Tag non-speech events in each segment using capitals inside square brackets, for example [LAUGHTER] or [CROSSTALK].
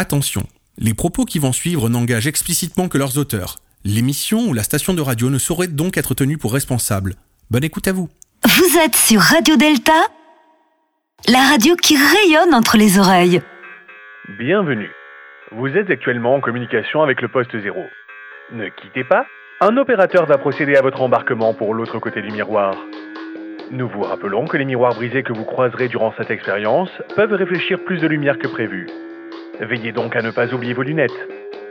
Attention, les propos qui vont suivre n'engagent explicitement que leurs auteurs. L'émission ou la station de radio ne saurait donc être tenue pour responsable. Bonne écoute à vous. Vous êtes sur Radio Delta, la radio qui rayonne entre les oreilles. Bienvenue. Vous êtes actuellement en communication avec le poste 0. Ne quittez pas. Un opérateur va procéder à votre embarquement pour l'autre côté du miroir. Nous vous rappelons que les miroirs brisés que vous croiserez durant cette expérience peuvent réfléchir plus de lumière que prévu. Veillez donc à ne pas oublier vos lunettes.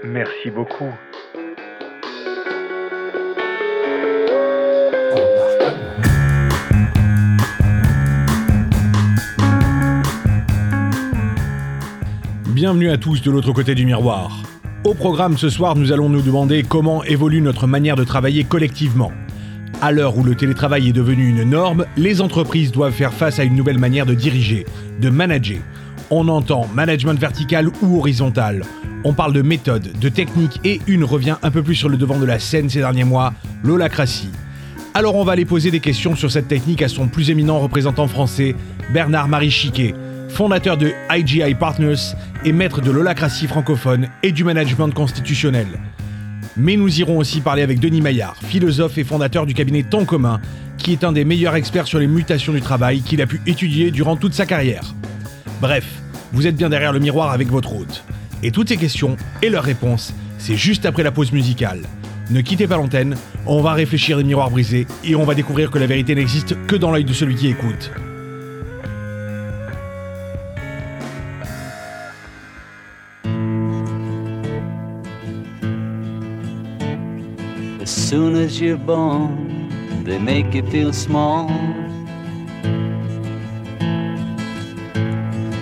Merci beaucoup. Bienvenue à tous de l'autre côté du miroir. Au programme ce soir, nous allons nous demander comment évolue notre manière de travailler collectivement. À l'heure où le télétravail est devenu une norme, les entreprises doivent faire face à une nouvelle manière de diriger, de manager. On entend management vertical ou horizontal. On parle de méthode, de technique et une revient un peu plus sur le devant de la scène ces derniers mois, l'holacratie. Alors on va aller poser des questions sur cette technique à son plus éminent représentant français, Bernard-Marie Chiquet, fondateur de IGI Partners et maître de l'holacratie francophone et du management constitutionnel. Mais nous irons aussi parler avec Denis Maillard, philosophe et fondateur du cabinet Temps commun, qui est un des meilleurs experts sur les mutations du travail qu'il a pu étudier durant toute sa carrière. Bref, vous êtes bien derrière le miroir avec votre hôte. Et toutes ces questions et leurs réponses, c'est juste après la pause musicale. Ne quittez pas l'antenne, on va réfléchir les miroirs brisés et on va découvrir que la vérité n'existe que dans l'œil de celui qui écoute.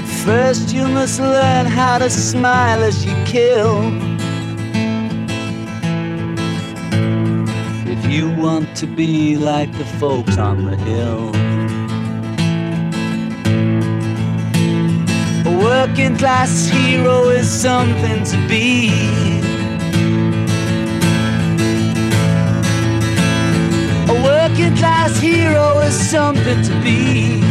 But first, you must learn how to smile as you kill. If you want to be like the folks on the hill. A working class hero is something to be. A working class hero is something to be.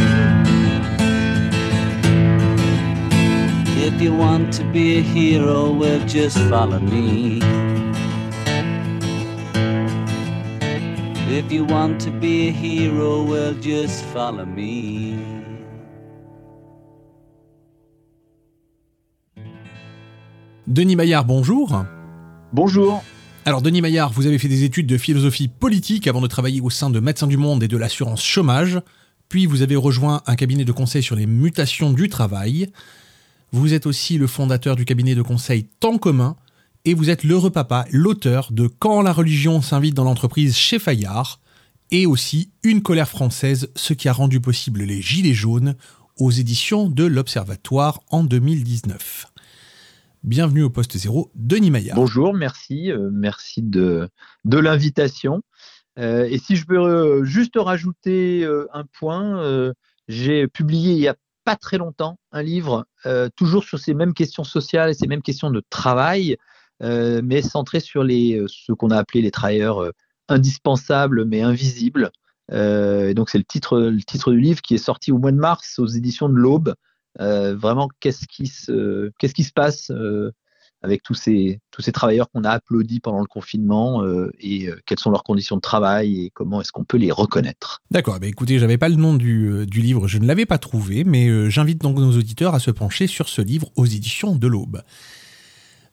If you want to be a hero, well, just follow me. If you want to be a hero, well, just follow me. Denis Maillard, bonjour. Bonjour. Alors Denis Maillard, vous avez fait des études de philosophie politique avant de travailler au sein de Médecins du Monde et de l'assurance chômage, puis vous avez rejoint un cabinet de conseil sur les mutations du travail. Vous êtes aussi le fondateur du cabinet de conseil Temps commun, et vous êtes l'heureux papa, l'auteur de Quand la religion s'invite dans l'entreprise chez Fayard, et aussi Une colère française, ce qui a rendu possible les Gilets jaunes aux éditions de l'Observatoire en 2019. Bienvenue au poste zéro, Denis Maillard. Bonjour, merci, euh, merci de, l'invitation. Euh, et si je peux euh, juste rajouter un point, j'ai publié il y a pas très longtemps un livre euh, toujours sur ces mêmes questions sociales et ces mêmes questions de travail, euh, mais centré sur les, euh, ce qu'on a appelé les travailleurs euh, indispensables mais invisibles. Euh, et donc c'est le titre, le titre du livre qui est sorti au mois de mars aux éditions de l'Aube. Euh, vraiment, qu'est-ce qui qu'est-ce qui se passe avec tous ces, tous ces travailleurs qu'on a applaudis pendant le confinement euh, et euh, quelles sont leurs conditions de travail et comment est-ce qu'on peut les reconnaître. D'accord, bah écoutez, j'avais pas le nom du, euh, du livre, je ne l'avais pas trouvé, mais j'invite donc nos auditeurs à se pencher sur ce livre aux éditions de l'Aube.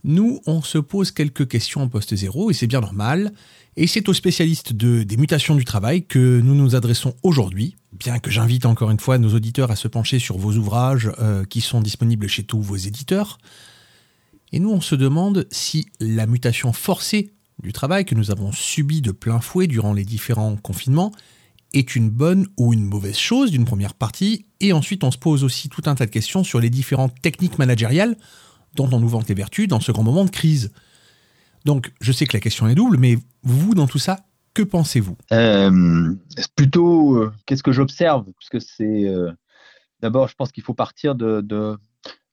Nous, on se pose quelques questions en poste zéro, et c'est bien normal, et c'est aux spécialistes de, des mutations du travail que nous nous adressons aujourd'hui, bien que j'invite encore une fois nos auditeurs à se pencher sur vos ouvrages qui sont disponibles chez tous vos éditeurs. Et nous, on se demande si la mutation forcée du travail que nous avons subie de plein fouet durant les différents confinements est une bonne ou une mauvaise chose d'une première partie, et ensuite on se pose aussi tout un tas de questions sur les différentes techniques managériales dont on nous vante les vertus dans ce grand moment de crise. Donc je sais que la question est double, mais vous, dans tout ça, que pensez-vous? Euh, plutôt euh, qu'est-ce que j'observe? Parce que c'est euh, d'abord, je pense qu'il faut partir de-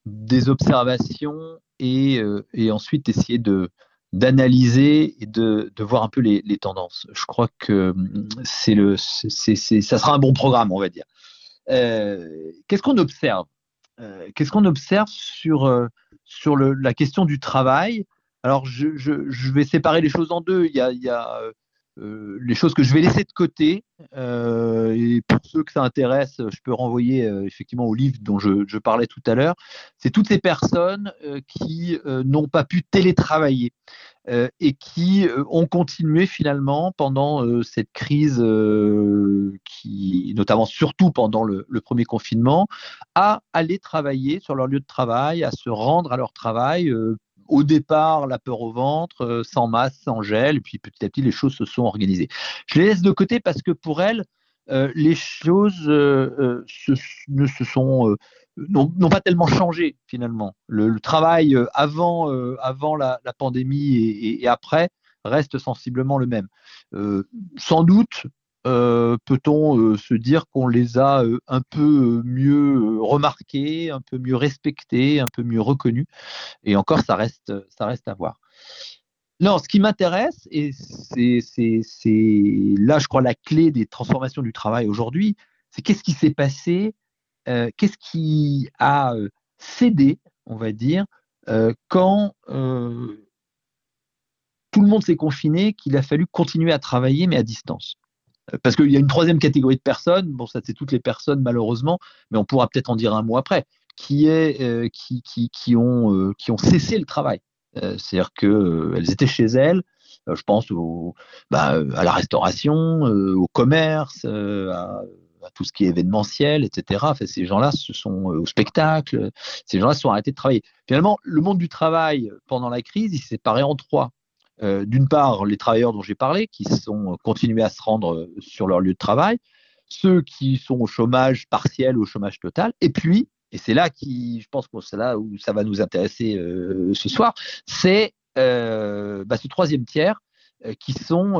des observations et, euh, et ensuite essayer de d'analyser et de, de voir un peu les, tendances. Je crois que hum, c'est le, c'est, c'est- ça sera un bon programme, on va dire. Euh, qu'est-ce qu'on observe? Euh, Qu'est-ce qu'on observe sur euh, sur le, la question du travail? Alors, je, je, vais séparer les choses en deux. Il y a euh, les choses que je vais laisser de côté. Euh, et pour ceux que ça intéresse, je peux renvoyer euh, effectivement au livre dont je, parlais tout à l'heure. C'est toutes ces personnes qui n'ont pas pu télétravailler et qui ont continué finalement pendant cette crise, qui, notamment surtout pendant le premier confinement, à aller travailler sur leur lieu de travail, à se rendre à leur travail. Au départ, la peur au ventre, euh, sans masque, sans gel, et puis petit à petit, les choses se sont organisées. Je les laisse de côté parce que pour elles, euh, les choses euh, ne se sont n'ont pas tellement changé finalement. Le, travail avant, avant la, pandémie et, après reste sensiblement le même. Sans doute euh, peut-on euh, se dire qu'on les a euh, un peu mieux remarqués, un peu mieux respectés, un peu mieux reconnus? Et encore, ça reste, ça reste à voir. Non, ce qui m'intéresse, et c'est là, je crois, la clé des transformations du travail aujourd'hui, c'est qu'est-ce qui s'est passé, qu'est-ce qui a cédé, on va dire, quand tout le monde s'est confiné, qu'il a fallu continuer à travailler, mais à distance? Parce qu'il y a une troisième catégorie de personnes, bon, ça c'est toutes les personnes malheureusement, mais on pourra peut-être en dire un mot après, qui, est, euh, qui, qui, qui, ont, euh, qui ont cessé le travail. Euh, C'est-à-dire qu'elles étaient chez elles, je pense bah, à la restauration, au commerce, à, à tout ce qui est événementiel, etc. Enfin, ces gens-là se sont au spectacle, ces gens-là se sont arrêtés de travailler. Finalement, le monde du travail pendant la crise, il s'est séparé en trois. Euh, D'une part, les travailleurs dont j'ai parlé, qui sont euh, continués à se rendre euh, sur leur lieu de travail, ceux qui sont au chômage partiel ou au chômage total, et puis, et c'est là qui, je pense que c'est là où ça va nous intéresser ce soir, c'est bah, ce troisième tiers qui sont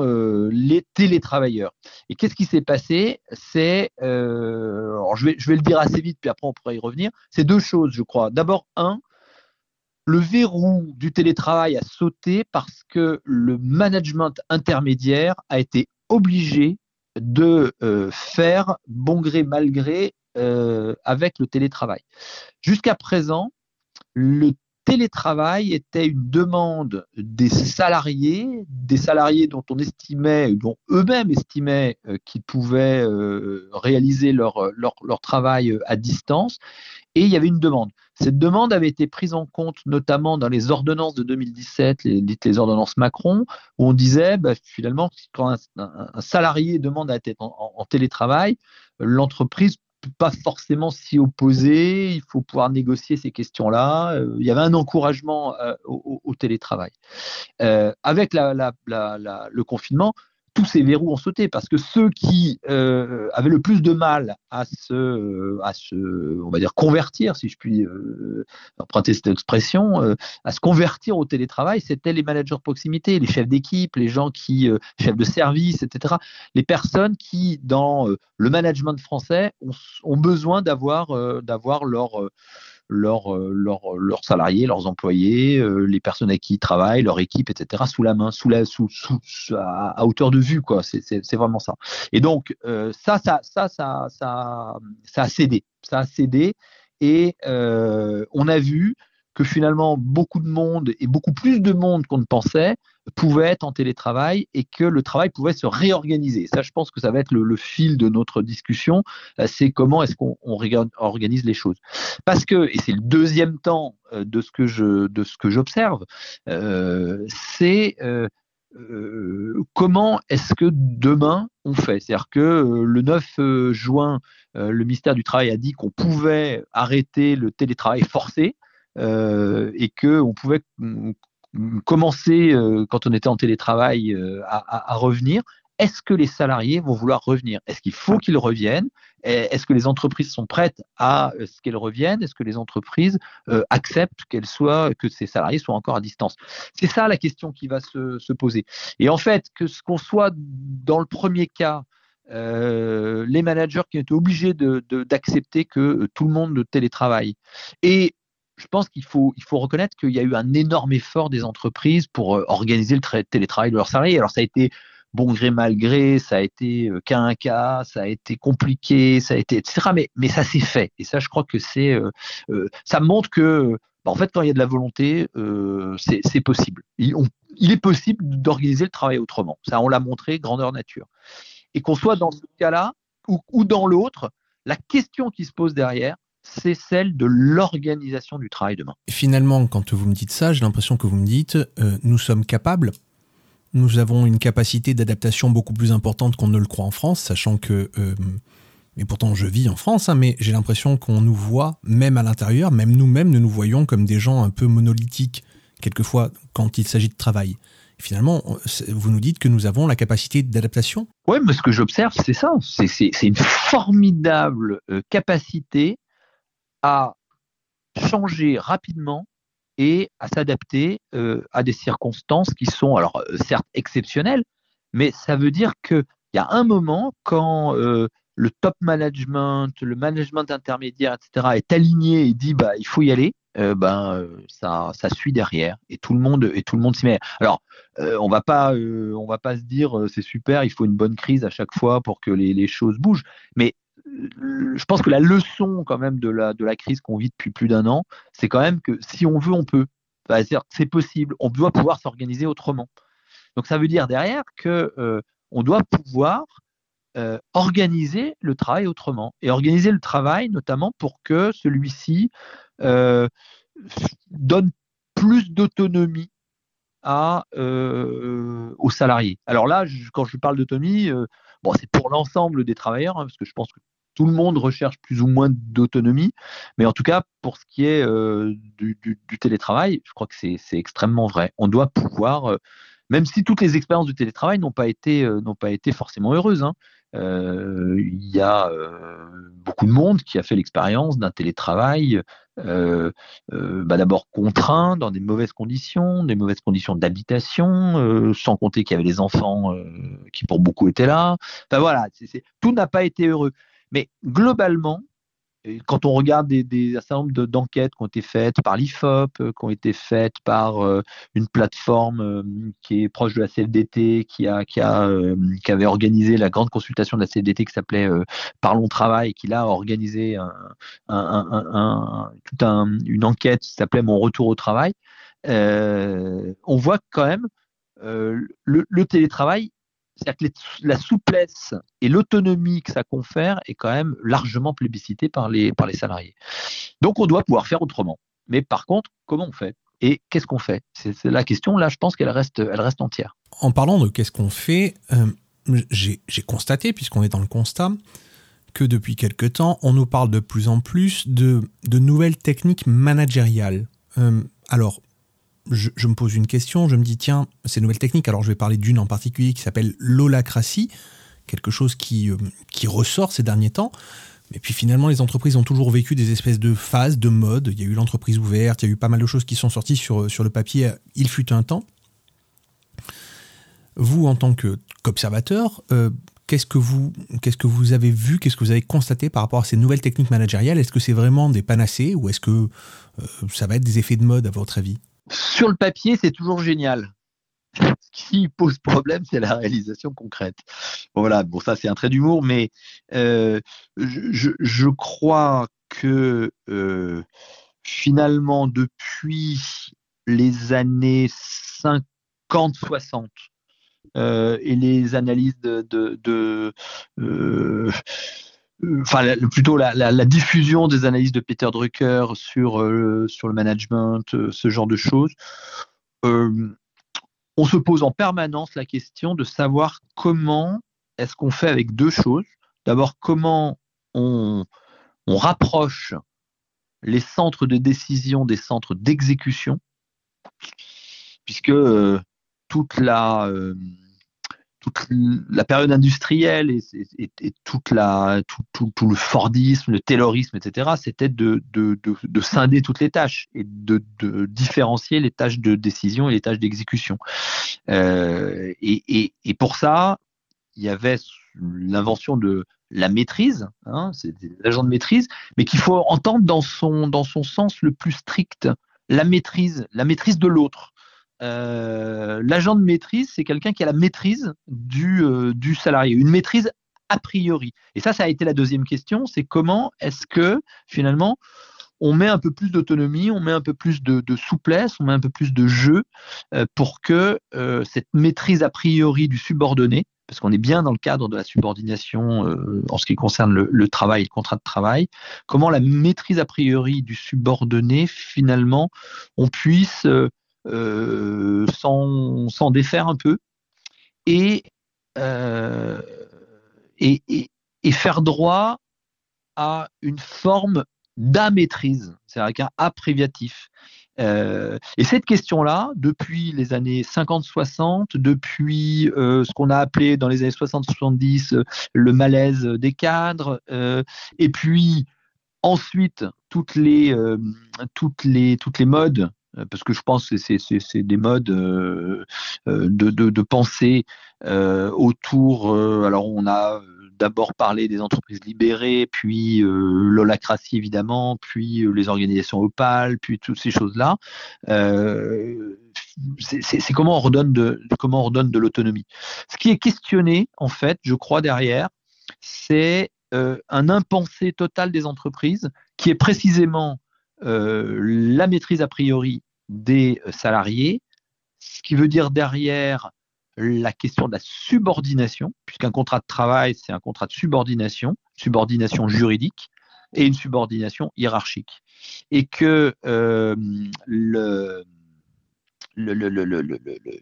les télétravailleurs. Et qu'est-ce qui s'est passé? C'est, je vais, je vais le dire assez vite, puis après on pourra y revenir. C'est deux choses, je crois. D'abord, un, le verrou du télétravail a sauté parce que le management intermédiaire a été obligé de faire bon gré mal gré avec le télétravail. Jusqu'à présent, le télétravail était une demande des salariés, des salariés dont on estimait, dont eux-mêmes estimaient euh, qu'ils pouvaient euh, réaliser leur, leur, travail à distance, et il y avait une demande. Cette demande avait été prise en compte notamment dans les ordonnances de 2017, les, les ordonnances Macron, où on disait bah, finalement quand un, salarié demande à être en, en télétravail, l'entreprise pas forcément s'y opposer, il faut pouvoir négocier ces questions-là. Euh, il y avait un encouragement euh, au, télétravail. Euh, avec le confinement, tous ces verrous ont sauté parce que ceux qui euh, avaient le plus de mal à se, à se, on va dire, convertir, si je puis euh, emprunter cette expression, euh, à se convertir au télétravail, c'était les managers de proximité, les chefs d'équipe, les gens qui, chefs de service, etc. Les personnes qui, dans le management français, ont, ont besoin d'avoir, d'avoir leur leurs, euh, leurs, leurs salariés, leurs employés, euh, les personnes avec qui ils travaillent, leur équipe, etc., sous la main, sous la, sous, sous, à, hauteur de vue, quoi. C'est vraiment ça. Et donc euh, ça, ça, ça, ça, ça, ça a cédé, ça a cédé, et on a vu que finalement beaucoup de monde et beaucoup plus de monde qu'on ne pensait pouvait être en télétravail et que le travail pouvait se réorganiser. Ça, je pense que ça va être le, fil de notre discussion, euh, c'est comment est-ce qu'on organise les choses. Parce que, et c'est le deuxième temps euh, de ce que je de ce que j'observe, euh, c'est comment est-ce que demain on fait? C'est-à-dire que le 9 juin, le ministère du Travail a dit qu'on pouvait arrêter le télétravail forcé. Euh, et que on pouvait commencer euh, quand on était en télétravail euh, à, revenir. Est-ce que les salariés vont vouloir revenir? Est-ce qu'il faut qu'ils reviennent? Est-ce que les entreprises sont prêtes à ce qu'elles reviennent? Est-ce que les entreprises acceptent qu'elles soient, que ces salariés soient encore à distance? C'est ça la question qui va se, se, poser. Et en fait, que ce qu'on soit dans le premier cas, les managers qui été obligés d'accepter que tout le monde télétravaille. Et je pense qu'il faut, il faut reconnaître qu'il y a eu un énorme effort des entreprises pour euh, organiser le télétravail de leurs salariés. Alors ça a été bon gré mal gré, ça a été euh, cas un cas, ça a été compliqué, ça a été etc. Mais, mais ça s'est fait. Et ça, je crois que c'est, euh, ça montre que bah, en fait, quand il y a de la volonté, c'est possible. Il, il, est possible d'organiser le travail autrement. Ça, on l'a montré, grandeur nature. Et qu'on soit dans ce cas-là ou, ou dans l'autre, la question qui se pose derrière, c'est celle de l'organisation du travail demain. Finalement, quand vous me dites ça, j'ai l'impression que vous me dites, euh, nous sommes capables, nous avons une capacité d'adaptation beaucoup plus importante qu'on ne le croit en France, sachant que, euh, et pourtant je vis en France, hein, mais j'ai l'impression qu'on nous voit, même à l'intérieur, même nous-mêmes, nous nous voyons comme des gens un peu monolithiques, quelquefois, quand il s'agit de travail. Finalement, vous nous dites que nous avons la capacité d'adaptation Oui, mais ce que j'observe, c'est ça. C'est une formidable euh, capacité à changer rapidement et à s'adapter euh, à des circonstances qui sont alors euh, certes exceptionnelles, mais ça veut dire qu'il y a un moment quand euh, le top management, le management intermédiaire, etc., est aligné et dit bah il faut y aller, ben ça, ça suit derrière et tout le monde et tout le monde s'y met. Alors on va pas on va pas se dire c'est super, il faut une bonne crise à chaque fois pour que les, les choses bougent, mais je pense que la leçon quand même de la, de la crise qu'on vit depuis plus d'un an, c'est quand même que si on veut, on peut. C'est possible, on doit pouvoir s'organiser autrement. Donc ça veut dire derrière que euh, on doit pouvoir euh, organiser le travail autrement et organiser le travail notamment pour que celui-ci euh, donne plus d'autonomie aux salariés. Alors là, quand je parle d'autonomie, bon, c'est pour l'ensemble des travailleurs, hein, parce que je pense que tout le monde recherche plus ou moins d'autonomie. Mais en tout cas, pour ce qui est euh, du, télétravail, je crois que c'est extrêmement vrai. On doit pouvoir, euh, même si toutes les expériences du télétravail n'ont pas été euh, forcément heureuses. Hein, il y a beaucoup de monde qui a fait l'expérience d'un télétravail bah d'abord contraint dans des mauvaises conditions, des mauvaises conditions d'habitation, sans compter qu'il y avait les enfants qui pour beaucoup étaient là. Enfin voilà, tout n'a pas été heureux. Mais globalement, quand on regarde des, des un certain nombre d'enquêtes qui ont été faites par l'IFOP, euh, qui ont été faites par euh, une plateforme euh, qui est proche de la CFDT, qui a, qui a, qui avait organisé la grande consultation de la CFDT qui s'appelait Parlons travail, qui là a organisé un, un, un, toute une enquête qui s'appelait Mon retour au travail. on voit quand même le, le télétravail c'est-à-dire que la souplesse et l'autonomie que ça confère est quand même largement plébiscitée par les, par les salariés. Donc on doit pouvoir faire autrement. Mais par contre, comment on fait? Et qu'est-ce qu'on fait? C'est la question, là, je pense qu'elle reste, elle reste entière. En parlant de qu'est-ce qu'on fait, euh, j'ai constaté, puisqu'on est dans le constat, que depuis quelque temps, on nous parle de plus en plus de, de nouvelles techniques managériales. Euh, alors, je, me pose une question, je me dis, tiens, ces nouvelles techniques, alors je vais parler d'une en particulier qui s'appelle l'holacratie, quelque chose qui, euh, qui ressort ces derniers temps. Mais puis finalement, les entreprises ont toujours vécu des espèces de phases, de modes. Il y a eu l'entreprise ouverte, il y a eu pas mal de choses qui sont sorties sur, sur le papier, il fut un temps. Vous, en tant qu'observateur, euh, qu'est-ce que vous qu'est-ce que vous avez vu, qu'est-ce que vous avez constaté par rapport à ces nouvelles techniques managériales? Est-ce que c'est vraiment des panacées ou est-ce que euh, ça va être des effets de mode à votre avis? Sur le papier, c'est toujours génial. [LAUGHS] Ce qui pose problème, c'est la réalisation concrète. voilà, bon, ça c'est un trait d'humour, mais euh, je, crois que euh, finalement, depuis les années 50-60, euh, et les analyses de, de, enfin plutôt la, diffusion des analyses de Peter Drucker sur, euh, sur le management, euh, ce genre de choses, euh, on se pose en permanence la question de savoir comment est-ce qu'on fait avec deux choses. D'abord, comment on, on, rapproche les centres de décision des centres d'exécution, puisque toute la toute la période industrielle et, tout, le Fordisme, le Taylorisme, etc., c'était de, de, de, scinder toutes les tâches et de, différencier les tâches de décision et les tâches d'exécution. Euh, et, pour ça, il y avait l'invention de la maîtrise, hein, c'est des de maîtrise, mais qu'il faut entendre dans son, dans son sens le plus strict, la maîtrise, la maîtrise de l'autre. Euh, l'agent de maîtrise, c'est quelqu'un qui a la maîtrise du, euh, du salarié, une maîtrise a priori. Et ça, ça a été la deuxième question, c'est comment est-ce que finalement on met un peu plus d'autonomie, on met un peu plus de, souplesse, on met un peu plus de jeu euh, pour que cette maîtrise a priori du subordonné, parce qu'on est bien dans le cadre de la subordination en ce qui concerne le, travail, le contrat de travail, comment la maîtrise a priori du subordonné, finalement, on puisse sans, défaire un peu euh, et, faire droit à une forme d'amaîtrise, c'est-à-dire avec un A. Euh, et cette question-là, depuis les années 50-60, depuis ce qu'on a appelé dans les années 60-70 le malaise des cadres, et puis ensuite toutes les, modes euh, parce que je pense que c'est des modes euh, euh, de, de, pensée autour. alors, on a d'abord parlé des entreprises libérées, puis l'holacratie évidemment, puis les organisations opales, puis toutes ces choses-là. c'est de comment on redonne de l'autonomie. Ce qui est questionné en fait, je crois derrière, c'est un impensé total des entreprises qui est précisément la maîtrise a priori des euh, salariés, ce qui veut dire derrière la question de la subordination, puisqu'un contrat de travail, c'est un contrat de subordination, subordination juridique et une subordination hiérarchique. Et que euh, le, le, le, le,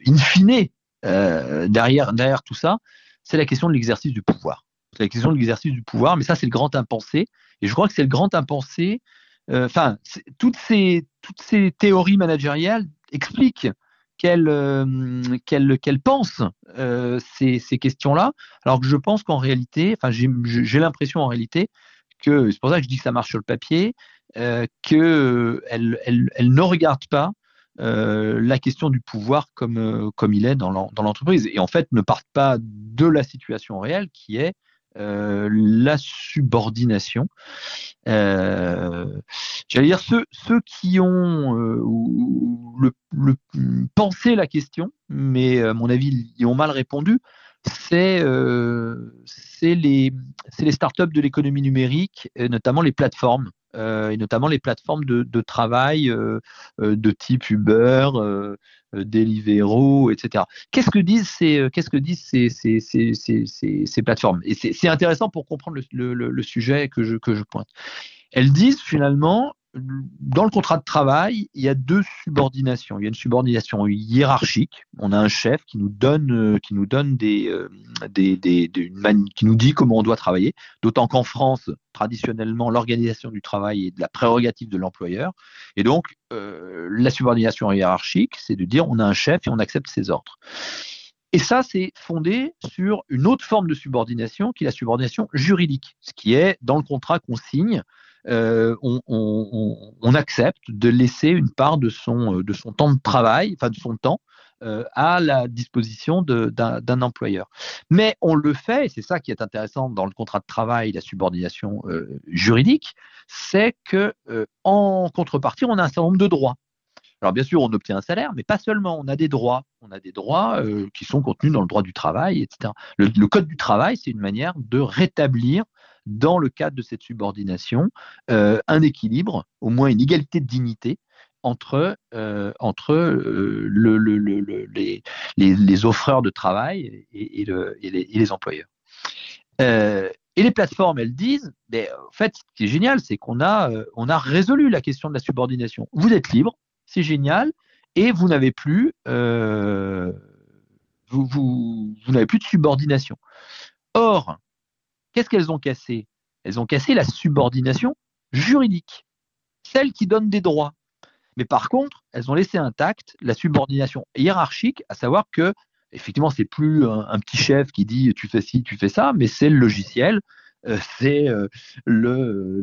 in fine, euh, derrière, derrière tout ça, c'est la question de l'exercice du pouvoir. C'est la question de l'exercice du pouvoir, mais ça, c'est le grand impensé. Et je crois que c'est le grand impensé euh, enfin, toutes ces toutes ces théories managériales expliquent qu'elles euh, qu'elle pensent euh, ces, questions-là, alors que je pense qu'en réalité, enfin j'ai l'impression en réalité que c'est pour ça que je dis que ça marche sur le papier, euh, qu'elles elle, elle ne regardent pas la question du pouvoir comme, comme il est dans l'entreprise. Et en fait, ne partent pas de la situation réelle qui est la subordination. Euh, J'allais dire ceux, qui ont euh, pensé la question, mais à mon avis ils ont mal répondu, c'est euh, les, les startups de l'économie numérique, notamment les plateformes. Euh, et notamment les plateformes de, travail euh, euh, de type Uber, Deliveroo, etc. Qu'est-ce que disent ces, qu'est-ce que disent ces, ces, ces, ces plateformes? Et c'est intéressant pour comprendre le, le, le, sujet que je, que je pointe. Elles disent finalement, dans le contrat de travail, il y a deux subordinations. Il y a une subordination hiérarchique. On a un chef qui nous donne, euh, qui nous donne des, euh, des, des, qui nous dit comment on doit travailler. D'autant qu'en France, traditionnellement, l'organisation du travail est de la prérogative de l'employeur. Et donc, euh, la subordination hiérarchique, c'est de dire on a un chef et on accepte ses ordres. Et ça, c'est fondé sur une autre forme de subordination qui est la subordination juridique, ce qui est dans le contrat qu'on signe euh, on, accepte de laisser une part de son, euh, de son temps de travail, enfin de son temps, euh, à la disposition d'un employeur. Mais on le fait, et c'est ça qui est intéressant dans le contrat de travail, la subordination juridique, c'est que en contrepartie, on a un certain nombre de droits. Alors bien sûr, on obtient un salaire, mais pas seulement. On a des droits. On a des droits qui sont contenus dans le droit du travail, etc. le code du travail, c'est une manière de rétablir dans le cadre de cette subordination, euh, un équilibre, au moins une égalité de dignité entre, euh, entre euh, le, le, le, les, offreurs de travail et, les, employeurs. et les plateformes, elles disent, mais en fait, ce qui est génial, c'est qu'on a, on a résolu la question de la subordination. Vous êtes libre, c'est génial, et vous n'avez plus, vous, vous n'avez plus de subordination. Or, Qu'est-ce qu'elles ont cassé? Elles ont cassé la subordination juridique, celle qui donne des droits. Mais par contre, elles ont laissé intacte la subordination hiérarchique, à savoir que effectivement, c'est plus un, petit chef qui dit tu fais ci, tu fais ça, mais c'est le logiciel c'est euh, le,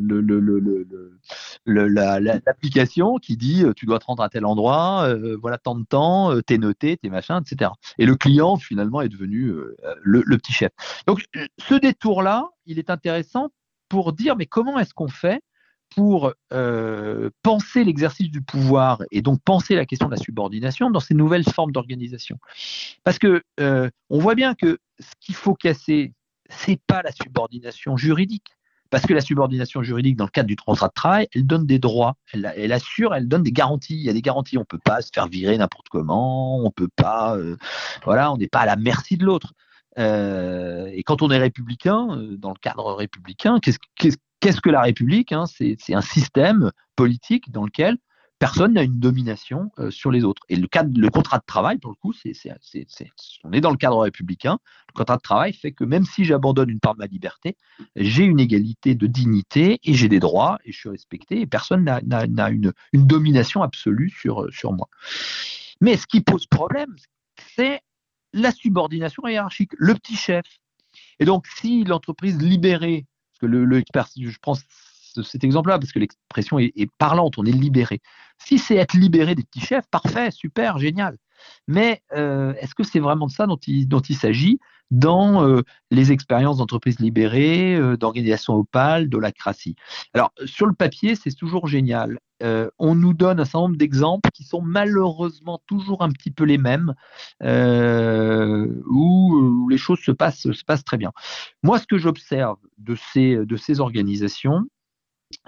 l'application qui dit euh, tu dois te rendre à tel endroit, voilà tant de temps, t'es noté, t'es machin, etc. Et le client finalement est devenu le, petit chef. Donc ce détour-là, il est intéressant pour dire mais comment est-ce qu'on fait pour penser l'exercice du pouvoir et donc penser la question de la subordination dans ces nouvelles formes d'organisation? Parce que on voit bien que ce qu'il faut casser, c'est pas la subordination juridique. Parce que la subordination juridique, dans le cadre du contrat de travail, elle donne des droits, elle, assure, elle donne des garanties. Il y a des garanties. On peut pas se faire virer n'importe comment, on peut pas, euh, voilà, on n'est pas à la merci de l'autre. Euh, et quand on est républicain, euh, dans le cadre républicain, qu'est-ce que la République hein? C'est un système politique dans lequel personne n'a une domination euh, sur les autres. Et le, contrat de travail, pour le coup, on est dans le cadre républicain. Le contrat de travail fait que même si j'abandonne une part de ma liberté, j'ai une égalité de dignité et j'ai des droits et je suis respecté et personne n'a, une, domination absolue sur, sur moi. Mais ce qui pose problème, c'est la subordination hiérarchique, le petit chef. Et donc, si l'entreprise libérée, parce que le, le je cet exemple-là parce que l'expression est, parlante, on est libéré. Si c'est être libéré des petits chefs, parfait, super, génial. Mais euh, est-ce que c'est vraiment de ça dont il, s'agit dans euh, les expériences d'entreprises libérées, euh, d'organisations opales, d'holacratie? Alors, sur le papier, c'est toujours génial. on nous donne un certain nombre d'exemples qui sont malheureusement toujours un petit peu les mêmes, où, les choses se passent, se passent très bien. Moi, ce que j'observe de ces organisations,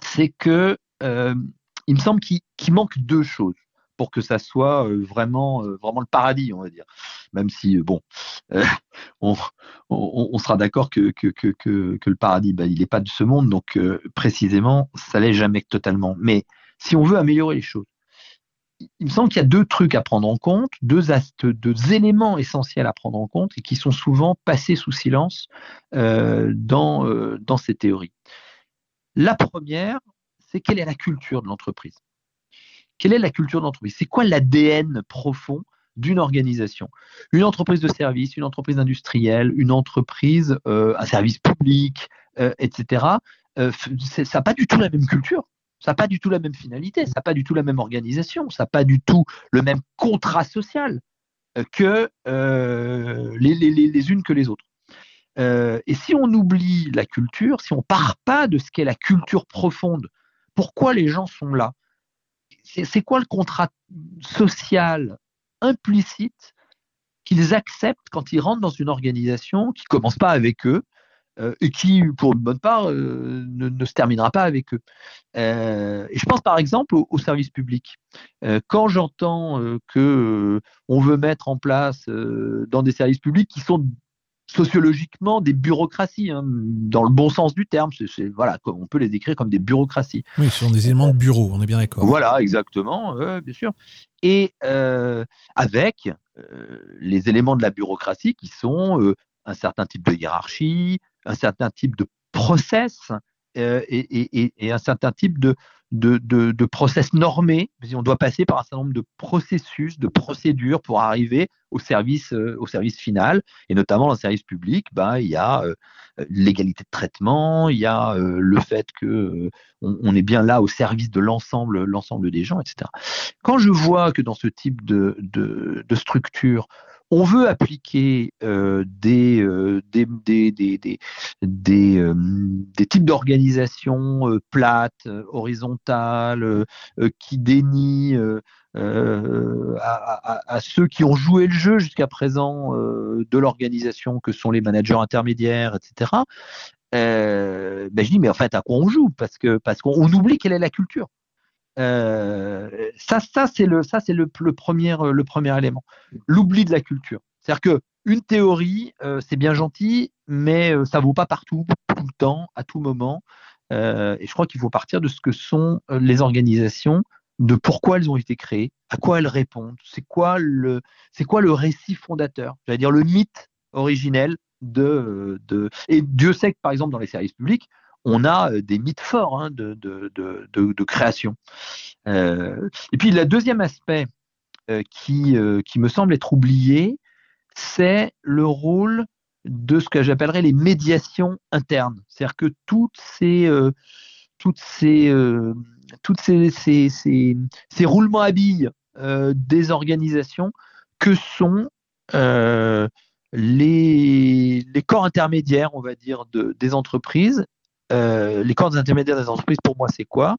c'est que euh, il me semble qu'il manque deux choses pour que ça soit euh, vraiment, euh, vraiment le paradis, on va dire. Même si, bon, [LAUGHS] on, sera d'accord que, le paradis, bah, il n'est pas de ce monde, donc précisément, ça l'est jamais totalement. Mais si on veut améliorer les choses, il me semble qu'il y a deux trucs à prendre en compte, deux, deux, éléments essentiels à prendre en compte et qui sont souvent passés sous silence dans, dans ces théories. La première, c'est quelle est la culture de l'entreprise? Quelle est la culture de l'entreprise? C'est quoi l'ADN profond d'une organisation? Une entreprise de service, une entreprise industrielle, une entreprise, euh, un service public, euh, etc. Euh, ça n'a pas du tout la même culture. Ça n'a pas du tout la même finalité, ça n'a pas du tout la même organisation, ça n'a pas du tout le même contrat social que les, les, unes que les autres. Et si on oublie la culture, si on part pas de ce qu'est la culture profonde, pourquoi les gens sont là? C'est quoi le contrat social implicite qu'ils acceptent quand ils rentrent dans une organisation qui commence pas avec eux euh, et qui, pour une bonne part, euh, ne, se terminera pas avec eux? Euh, et je pense par exemple au, service public. quand j'entends que on veut mettre en place dans des services publics qui sont sociologiquement des bureaucraties, hein, dans le bon sens du terme. C'est, voilà, on peut les décrire comme des bureaucraties. Oui, ce sont des éléments de bureau, on est bien d'accord. Voilà, exactement, bien sûr. Et avec les éléments de la bureaucratie qui sont un certain type de hiérarchie, un certain type de process euh, et, un certain type de, de, process normé. On doit passer par un certain nombre de processus, de procédures pour arriver au service, euh, au service final. Et notamment dans le service public, ben, il y a euh, l'égalité de traitement, il y a le fait que on, est bien là au service de l'ensemble, l'ensemble des gens, etc. Quand je vois que dans ce type de, de structure, on veut appliquer euh, des, euh, euh, des, types d'organisation plates, horizontales, qui dénient à, ceux qui ont joué le jeu jusqu'à présent de l'organisation, que sont les managers intermédiaires, etc. ben je dis mais en fait à quoi on joue? Parce qu'on oublie quelle est la culture. Euh, ça, ça c'est le, ça c'est le, premier, le premier élément. L'oubli de la culture. C'est-à-dire que une théorie, euh, c'est bien gentil, mais euh, ça vaut pas partout, tout le temps, à tout moment. et je crois qu'il faut partir de ce que sont les organisations, de pourquoi elles ont été créées, à quoi elles répondent, c'est quoi le, c'est quoi le récit fondateur, j'allais dire le mythe originel de, et Dieu sait que par exemple dans les services publics, on a euh, des mythes forts hein, de, création. Euh, et puis le deuxième aspect euh, qui, me semble être oublié, c'est le rôle de ce que j'appellerais les médiations internes. C'est-à-dire que toutes ces, roulements à billes des organisations que sont les, corps intermédiaires, on va dire, de, des entreprises euh, les corps intermédiaires des entreprises, pour moi, c'est quoi?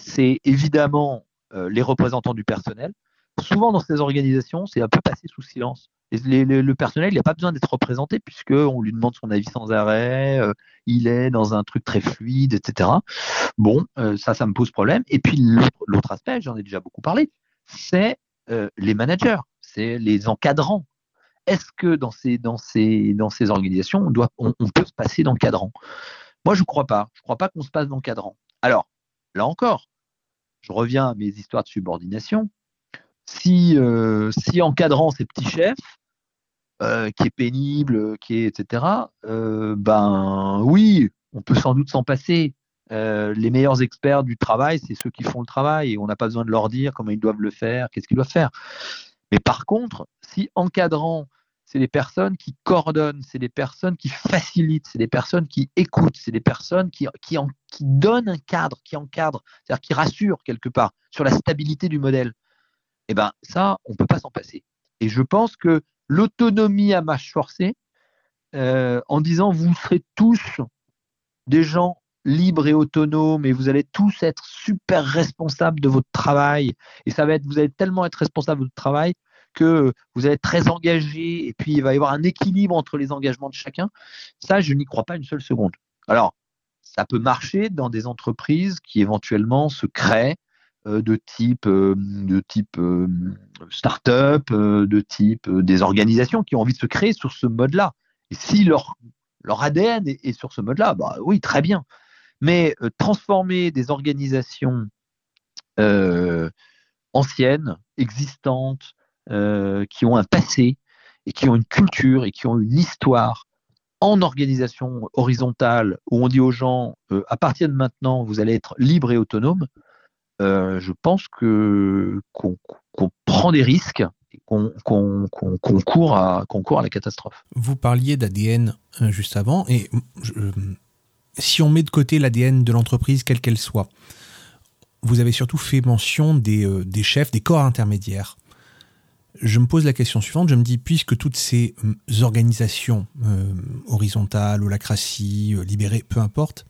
C'est évidemment euh, les représentants du personnel. Souvent, dans ces organisations, c'est un peu passé sous silence. le personnel, il n'a pas besoin d'être représenté puisqu'on lui demande son avis sans arrêt, euh, il est dans un truc très fluide, etc. Bon, ça, ça me pose problème. Et puis l'autre aspect, j'en ai déjà beaucoup parlé, c'est les managers, c'est les encadrants. Est-ce que dans ces, organisations, on, on peut se passer d'encadrant moi, je ne crois pas. Je ne crois pas qu'on se passe d'encadrant. Alors, là encore, je reviens à mes histoires de subordination. Si, euh, si encadrant ces petits chefs, euh, qui est pénible, qui est etc. Euh, ben oui, on peut sans doute s'en passer. les meilleurs experts du travail, c'est ceux qui font le travail et on n'a pas besoin de leur dire comment ils doivent le faire, qu'est-ce qu'ils doivent faire. Mais par contre, si encadrant c'est des personnes qui coordonnent, c'est des personnes qui facilitent, c'est des personnes qui écoutent, c'est des personnes qui, donnent un cadre, qui encadrent, c'est-à-dire qui rassurent quelque part sur la stabilité du modèle. Eh bien, ça, on ne peut pas s'en passer. Et je pense que l'autonomie à marche forcée, euh, en disant vous serez tous des gens libres et autonomes et vous allez tous être super responsables de votre travail et ça va être vous allez tellement être responsable de votre travail que vous allez être très engagé et puis il va y avoir un équilibre entre les engagements de chacun. Ça, je n'y crois pas une seule seconde. Alors, ça peut marcher dans des entreprises qui éventuellement se créent euh, de type, euh, de type euh, start-up, de type des organisations qui ont envie de se créer sur ce mode-là. Et si leur, leur ADN est, sur ce mode-là, bah oui, très bien. Mais transformer des organisations anciennes, existantes, euh, qui ont un passé et qui ont une culture et qui ont une histoire en organisation horizontale où on dit aux gens euh, à partir de maintenant vous allez être libre et autonome, euh, je pense qu'on prend des risques et qu'on court, à, court à la catastrophe. Vous parliez d'ADN juste avant et si on met de côté l'ADN de l'entreprise quelle qu'elle soit, vous avez surtout fait mention des chefs, des corps intermédiaires. Je me pose la question suivante, je me dis, puisque toutes ces hum, organisations euh, horizontales, holacratie, euh, libérées, peu importe,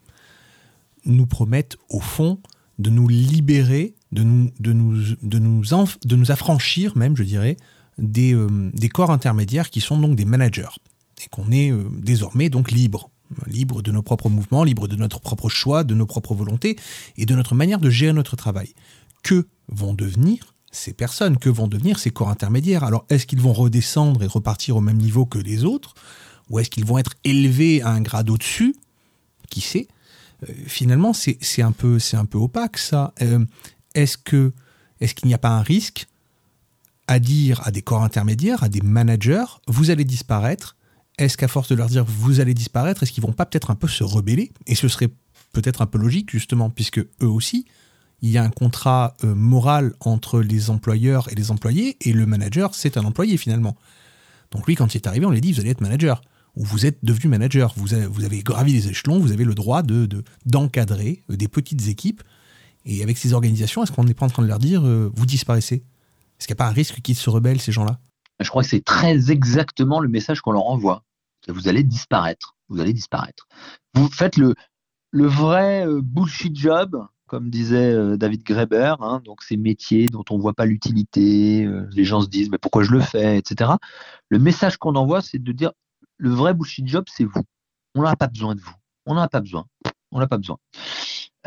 nous promettent au fond de nous libérer, de nous, de nous, de nous, de nous affranchir même, je dirais, des, euh, des, corps intermédiaires qui sont donc des managers. Et qu'on est désormais donc libre, libre de nos propres mouvements, libre de notre propre choix, de nos propres volontés et de notre manière de gérer notre travail. Que vont devenir ces personnes, que vont devenir ces corps intermédiaires? Alors, est-ce qu'ils vont redescendre et repartir au même niveau que les autres? Ou est-ce qu'ils vont être élevés à un grade au-dessus? Qui sait? Euh, Finalement, c'est un, peu, un peu opaque, ça. Euh, est-ce que est-ce qu'il n'y a pas un risque à dire à des corps intermédiaires, à des managers, vous allez disparaître Est-ce qu'à force de leur dire vous allez disparaître, est-ce qu'ils vont pas peut-être un peu se rebeller? Et ce serait peut-être un peu logique, justement, puisque eux aussi, il y a un contrat euh, moral entre les employeurs et les employés, et le manager, c'est un employé finalement. Donc lui, quand il est arrivé, on lui a dit, vous allez être manager, ou vous êtes devenu manager, vous avez, vous avez gravi les échelons, vous avez le droit de, d'encadrer euh, des petites équipes, et avec ces organisations, est-ce qu'on n'est pas en train de leur dire, euh, vous disparaissez? Est-ce qu'il n'y a pas un risque qu'ils se rebellent, ces gens-là? Je crois que c'est très exactement le message qu'on leur envoie. Vous allez disparaître. Vous allez disparaître. Vous faites le, le vrai bullshit job comme disait euh, David Greber, hein, donc ces métiers dont on ne voit pas l'utilité, euh, les gens se disent mais pourquoi je le fais, etc. Le message qu'on envoie, c'est de dire le vrai bullshit job, c'est vous. On n'a pas besoin de vous. On n'en a pas besoin. On n'a pas besoin.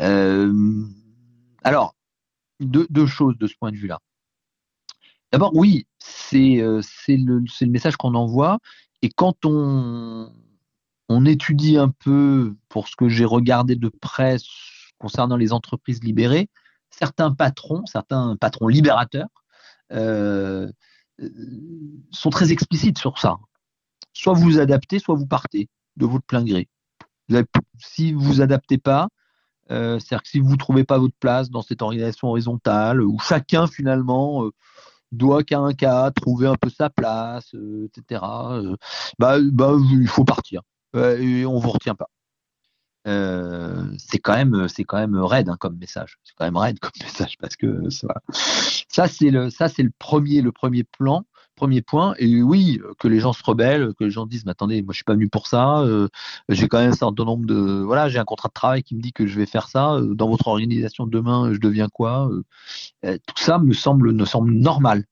Euh, alors, deux, choses de ce point de vue-là. D'abord, oui, c'est le, message qu'on envoie. Et quand on, on étudie un peu, pour ce que j'ai regardé de presse concernant les entreprises libérées, certains patrons, certains patrons libérateurs, euh, sont très explicites sur ça. Soit vous vous adaptez, soit vous partez de votre plein gré. si vous vous adaptez pas, euh, c'est-à-dire que si vous ne trouvez pas votre place dans cette organisation horizontale, où chacun finalement euh, doit qu'à un cas trouver un peu sa place, etc., bah, bah, il faut partir. et on ne vous retient pas. Euh, c'est quand même c'est quand même raide hein, comme message. C'est quand même raide [LAUGHS] comme message parce que ça c'est le ça c'est le premier le premier plan premier point. Et oui, que les gens se rebellent, que les gens disent, mais attendez, moi je suis pas venu pour ça. Euh, j'ai quand même un certain nombre de, voilà, j'ai un contrat de travail qui me dit que je vais faire ça. Euh, dans votre organisation demain, je deviens quoi Tout ça me semble, me semble normal.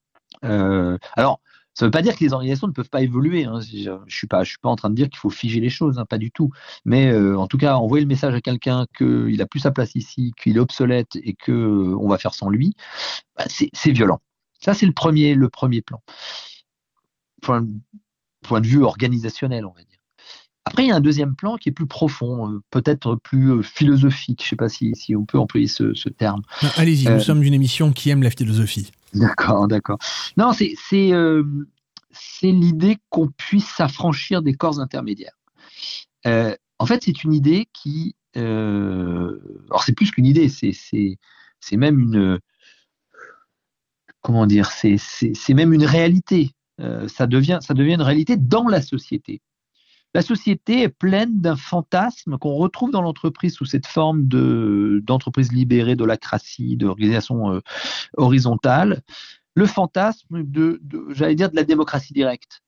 alors, ça ne veut pas dire que les organisations ne peuvent pas évoluer. Hein. Je ne suis, pas, je suis pas en train de dire qu'il faut figer les choses, hein, pas du tout. Mais euh, en tout cas, envoyer le message à quelqu'un qu'il n'a plus sa place ici, qu'il est obsolète et qu'on euh, va faire sans lui, bah, c'est violent. Ça, c'est le premier, le premier plan. Point, point de vue organisationnel, on va dire. Après, il y a un deuxième plan qui est plus profond, euh, peut-être plus philosophique. Je ne sais pas si, si, on peut employer ce, ce terme. Allez-y, nous sommes une émission qui aime la philosophie. D'accord, d'accord. Non, euh, c'est l'idée qu'on puisse s'affranchir des corps intermédiaires. Euh, en fait, c'est une idée qui. Euh, alors, c'est plus qu'une idée, c'est même une. Comment dire C'est même une réalité. ça devient une réalité dans la société. La société est pleine d'un fantasme qu'on retrouve dans l'entreprise sous cette forme d'entreprise libérée, de lacratie, d'organisation euh, horizontale. Le fantasme de, de la démocratie directe,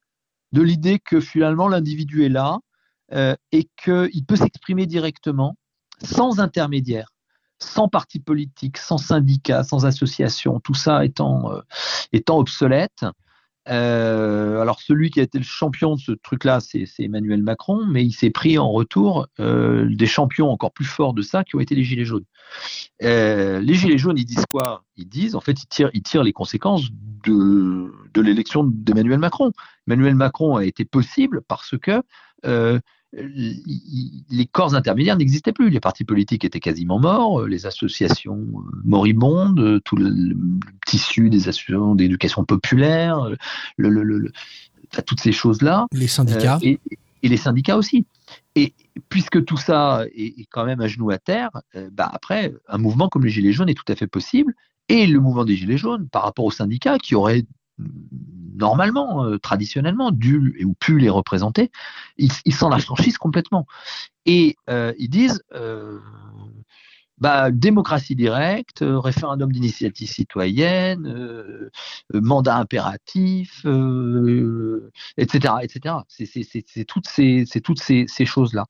de l'idée que finalement l'individu est là euh, et qu'il peut s'exprimer directement, sans intermédiaire sans parti politique, sans syndicat, sans association, tout ça étant, euh, étant obsolète, euh, alors celui qui a été le champion de ce truc-là, c'est Emmanuel Macron, mais il s'est pris en retour euh, des champions encore plus forts de ça qui ont été les Gilets jaunes. Euh, les Gilets jaunes, ils disent quoi? Ils disent, en fait, ils tirent, les conséquences de, de l'élection d'Emmanuel Macron. Emmanuel Macron a été possible parce que les corps intermédiaires n'existaient plus. Les partis politiques étaient quasiment morts, les associations euh, moribondes, tout le, tissu des associations d'éducation populaire, le, toutes ces choses-là. Les syndicats. Euh, et, les syndicats aussi. Et puisque tout ça est, quand même à genoux à terre, euh, bah après, un mouvement comme les Gilets jaunes est tout à fait possible. Et le mouvement des Gilets jaunes, par rapport aux syndicats qui auraient normalement, euh, traditionnellement, dû ou pu les représenter, ils s'en affranchissent complètement. Et euh, ils disent, euh, bah, démocratie directe, référendum d'initiative citoyenne, mandat impératif, etc., etc. C'est toutes ces, choses-là.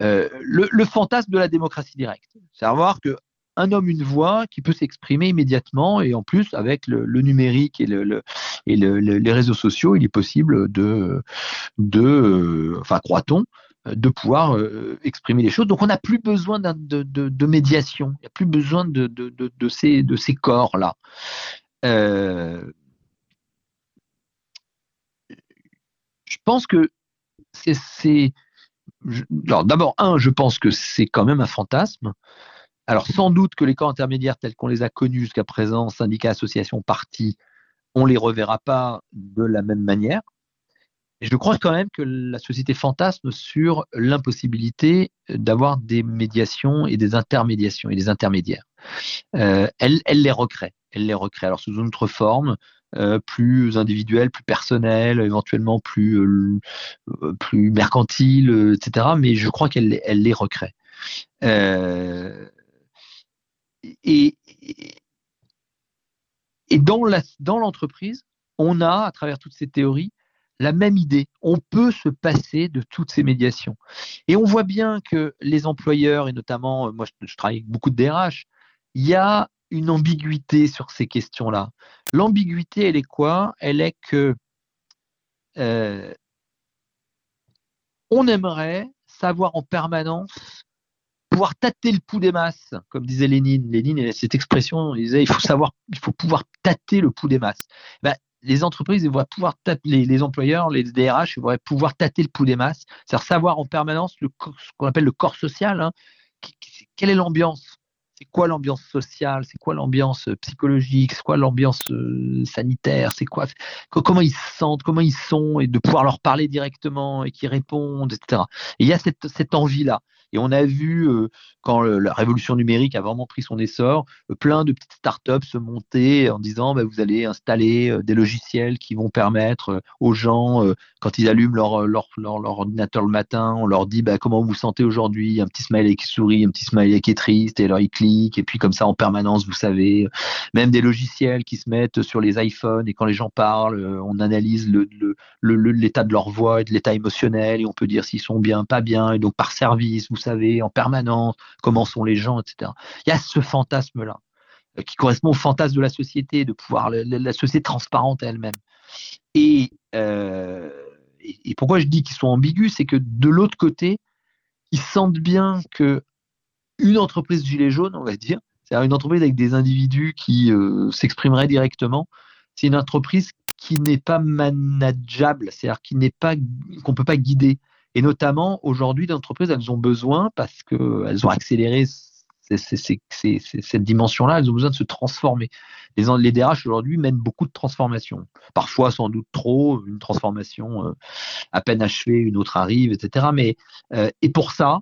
Le, fantasme de la démocratie directe, c'est savoir que un homme, une voix qui peut s'exprimer immédiatement et en plus avec le, numérique et, le, et les réseaux sociaux, il est possible de, de enfin croit-on, de pouvoir euh, exprimer les choses. Donc on n'a plus besoin de, médiation, il n'y a plus besoin de, ces, de ces corps-là. Euh, je pense que c'est... Alors d'abord, un, je pense que c'est quand même un fantasme. Alors sans doute que les corps intermédiaires tels qu'on les a connus jusqu'à présent, syndicats, associations, partis, on les reverra pas de la même manière je crois quand même que la société fantasme sur l'impossibilité d'avoir des médiations et des intermédiations et des intermédiaires. Euh, elle, les recrée. Elle les recrée. Alors sous une autre forme, euh, plus individuelle, plus personnelle, éventuellement plus, euh, plus mercantile, etc. Mais je crois qu'elle elle les recrée. Et, dans l'entreprise, on a, à travers toutes ces théories, la même idée. On peut se passer de toutes ces médiations. Et on voit bien que les employeurs, et notamment, euh, moi je, travaille avec beaucoup de DRH, il y a une ambiguïté sur ces questions-là. L'ambiguïté, elle est quoi? Elle est que euh, on aimerait savoir en permanence pouvoir tâter le pouls des masses, comme disait Lénine. Lénine, cette expression, il disait il faut savoir, il faut pouvoir tâter le pouls des masses. Ben, les entreprises vont pouvoir les, les, employeurs, les DRH vont pouvoir tâter le pouls des masses, c'est-à-dire savoir en permanence le, ce qu'on appelle le corps social. Hein. quelle est l'ambiance C'est quoi l'ambiance sociale? C'est quoi l'ambiance euh, psychologique? C'est quoi l'ambiance euh, sanitaire? C'est quoi? Comment ils se sentent? Comment ils sont? Et de pouvoir leur parler directement et qu'ils répondent, etc. Et il y a cette, envie-là. Et on a vu, euh, quand la révolution numérique a vraiment pris son essor, plein de petites startups se monter en disant bah, vous allez installer des logiciels qui vont permettre aux gens, quand ils allument leur, ordinateur le matin, on leur dit bah, comment vous vous sentez aujourd'hui, un petit smiley qui sourit, un petit smiley qui est triste, et alors ils cliquent, et puis comme ça en permanence, vous savez, même des logiciels qui se mettent sur les iPhones, et quand les gens parlent, on analyse l'état de leur voix et de l'état émotionnel, et on peut dire s'ils sont bien, pas bien, et donc par service, vous savez, en permanence, comment sont les gens, etc. Il y a ce fantasme-là euh, qui correspond au fantasme de la société, de pouvoir la, société transparente elle-même. Euh, et, et, pourquoi je dis qu'ils sont ambigus, c'est que de l'autre côté, ils sentent bien que une entreprise gilet jaune, on va dire, c'est-à-dire une entreprise avec des individus qui euh, s'exprimeraient directement, c'est une entreprise qui n'est pas manageable, c'est-à-dire qui n'est pas qu'on peut pas guider. Et notamment, aujourd'hui, les entreprises, elles ont besoin, parce qu'elles ont accéléré cette dimension-là, elles ont besoin de se transformer. Les, les DRH aujourd'hui mènent beaucoup de transformations. Parfois, sans doute trop, une transformation euh, à peine achevée, une autre arrive, etc. Mais, euh, et pour ça,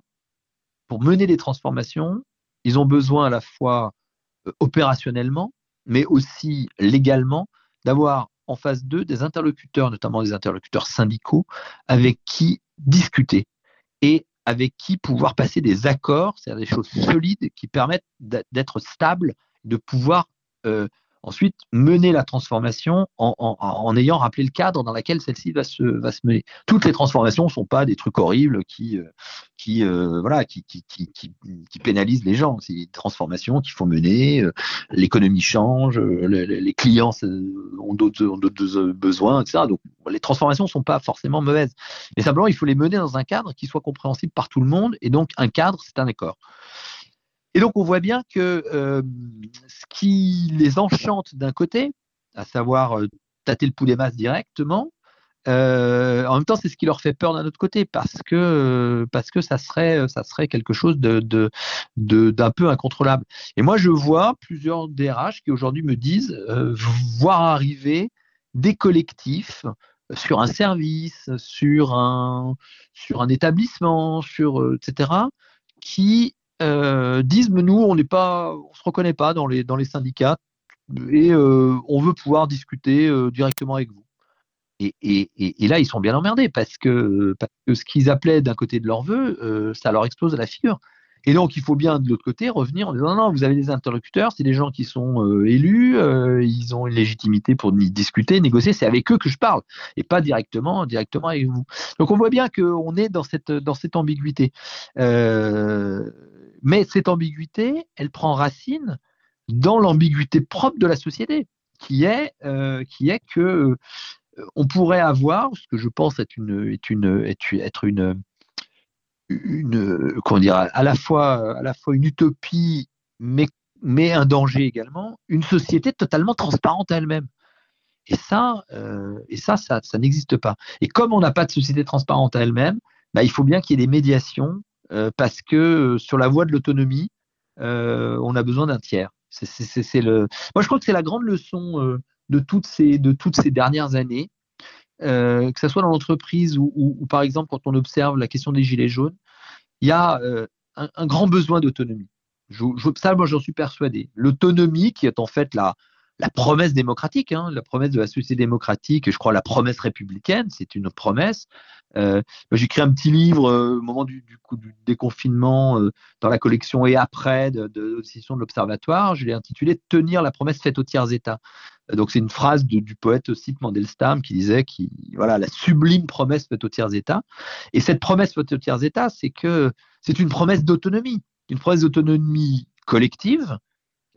pour mener des transformations, ils ont besoin à la fois euh, opérationnellement, mais aussi légalement, d'avoir en face d'eux des interlocuteurs, notamment des interlocuteurs syndicaux, avec qui discuter et avec qui pouvoir passer des accords, c'est-à-dire des choses solides qui permettent d'être stable, de pouvoir euh, Ensuite, mener la transformation en, ayant rappelé le cadre dans lequel celle-ci va se, va se mener. Toutes les transformations ne sont pas des trucs horribles qui, euh, qui, euh, voilà, qui, qui, qui, pénalisent les gens. C'est des transformations qu'il faut mener. Euh, l'économie change, les, clients ont d'autres besoins, etc. Donc, les transformations ne sont pas forcément mauvaises. Mais simplement, il faut les mener dans un cadre qui soit compréhensible par tout le monde. Et donc, un cadre, c'est un accord. Et donc on voit bien que euh, ce qui les enchante d'un côté, à savoir euh, tâter le poulet masse directement, euh, en même temps c'est ce qui leur fait peur d'un autre côté parce que parce que ça serait ça serait quelque chose de d'un peu incontrôlable. Et moi je vois plusieurs DRH qui aujourd'hui me disent voir arriver des collectifs sur un service, sur un sur un établissement, sur etc. qui euh, disent mais nous on n'est pas, on se reconnaît pas dans les dans les syndicats et euh, on veut pouvoir discuter euh, directement avec vous. Et, et, et, là ils sont bien emmerdés parce que parce que ce qu'ils appelaient d'un côté de leur vœu, ça leur explose à la figure. Et donc, il faut bien de l'autre côté revenir en disant non, non, vous avez des interlocuteurs, c'est des gens qui sont euh, élus, euh, ils ont une légitimité pour discuter, négocier, c'est avec eux que je parle et pas directement, directement avec vous. Donc, on voit bien qu'on est dans cette, dans cette ambiguïté. Euh, mais cette ambiguïté, elle prend racine dans l'ambiguïté propre de la société, qui est, qui est que on pourrait avoir ce que je pense être une, est une, être une comment dire, à la fois, à la fois une utopie, mais, mais un danger également, une société totalement transparente à elle-même. Et ça, euh, et ça, ça, ça n'existe pas. Et comme on n'a pas de société transparente à elle-même, bah, il faut bien qu'il y ait des médiations, euh, parce que euh, sur la voie de l'autonomie, on a besoin d'un tiers. Moi, je crois que c'est la grande leçon de, toutes ces, dernières années. Euh, que ce soit dans l'entreprise ou, par exemple quand on observe la question des gilets jaunes, il y a euh, un, grand besoin d'autonomie. ça, moi, j'en suis persuadé. L'autonomie, qui est en fait la, la promesse démocratique, hein, la promesse de la société démocratique, je crois la promesse républicaine, c'est une promesse. Euh, j'ai écrit un petit livre euh, au moment du, coup, du déconfinement euh, dans la collection et après de, de, de de l'Observatoire. Je l'ai intitulé Tenir la promesse faite aux tiers États. Donc c'est une phrase du poète aussi Mandelstam qui disait qui voilà la sublime promesse faite aux tiers États. Et cette promesse faite aux tiers États, c'est que c'est une promesse d'autonomie, une promesse d'autonomie collective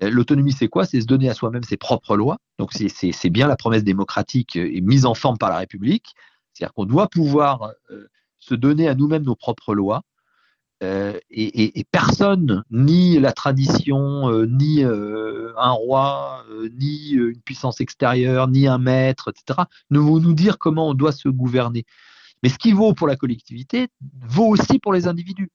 L'autonomie, c'est quoi? C'est se donner à soi-même ses propres lois. Donc, c'est bien la promesse démocratique et mise en forme par la République. C'est-à-dire qu'on doit pouvoir euh, se donner à nous-mêmes nos propres lois. Euh, et, personne, ni la tradition, euh, ni un roi, ni une puissance extérieure, ni un maître, etc., ne vont nous dire comment on doit se gouverner. Mais ce qui vaut pour la collectivité vaut aussi pour les individus.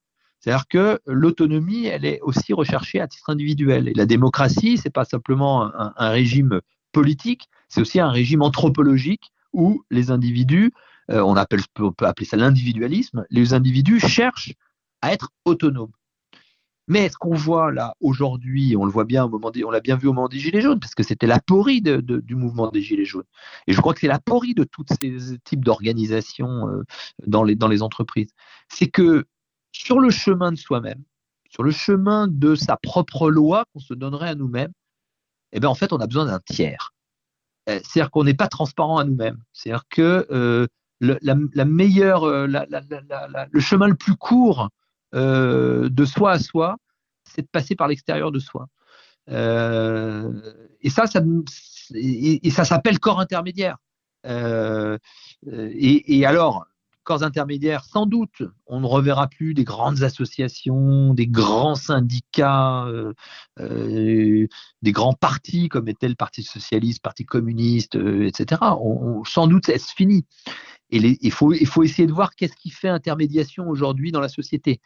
C'est-à-dire que l'autonomie, elle est aussi recherchée à titre individuel. Et la démocratie, c'est pas simplement un, régime politique, c'est aussi un régime anthropologique où les individus, euh, on, peut appeler ça l'individualisme, les individus cherchent à être autonomes. Mais ce qu'on voit là aujourd'hui, on le voit bien au moment on l'a bien vu au moment des Gilets jaunes, parce que c'était l'aporie de, du mouvement des Gilets jaunes. Et je crois que c'est l'aporie de tous ces types d'organisations euh, dans, les, dans les entreprises. C'est que sur le chemin de soi-même, sur le chemin de sa propre loi qu'on se donnerait à nous-mêmes, eh bien, en fait, on a besoin d'un tiers. Euh, c'est-à-dire qu'on n'est pas transparent à nous-mêmes. C'est-à-dire que euh, le, euh, le chemin le plus court de soi à soi, c'est de passer par l'extérieur de soi. et ça, ça, et, ça s'appelle corps intermédiaire. Et, alors, corps intermédiaires, sans doute, on ne reverra plus des grandes associations, des grands syndicats, euh, euh, des grands partis comme était le Parti socialiste, Parti communiste, euh, etc. Sans doute, c'est fini. Et il faut essayer de voir qu'est-ce qui fait intermédiation aujourd'hui dans la société.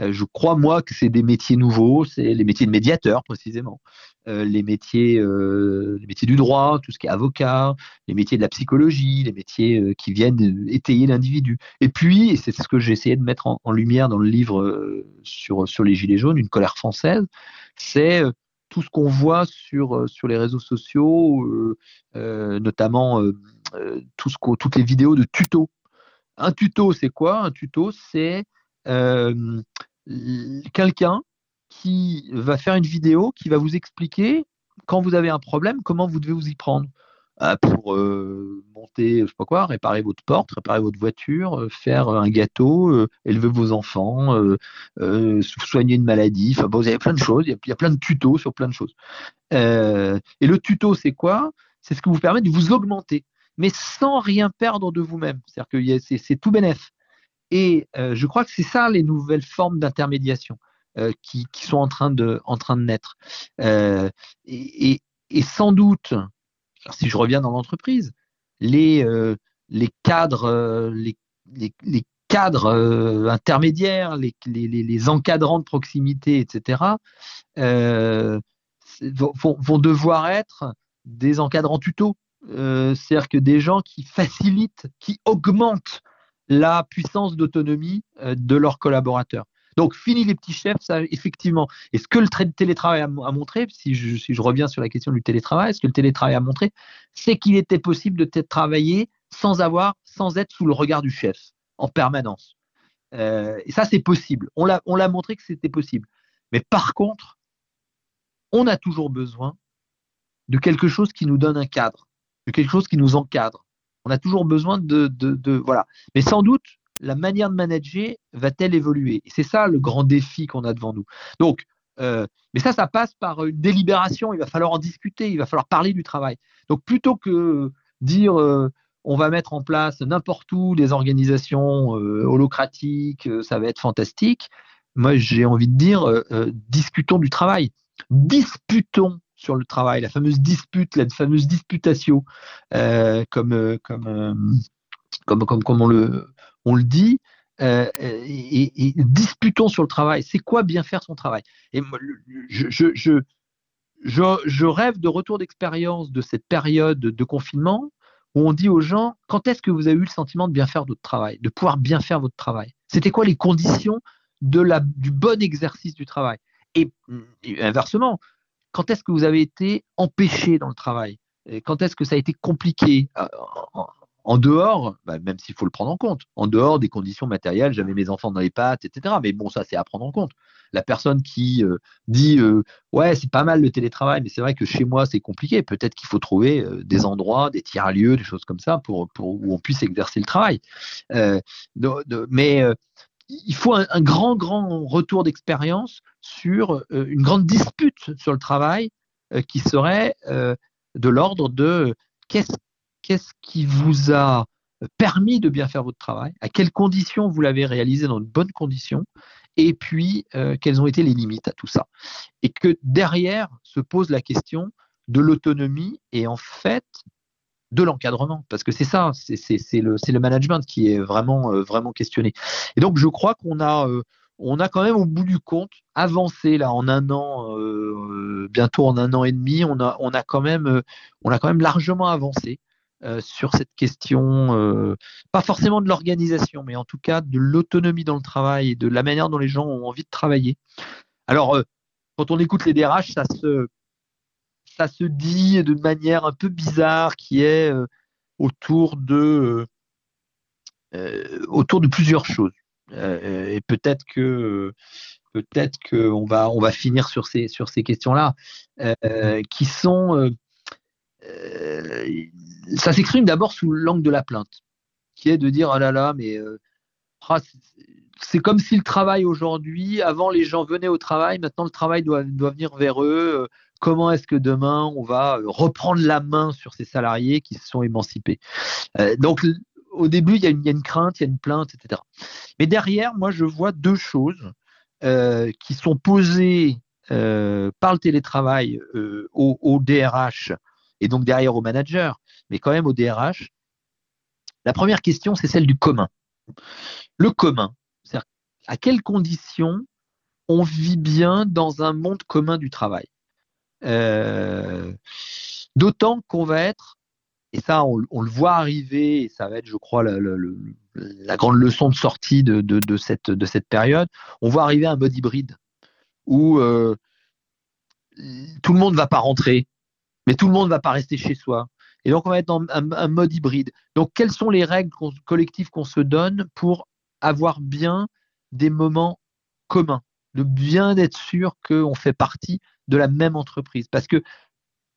Euh, je crois, moi, que c'est des métiers nouveaux, c'est les métiers de médiateur, précisément, euh, les, métiers, euh, les métiers du droit, tout ce qui est avocat, les métiers de la psychologie, les métiers qui viennent étayer l'individu. Et puis, et c'est ce que j'ai essayé de mettre en, lumière dans le livre sur, sur les Gilets jaunes, une colère française, c'est tout ce qu'on voit sur, sur les réseaux sociaux, notamment toutes les vidéos de tutos. Un tuto, c'est quoi? Un tuto, c'est quelqu'un qui va faire une vidéo qui va vous expliquer quand vous avez un problème, comment vous devez vous y prendre euh, pour euh, monter, je sais pas quoi, réparer votre porte, réparer votre voiture, euh, faire un gâteau, élever vos enfants, soigner une maladie. Enfin, vous avez plein de choses. Il y, a, plein de tutos sur plein de choses. et le tuto, c'est quoi? C'est ce qui vous permet de vous augmenter, mais sans rien perdre de vous-même. C'est-à-dire que c'est tout bénéf. Et euh, je crois que c'est ça les nouvelles formes d'intermédiation euh, qui, qui, sont en train de, en train de naître. Euh, et, et, sans doute, si je reviens dans l'entreprise, les, euh, les cadres, euh, les, les, les cadres intermédiaires, les, les, encadrants de proximité, etc., vont, vont, devoir être des encadrants tutos. C'est-à-dire que des gens qui facilitent, qui augmentent la puissance d'autonomie euh, de leurs collaborateurs. Donc, fini les petits chefs, ça, effectivement. Et ce que le télétravail a, montré, si je, si je, reviens sur la question du télétravail, ce que le télétravail a montré, c'est qu'il était possible de travailler sans avoir, sans être sous le regard du chef, en permanence. et ça, c'est possible. On l'a montré que c'était possible. Mais par contre, on a toujours besoin de quelque chose qui nous donne un cadre, de quelque chose qui nous encadre. On a toujours besoin de, voilà. Mais sans doute, la manière de manager va-t-elle évoluer? C'est ça le grand défi qu'on a devant nous. Donc, euh, mais ça, ça passe par une délibération. Il va falloir en discuter. Il va falloir parler du travail. Donc, plutôt que dire euh, on va mettre en place n'importe où des organisations euh, holocratiques, ça va être fantastique. Moi, j'ai envie de dire discutons du travail. Disputons sur le travail, la fameuse dispute, la fameuse disputatio, comme, comme, comme, comme, comme on le, on le dit, euh, et, disputons sur le travail. C'est quoi bien faire son travail? Et je, je, rêve de retour d'expérience de cette période de confinement où on dit aux gens quand est-ce que vous avez eu le sentiment de bien faire votre travail, de pouvoir bien faire votre travail? C'était quoi les conditions de la, du bon exercice du travail? Et, inversement, quand est-ce que vous avez été empêché dans le travail? Quand est-ce que ça a été compliqué? Euh, en dehors, bah, même s'il faut le prendre en compte, en dehors des conditions matérielles, j'avais mes enfants dans les pattes, etc. Mais bon, ça, c'est à prendre en compte. La personne qui euh, dit euh, ouais, c'est pas mal le télétravail, mais c'est vrai que chez moi, c'est compliqué. Peut-être qu'il faut trouver euh, des endroits, des tiers-lieux, des choses comme ça pour, où on puisse exercer le travail. mais il faut un, grand, grand retour d'expérience sur une grande dispute sur le travail qui serait de l'ordre de qu'est-ce qu'est-ce qui vous a permis de bien faire votre travail, à quelles conditions vous l'avez réalisé dans de bonnes conditions, et puis euh, quelles ont été les limites à tout ça? Et que derrière se pose la question de l'autonomie et en fait de l'encadrement, parce que c'est ça, c'est le, le, management qui est vraiment, euh, vraiment questionné. Et donc je crois qu'on a, euh, on a quand même au bout du compte avancé là en un an, bientôt en un an et demi, on a, on a quand même, on a quand même largement avancé. Euh, sur cette question, euh, pas forcément de l'organisation, mais en tout cas de l'autonomie dans le travail et de la manière dont les gens ont envie de travailler. Alors, euh, quand on écoute les DRH, ça se, ça se dit de manière un peu bizarre, qui est autour de, autour de plusieurs choses. et peut-être que peut-être qu'on va on va finir sur ces sur ces questions-là, qui sont euh, ça s'exprime d'abord sous l'angle de la plainte, qui est de dire ah là là, mais euh, ah, c'est comme si le travail aujourd'hui, avant les gens venaient au travail, maintenant le travail doit venir vers eux. Euh, comment est-ce que demain on va reprendre la main sur ces salariés qui se sont émancipés? Donc au début, il y, a une, crainte, il y a une plainte, etc. Mais derrière, moi, je vois deux choses qui sont posées par le télétravail au, au, DRH et donc derrière au manager, mais quand même au DRH. La première question, c'est celle du commun. Le commun, c'est-à-dire à quelles conditions on vit bien dans un monde commun du travail? Euh, d'autant qu'on va être, et ça on, le voit arriver, et ça va être, je crois, la, grande leçon de sortie de, cette, de cette période, on voit arriver un mode hybride où euh, tout le monde ne va pas rentrer, mais tout le monde ne va pas rester chez soi. Et donc, on va être dans un, mode hybride. Donc, quelles sont les règles collectives qu'on se donne pour avoir bien des moments communs, de bien être sûr qu'on fait partie de la même entreprise Parce que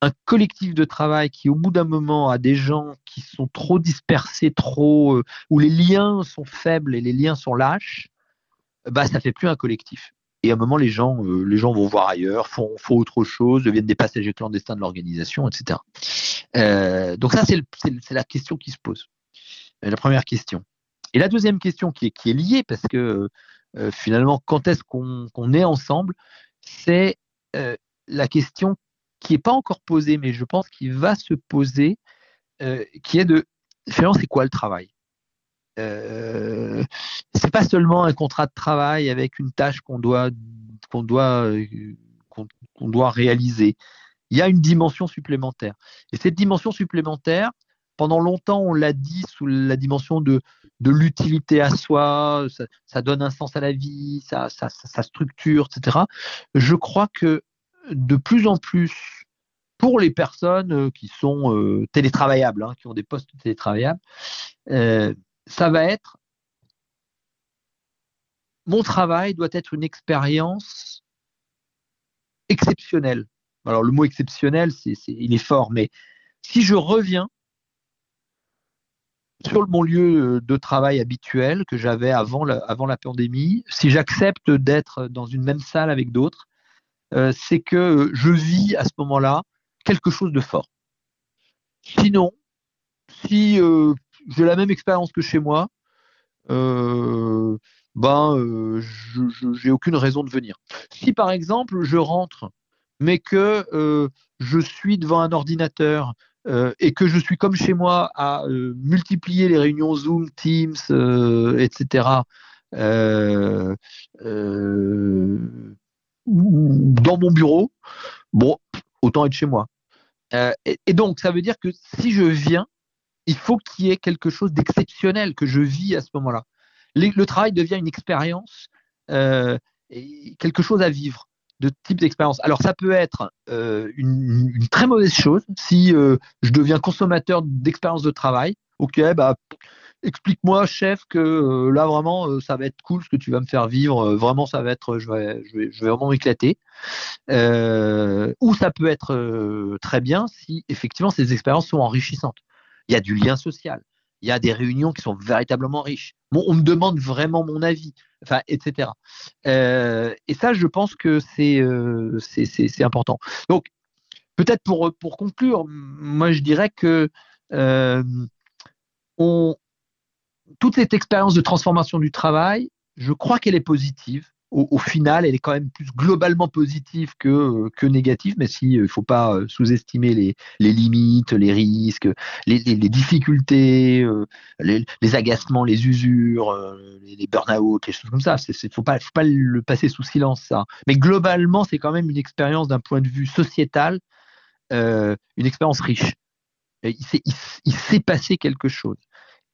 un collectif de travail qui, au bout d'un moment, a des gens qui sont trop dispersés, trop, euh, où les liens sont faibles et les liens sont lâches, bah, ça fait plus un collectif. Et à un moment, les gens, euh, les gens vont voir ailleurs, font, font, autre chose, deviennent des passagers clandestins de l'organisation, etc. Euh, donc ça, c'est la question qui se pose. La première question. Et la deuxième question qui est, qui est liée, parce que finalement, quand est-ce qu'on est ensemble, c'est la question qui n'est pas encore posée, mais je pense qu'il va se poser, qui est de, finalement, c'est quoi le travail? Euh, c'est pas seulement un contrat de travail avec une tâche qu'on doit qu'on doit euh, qu'on doit réaliser. Il y a une dimension supplémentaire. Et cette dimension supplémentaire, pendant longtemps, on l'a dit sous la dimension de, de l'utilité à soi, ça, donne un sens à la vie, ça, ça, ça, structure, etc. Je crois que de plus en plus, pour les personnes euh, qui sont euh, télétravaillables, hein, qui ont des postes télétravaillables, euh, ça va être mon travail doit être une expérience exceptionnelle. Alors le mot exceptionnel, c'est, il est fort, mais si je reviens sur mon lieu de travail habituel que j'avais avant la, avant la pandémie, si j'accepte d'être dans une même salle avec d'autres, euh, c'est que je vis à ce moment-là quelque chose de fort. Sinon, si euh, j'ai la même expérience que chez moi, euh, ben, euh, je j'ai aucune raison de venir. Si par exemple je rentre, mais que euh, je suis devant un ordinateur euh, et que je suis comme chez moi à euh, multiplier les réunions Zoom, Teams, euh, etc. euh, euh, dans mon bureau, bon, autant être chez moi. Euh, et, donc, ça veut dire que si je viens, il faut qu'il y ait quelque chose d'exceptionnel que je vis à ce moment-là. Le travail devient une expérience, euh, quelque chose à vivre de type d'expérience. Alors ça peut être euh, une, très mauvaise chose si euh, je deviens consommateur d'expérience de travail. Ok, bah explique-moi chef que euh, là vraiment ça va être cool ce que tu vas me faire vivre. Vraiment ça va être, je vais, vraiment m'éclater. Euh, ou ça peut être très bien si effectivement ces expériences sont enrichissantes. Il y a du lien social. Il y a des réunions qui sont véritablement riches. On me demande vraiment mon avis, etc. Euh, et ça, je pense que c'est euh, important. Donc, peut-être pour, conclure, moi, je dirais que euh, toute cette expérience de transformation du travail, je crois qu'elle est positive. Au, final, elle est quand même plus globalement positive que, que négative, mais si il ne faut pas euh, sous-estimer les, les limites, les risques, les, difficultés, euh, les, agacements, les usures, euh, les, burn-out, les choses comme ça. Il ne faut pas, faut pas le passer sous silence, ça. Mais globalement, c'est quand même une expérience d'un point de vue sociétal, euh, une expérience riche. Il il il s'est passé quelque chose.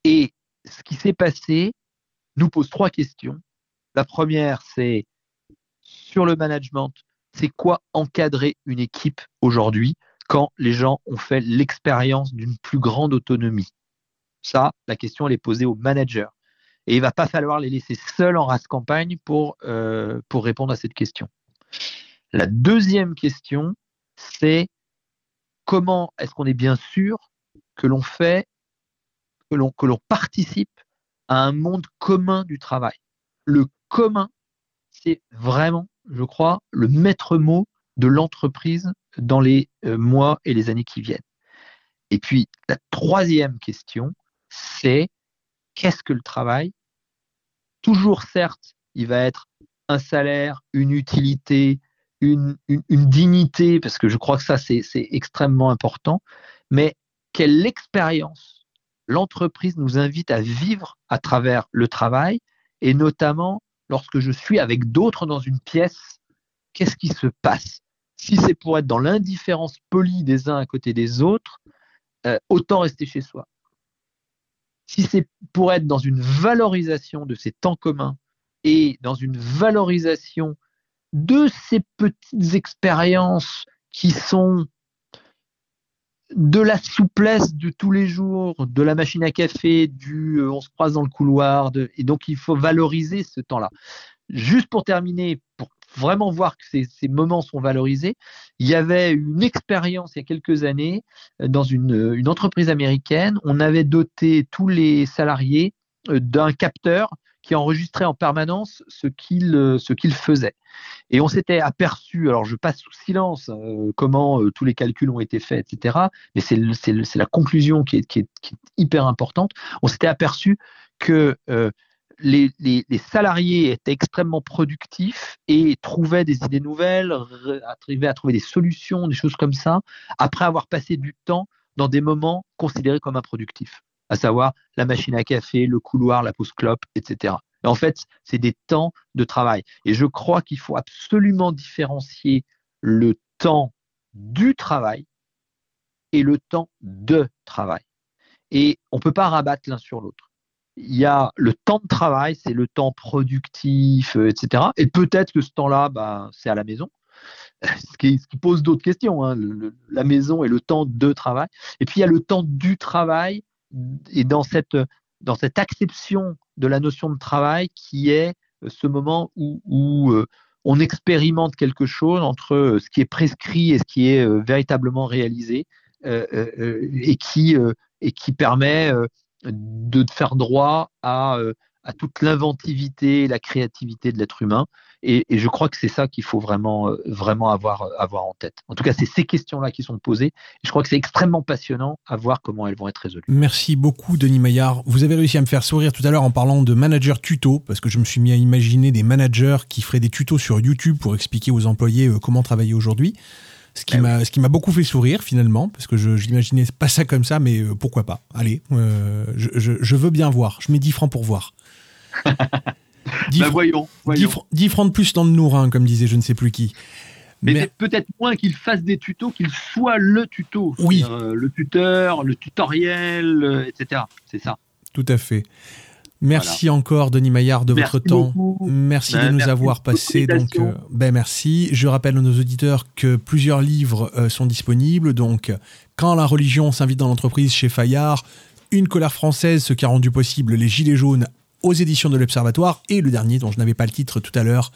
Et ce qui s'est passé nous pose trois questions. La première, c'est sur le management, c'est quoi encadrer une équipe aujourd'hui quand les gens ont fait l'expérience d'une plus grande autonomie? Ça, la question, elle est posée aux managers. Et il va pas falloir les laisser seuls en race campagne pour, euh, pour répondre à cette question. La deuxième question, c'est comment est-ce qu'on est bien sûr que l'on fait, que l'on, que l'on participe à un monde commun du travail? Commun, c'est vraiment, je crois, le maître mot de l'entreprise dans les euh, mois et les années qui viennent. Et puis, la troisième question, c'est qu'est-ce que le travail? Toujours, certes, il va être un salaire, une utilité, une, dignité, parce que je crois que ça, c'est extrêmement important, mais quelle expérience l'entreprise nous invite à vivre à travers le travail, et notamment lorsque je suis avec d'autres dans une pièce, qu'est-ce qui se passe? Si c'est pour être dans l'indifférence polie des uns à côté des autres, euh, autant rester chez soi. Si c'est pour être dans une valorisation de ces temps communs et dans une valorisation de ces petites expériences qui sont de la souplesse de tous les jours, de la machine à café, du euh, on se croise dans le couloir, de, et donc il faut valoriser ce temps-là. Juste pour terminer, pour vraiment voir que ces, moments sont valorisés, il y avait une expérience il y a quelques années dans une, une entreprise américaine. On avait doté tous les salariés d'un capteur qui enregistrait en permanence ce qu'il ce qu'il faisait. Et on s'était aperçu, alors je passe sous silence euh, comment euh, tous les calculs ont été faits, etc. Mais c'est la conclusion qui est, hyper importante. On s'était aperçu que euh, les, les, les, salariés étaient extrêmement productifs et trouvaient des idées nouvelles, arrivaient à trouver des solutions, des choses comme ça, après avoir passé du temps dans des moments considérés comme improductifs, à savoir la machine à café, le couloir, la pause clope, etc. Et en fait, c'est des temps de travail. Et je crois qu'il faut absolument différencier le temps du travail et le temps de travail. Et on ne peut pas rabattre l'un sur l'autre il y a le temps de travail, c'est le temps productif, euh, etc. Et peut-être que ce temps-là, bah, c'est à la maison, [LAUGHS] ce qui, pose d'autres questions, hein, la maison et le temps de travail. Et puis il y a le temps du travail, et dans cette, dans cette acception de la notion de travail qui est ce moment où, on expérimente quelque chose entre ce qui est prescrit et ce qui est véritablement réalisé et qui et qui permet de faire droit à, à toute l'inventivité et la créativité de l'être humain. Et, je crois que c'est ça qu'il faut vraiment, euh, vraiment avoir, euh, avoir en tête. En tout cas, c'est ces questions-là qui sont posées. Et je crois que c'est extrêmement passionnant à voir comment elles vont être résolues. Merci beaucoup, Denis Maillard. Vous avez réussi à me faire sourire tout à l'heure en parlant de manager tuto, parce que je me suis mis à imaginer des managers qui feraient des tutos sur YouTube pour expliquer aux employés euh, comment travailler aujourd'hui. Ce qui eh m'a, ce qui m'a beaucoup fait sourire finalement, parce que je, n'imaginais pas ça comme ça, mais pourquoi pas Allez, je, je, veux bien voir. Je mets 10 francs pour voir. 10, bah, voyons, 10, francs de plus dans le nourrin, comme disait je ne sais plus qui. Mais, peut-être moins qu'il fasse des tutos, qu'il soit le tuto. Oui. Euh, le tuteur, le tutoriel, euh, etc. C'est ça. Tout à fait. Merci encore, Denis Maillard, de votre temps. Merci de ben, nous avoir passé. Donc, euh, ben merci. Je rappelle à nos auditeurs que plusieurs livres sont disponibles. Donc, quand la religion s'invite dans l'entreprise chez Fayard, une colère française, ce qui a rendu possible les Gilets jaunes aux éditions de l'Observatoire, et le dernier dont je n'avais pas le titre tout à l'heure,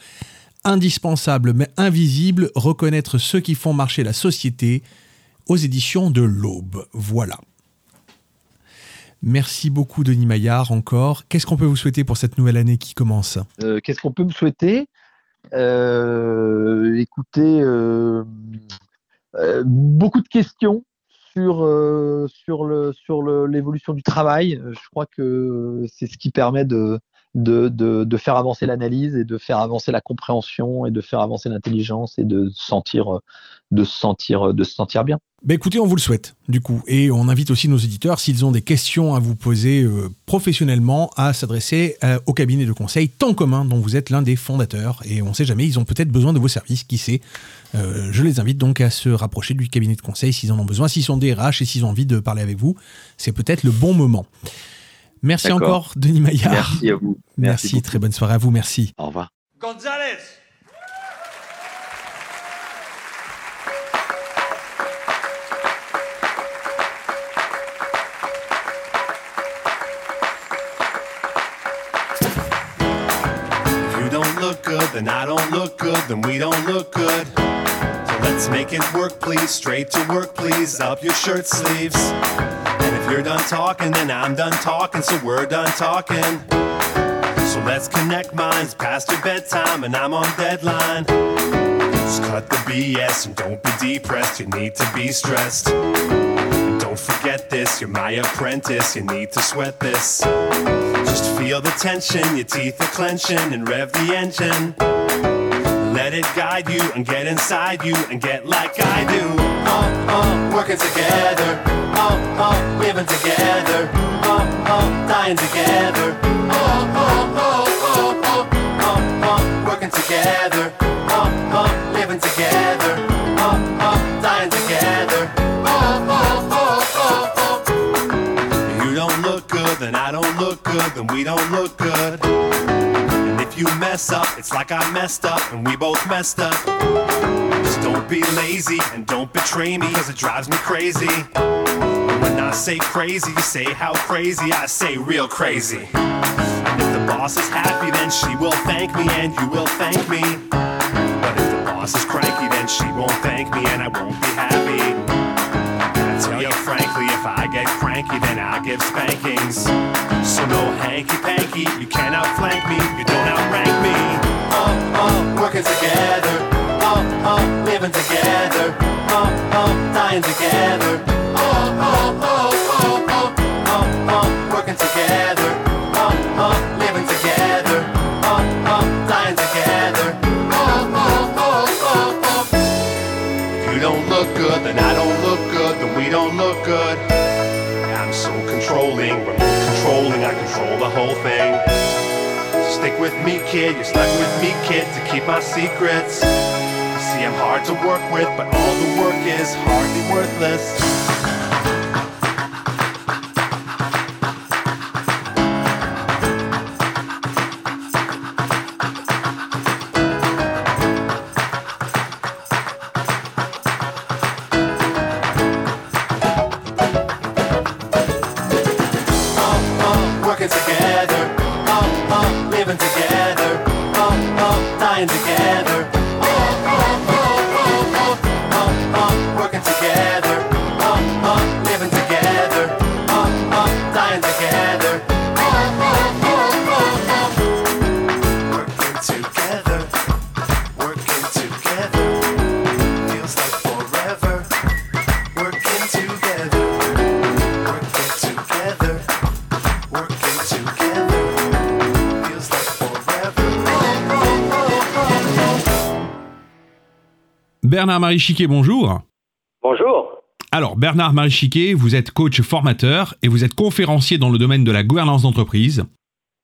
Indispensable mais invisible, reconnaître ceux qui font marcher la société, aux éditions de l'Aube. Voilà. Merci beaucoup Denis Maillard encore. Qu'est-ce qu'on peut vous souhaiter pour cette nouvelle année qui commence? Euh, Qu'est-ce qu'on peut me souhaiter? Euh, Écoutez, euh, beaucoup de questions sur, euh, sur, le, sur l'évolution du travail. Euh, je crois que c'est ce qui permet de, de, de, faire avancer l'analyse et de faire avancer la compréhension et de faire avancer l'intelligence et de sentir, de se sentir, de se sentir bien. Bah écoutez, on vous le souhaite, du coup. Et on invite aussi nos éditeurs, s'ils ont des questions à vous poser euh, professionnellement, à s'adresser euh, au cabinet de conseil Temps commun, dont vous êtes l'un des fondateurs. Et on ne sait jamais, ils ont peut-être besoin de vos services, qui sait. Euh, je les invite donc à se rapprocher du cabinet de conseil s'ils en ont besoin, s'ils sont des RH et s'ils ont envie de parler avec vous. C'est peut-être le bon moment. Merci encore, Denis Maillard. Merci à vous. Merci, très bonne soirée à vous. Merci. Au revoir. Gonzalez then I don't look good, then we don't look good. So let's make it work, please. Straight to work, please. Up your shirt sleeves. And you're done talking, then I'm done talking, so we're done talking. So let's connect minds past your bedtime, and I'm on deadline. Just cut the BS and don't be depressed, you need to be stressed. don't forget this, you're my apprentice, you need to sweat this. Just feel the tension, your teeth are clenching and rev the engine. Let it guide you and get inside you and get like I do. Oh, oh, working together. Oh, oh, living together. Oh, oh, dying together. Oh, oh, oh, oh, oh, oh, oh, working together. Oh, oh, living together. Oh, oh, dying together. Oh, oh. You don't look good, then I don't look good, then we don't look good. You mess up, it's like I messed up and we both messed up. Just don't be lazy and don't betray me, cause it drives me crazy. when I say crazy, you say how crazy, I say real crazy. And if the boss is happy, then she will thank me and you will thank me. But if the boss is cranky, then she won't thank me and I won't be happy. I frankly, if I get cranky, then I'll give spankings. So no hanky panky, you can't outflank me, you don't outrank me. Oh, oh, working together. Oh, oh, living together. Oh, oh, dying together. Oh, oh, oh, oh, oh, oh, oh, working together. Oh, oh, living together. Oh, oh, dying together. Oh, oh, oh, oh, oh. If you don't look good, then I don't look good, we don't look good. I'm so controlling, remote controlling, I control the whole thing. Stick with me, kid, you're stuck with me, kid, to keep my secrets. See, I'm hard to work with, but all the work is hardly worthless. lions again. Bernard-Marie Chiquet, bonjour. Bonjour. Alors, Bernard-Marie Chiquet, vous êtes coach formateur et vous êtes conférencier dans le domaine de la gouvernance d'entreprise.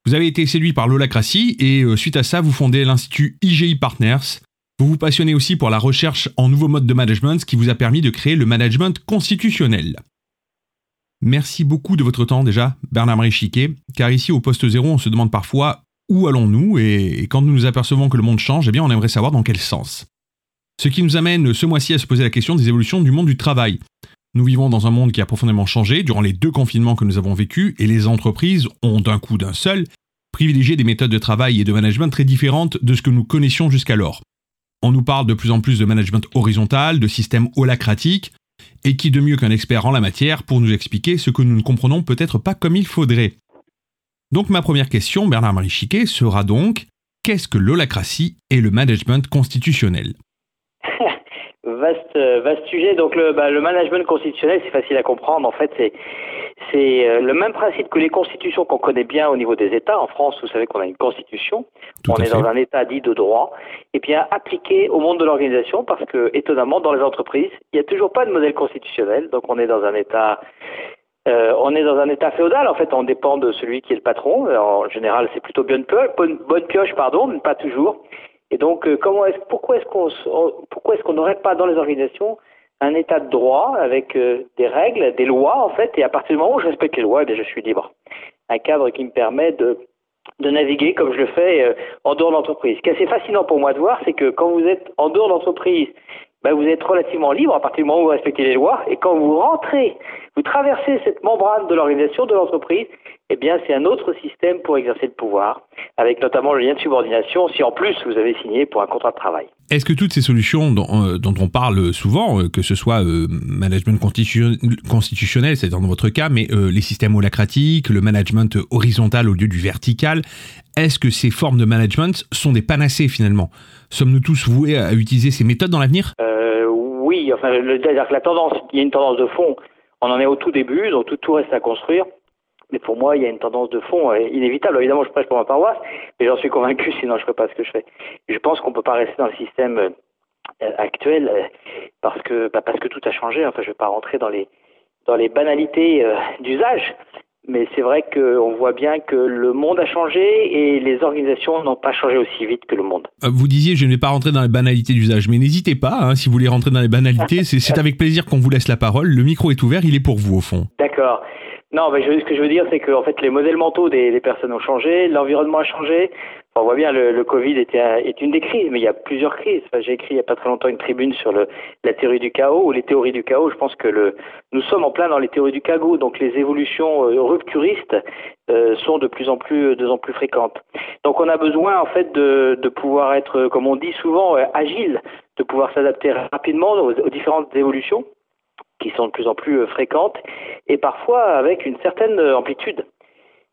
Vous avez été séduit par l'holacratie et euh, suite à ça, vous fondez l'Institut IGI Partners. Vous vous passionnez aussi pour la recherche en nouveaux modes de management, ce qui vous a permis de créer le management constitutionnel. Merci beaucoup de votre temps déjà, Bernard-Marie Chiquet, car ici au poste zéro, on se demande parfois où allons-nous et, quand nous nous apercevons que le monde change, eh bien on aimerait savoir dans quel sens. Ce qui nous amène ce mois-ci à se poser la question des évolutions du monde du travail. Nous vivons dans un monde qui a profondément changé durant les deux confinements que nous avons vécus et les entreprises ont d'un coup d'un seul privilégié des méthodes de travail et de management très différentes de ce que nous connaissions jusqu'alors. On nous parle de plus en plus de management horizontal, de système holacratique, et qui de mieux qu'un expert en la matière pour nous expliquer ce que nous ne comprenons peut-être pas comme il faudrait. Donc ma première question, Bernard-Marie Chiquet, sera donc qu'est-ce que l'holacratie et le management constitutionnel? [LAUGHS] vaste, vaste sujet. Donc le, bah, le management constitutionnel, c'est facile à comprendre. En fait, c'est c'est euh, le même principe que les constitutions qu'on connaît bien au niveau des États. En France, vous savez qu'on a une constitution. on est dans un État dit de droit. Et bien appliqué au monde de l'organisation parce que, étonnamment, dans les entreprises, il n'y a toujours pas de modèle constitutionnel. Donc on est dans un État euh, on est dans un état féodal, en fait, on dépend de celui qui est le patron. En général, c'est plutôt bonne pioche, bonne, bonne pioche, pardon, mais pas toujours. Et donc, euh, comment est pourquoi est-ce qu'on pourquoi est-ce qu'on n'aurait pas dans les organisations un état de droit avec euh, des règles, des lois en fait, et à partir du moment où je respecte les lois, eh je suis libre. Un cadre qui me permet de de naviguer comme je le fais euh, en dehors de l'entreprise. Ce qui est assez fascinant pour moi de voir, c'est que quand vous êtes en dehors de l'entreprise, ben, vous êtes relativement libre à partir du moment où vous respectez les lois, et quand vous rentrez, vous traversez cette membrane de l'organisation, de l'entreprise, eh bien, c'est un autre système pour exercer le pouvoir, avec notamment le lien de subordination, si en plus vous avez signé pour un contrat de travail. Est-ce que toutes ces solutions dont, euh, on parle souvent, euh, que ce soit euh, management constitutionnel, c'est dans votre cas, mais les systèmes holacratiques, le management horizontal au lieu du vertical, est-ce que ces formes de management sont des panacées finalement? Sommes-nous tous voués à utiliser ces méthodes dans l'avenir? Oui, enfin, c'est-à-dire que la tendance, il y a une tendance de fond. On en est au tout début, donc tout, tout reste à construire. Mais pour moi, il y a une tendance de fond euh, inévitable. Évidemment, je prêche pour ma paroisse, mais j'en suis convaincu, [LAUGHS] sinon je ne ferais pas ce que je fais. Je pense qu'on ne peut pas rester dans le système euh, actuel euh, parce que bah, parce que tout a changé. Enfin, je ne vais pas rentrer dans les dans les banalités d'usage, mais c'est vrai qu'on voit bien que le monde a changé et les organisations n'ont pas changé aussi vite que le monde. Vous disiez, je ne vais pas rentrer dans les banalités d'usage, mais n'hésitez pas, hein, si vous voulez rentrer dans les banalités, [LAUGHS] c'est avec plaisir qu'on vous laisse la parole. Le micro est ouvert, il est pour vous au fond. D'accord. Non, mais ce que je veux dire, c'est que fait, les modèles mentaux des, des personnes ont changé, l'environnement a changé. on voit bien, le, le Covid était, est une des crises, mais il y a plusieurs crises. J'ai écrit il n'y a pas très longtemps une tribune sur le, la théorie du chaos ou les théories du chaos. Je pense que le, nous sommes en plein dans les théories du chaos, donc les évolutions euh, rupturistes euh, sont de plus en plus, de plus en plus fréquentes. Donc, on a besoin en fait de, de pouvoir être, comme on dit souvent, euh, agile, de pouvoir s'adapter rapidement aux différentes évolutions qui sont de plus en plus euh, fréquentes et parfois avec une certaine euh, amplitude.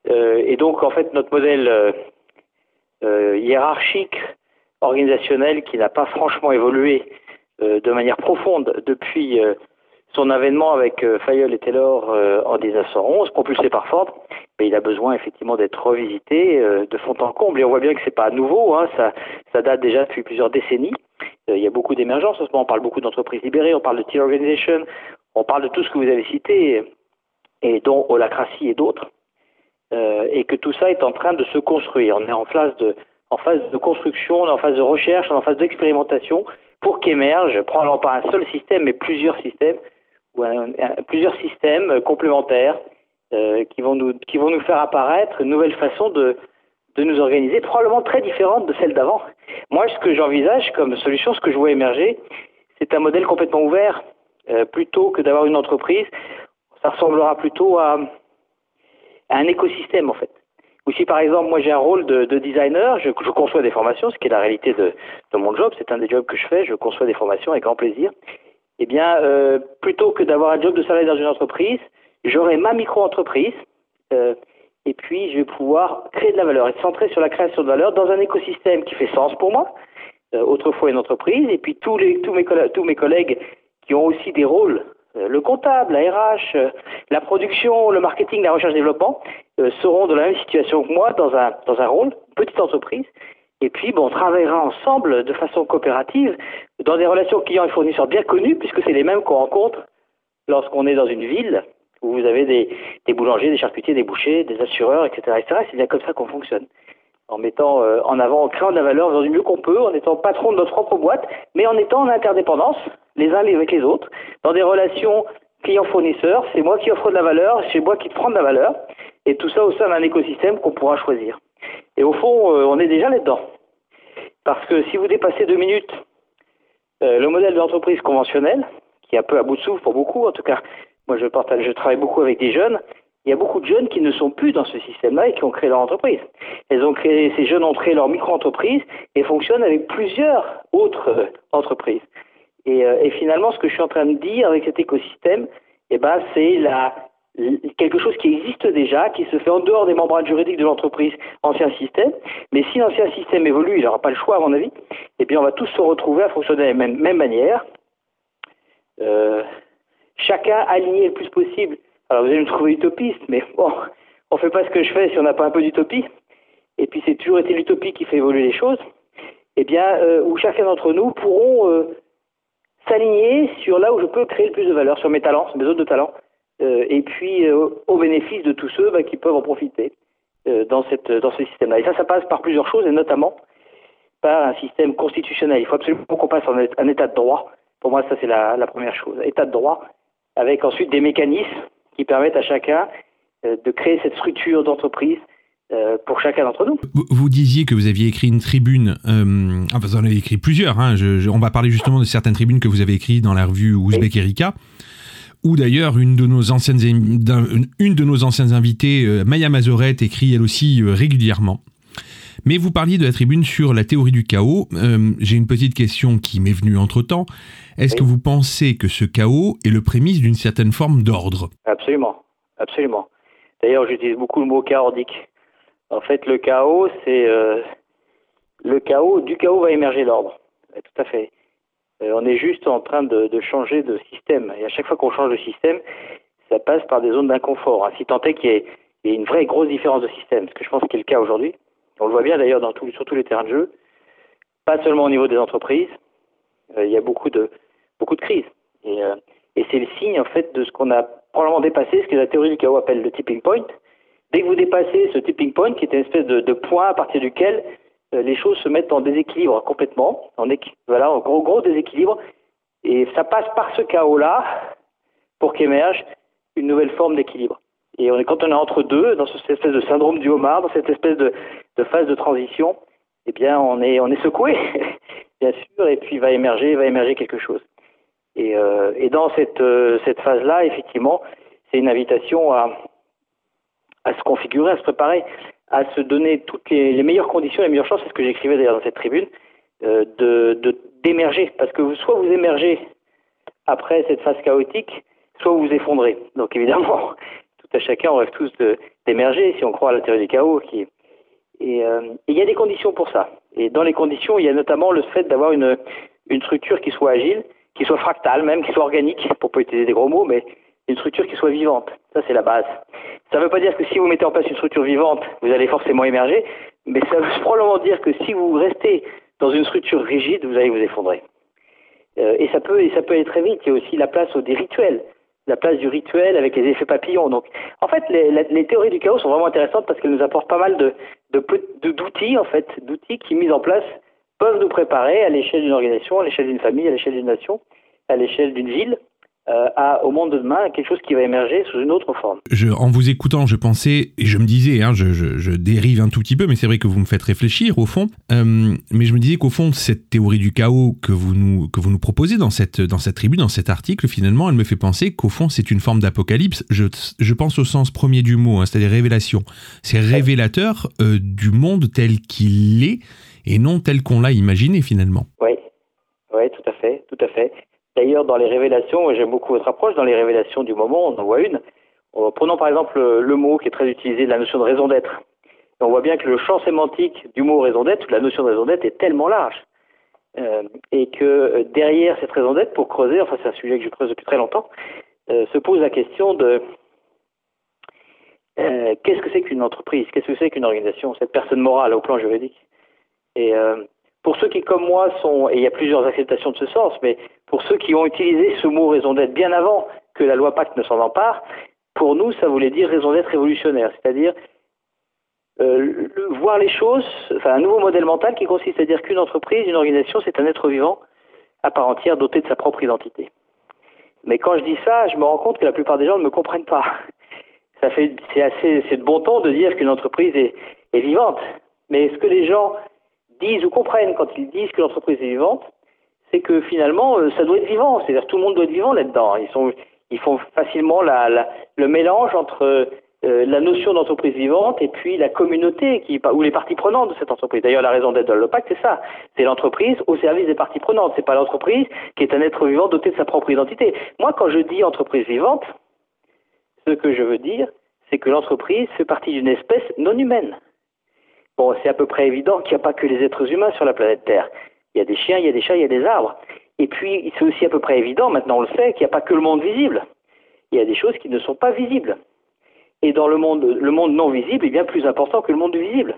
Euh, et donc, en fait, notre modèle hiérarchique, organisationnel, qui n'a pas franchement évolué de manière profonde depuis son avènement avec Fayol et Taylor en 1911, propulsé par Ford, mais il a besoin effectivement d'être revisité de fond en comble. Et on voit bien que c'est pas nouveau, hein, ça, date déjà depuis plusieurs décennies. il y a beaucoup d'émergences en ce moment. On parle beaucoup d'entreprises libérées, on parle de tier organization, on parle de tout ce que vous avez cité, et dont Holacratie et d'autres, euh, et que tout ça est en train de se construire. On est en phase de, phase de construction, on est en phase de recherche, on est en phase d'expérimentation pour qu'émerge, probablement pas un seul système, mais plusieurs systèmes, ou plusieurs systèmes complémentaires euh, qui, vont nous, qui vont nous faire apparaître une nouvelle façon de, de nous organiser, probablement très différente de celle d'avant. Moi, ce que j'envisage comme solution, ce que je vois émerger, c'est un modèle complètement ouvert euh, plutôt que d'avoir une entreprise, ça ressemblera plutôt à, un écosystème en fait. Ou si par exemple moi j'ai un rôle de, designer, je, conçois des formations, ce qui est la réalité de, mon job, c'est un des jobs que je fais, je conçois des formations avec grand plaisir. Eh bien, euh, plutôt que d'avoir un job de salarié dans une entreprise, j'aurai ma micro-entreprise euh, et puis je vais pouvoir créer de la valeur, être centré sur la création de valeur dans un écosystème qui fait sens pour moi, autrefois une entreprise, et puis tous, mes, tous mes collègues qui ont aussi des rôles, euh, le comptable, la RH, euh, la production, le marketing, la recherche-développement, euh, seront dans la même situation que moi dans un, dans un rôle, petite entreprise, Et puis, bon, on travaillera ensemble de façon coopérative dans des relations clients et fournisseurs bien connues, puisque c'est les mêmes qu'on rencontre lorsqu'on est dans une ville où vous avez des, des boulangers, des charcutiers, des bouchers, des assureurs, etc. etc. C'est bien comme ça qu'on fonctionne. En mettant euh, en avant, en créant de la valeur, faisant du mieux qu'on peut, en étant patron de notre propre boîte, mais en étant en interdépendance, les uns avec les autres, dans des relations client-fournisseur, c'est moi qui offre de la valeur, c'est moi qui prends de la valeur, et tout ça au sein d'un écosystème qu'on pourra choisir. Et au fond, euh, on est déjà là-dedans. Parce que si vous dépassez deux minutes euh, le modèle d'entreprise conventionnelle, qui est un peu à bout de souffle pour beaucoup, en tout cas, moi je, partage, je travaille beaucoup avec des jeunes, il y a beaucoup de jeunes qui ne sont plus dans ce système-là et qui ont créé leur entreprise. Elles ont créé, ces jeunes ont créé leur micro-entreprise et fonctionnent avec plusieurs autres euh, entreprises. Et, euh, et, finalement, ce que je suis en train de dire avec cet écosystème, eh ben, c'est la, quelque chose qui existe déjà, qui se fait en dehors des membranes juridiques de l'entreprise, ancien système. Mais si l'ancien système évolue, il n'aura pas le choix, à mon avis, eh bien, on va tous se retrouver à fonctionner de la même, même manière. Euh, chacun aligné le plus possible. Alors, vous allez me trouver utopiste, mais bon, on ne fait pas ce que je fais si on n'a pas un peu d'utopie. Et puis, c'est toujours été l'utopie qui fait évoluer les choses. Eh bien, euh, où chacun d'entre nous pourront euh, s'aligner sur là où je peux créer le plus de valeur, sur mes talents, sur mes zones de talents, euh, et puis au bénéfice de tous ceux bah, qui peuvent en profiter dans, cette, dans ce système-là. Et ça, ça passe par plusieurs choses, et notamment par un système constitutionnel. Il faut absolument qu'on passe en un état de droit. Pour moi, ça, c'est la, première chose. État de droit, avec ensuite des mécanismes qui permettent à chacun de créer cette structure d'entreprise pour chacun d'entre nous. Vous disiez que vous aviez écrit une tribune, euh, enfin vous en avez écrit plusieurs, hein, je, je, on va parler justement de certaines tribunes que vous avez écrites dans la revue Ouzbek Erika, ou d'ailleurs une de nos anciennes une de nos anciennes invitées, euh, Maya Mazoret, écrit elle aussi euh, régulièrement. Mais vous parliez de la tribune sur la théorie du chaos. Euh, J'ai une petite question qui m'est venue entre temps. Est-ce oui. que vous pensez que ce chaos est le prémisse d'une certaine forme d'ordre? Absolument, absolument. D'ailleurs, j'utilise beaucoup le mot chaotique. En fait, le chaos, c'est euh, le chaos. Du chaos va émerger l'ordre. Tout à fait. Euh, on est juste en train de, de, changer de système. Et à chaque fois qu'on change de système, ça passe par des zones d'inconfort. Hein. Si tant est qu'il y, ait une vraie grosse différence de système, ce que je pense qu'il est le cas aujourd'hui. On le voit bien d'ailleurs dans sur tous les terrains de jeu. Pas seulement au niveau des entreprises. Euh, il y a beaucoup de, beaucoup de crises. Et, euh, et c'est le signe en fait de ce qu'on a probablement dépassé, ce que la théorie du chaos appelle le tipping point. Dès que vous dépassez ce tipping point, qui est une espèce de, point à partir duquel euh, les choses se mettent en déséquilibre complètement, en voilà, en gros gros déséquilibre, et ça passe par ce chaos-là pour qu'émerge une nouvelle forme d'équilibre. Et on est quand on est entre deux, dans cette espèce de syndrome du homard, dans cette espèce de, de phase de transition, eh bien on est on est secoué, [LAUGHS] bien sûr, et puis va émerger va émerger quelque chose. Et, euh, dans cette euh, cette phase-là, effectivement, c'est une invitation à à se configurer, à se préparer à se donner toutes les, meilleures conditions, les meilleures chances, c'est ce que j'écrivais d'ailleurs dans cette tribune, euh, de d'émerger. Parce que soit vous émergez après cette phase chaotique, soit vous vous effondrez. Donc évidemment, [LAUGHS] tout à chacun, on rêve tous d'émerger, si on croit à la théorie du chaos. Qui, et euh, il y a des conditions pour ça. Et dans les conditions, il y a notamment le fait d'avoir une, une structure qui soit agile, qui soit fractale même, qui soit organique, pour pas utiliser des gros mots, mais une structure qui soit vivante. Ça, c'est la base. Ça ne veut pas dire que si vous mettez en place une structure vivante, vous allez forcément émerger, mais ça veut [LAUGHS] probablement dire que si vous restez dans une structure rigide, vous allez vous effondrer. Euh, et ça peut, et ça peut aller très vite. Il y a aussi la place des rituels, la place du rituel avec les effets papillons. Donc, en fait, les, les théories du chaos sont vraiment intéressantes parce qu'elles nous apportent pas mal de, de, d'outils, en fait, d'outils qui, mis en place, peuvent nous préparer à l'échelle d'une organisation, à l'échelle d'une famille, à l'échelle d'une nation, à l'échelle d'une ville, à, au monde de demain, à quelque chose qui va émerger sous une autre forme. Je, en vous écoutant, je pensais, et je me disais, hein, je, je, je, dérive un tout petit peu, mais c'est vrai que vous me faites réfléchir au fond, euh, mais je me disais qu'au fond, cette théorie du chaos que vous nous, que vous nous proposez dans cette, dans cette tribu, dans cet article, finalement, elle me fait penser qu'au fond, c'est une forme d'apocalypse. Je, je pense au sens premier du mot, hein, c'est-à-dire révélation. C'est révélateur euh, du monde tel qu'il est et non tel qu'on l'a imaginé finalement. Oui, oui, tout à fait, tout à fait. D'ailleurs, dans les révélations, j'aime beaucoup votre approche, dans les révélations du moment, on en voit une. Prenons par exemple le mot qui est très utilisé, la notion de raison d'être. On voit bien que le champ sémantique du mot raison d'être, la notion de raison d'être, est tellement large. Euh, et que derrière cette raison d'être, pour creuser, enfin c'est un sujet que je creuse depuis très longtemps, euh, se pose la question de euh, qu'est-ce que c'est qu'une entreprise? Qu'est-ce que c'est qu'une organisation? Cette personne morale au plan juridique? Euh, pour ceux qui, comme moi, sont, et il y a plusieurs acceptations de ce sens, mais pour ceux qui ont utilisé ce mot raison d'être bien avant que la loi Pacte ne s'en empare, pour nous, ça voulait dire raison d'être révolutionnaire, c'est-à-dire euh, voir les choses, enfin un nouveau modèle mental qui consiste à dire qu'une entreprise, une organisation, c'est un être vivant à part entière doté de sa propre identité. Mais quand je dis ça, je me rends compte que la plupart des gens ne me comprennent pas. Ça fait, c'est assez, de bon ton de dire qu'une entreprise est, vivante. Mais ce que les gens disent ou comprennent quand ils disent que l'entreprise est vivante, c'est que finalement, euh, ça doit être vivant. C'est-à-dire tout le monde doit être vivant là-dedans. Ils ils font facilement la, la, le mélange entre euh, la notion d'entreprise vivante et puis la communauté qui, ou les parties prenantes de cette entreprise. D'ailleurs, la raison d'être de l'OPAC, c'est ça. C'est l'entreprise au service des parties prenantes. C'est pas l'entreprise qui est un être vivant doté de sa propre identité. Moi, quand je dis entreprise vivante, ce que je veux dire, c'est que l'entreprise fait partie d'une espèce non humaine. Bon, c'est à peu près évident qu'il n'y a pas que les êtres humains sur la planète Terre. Il y a des chiens, il y a des chats, il y a des arbres. Et puis, c'est aussi à peu près évident, maintenant on le sait, qu'il n'y a pas que le monde visible. Il y a des choses qui ne sont pas visibles. Et dans le monde, le monde non visible est bien plus important que le monde visible.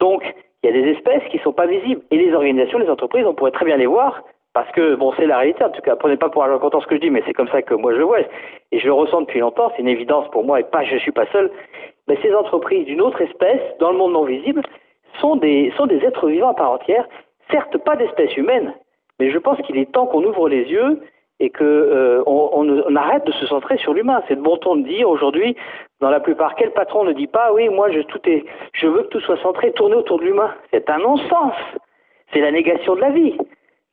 Donc, il y a des espèces qui ne sont pas visibles. Et les organisations, les entreprises, on pourrait très bien les voir, parce que, bon, c'est la réalité, en tout cas, prenez pas pour argent comptant ce que je dis, mais c'est comme ça que moi je le vois, et je le ressens depuis longtemps, c'est une évidence pour moi, et pas, je ne suis pas seul. Mais ces entreprises d'une autre espèce, dans le monde non visible, sont des, sont des êtres vivants à part entière, certes pas d'espèce humaine, mais je pense qu'il est temps qu'on ouvre les yeux et que euh, on, on, arrête de se centrer sur l'humain. C'est de bon ton de dire aujourd'hui, dans la plupart, quel patron ne dit pas oui, moi je tout est, je veux que tout soit centré, tourné autour de l'humain. C'est un non-sens. C'est la négation de la vie.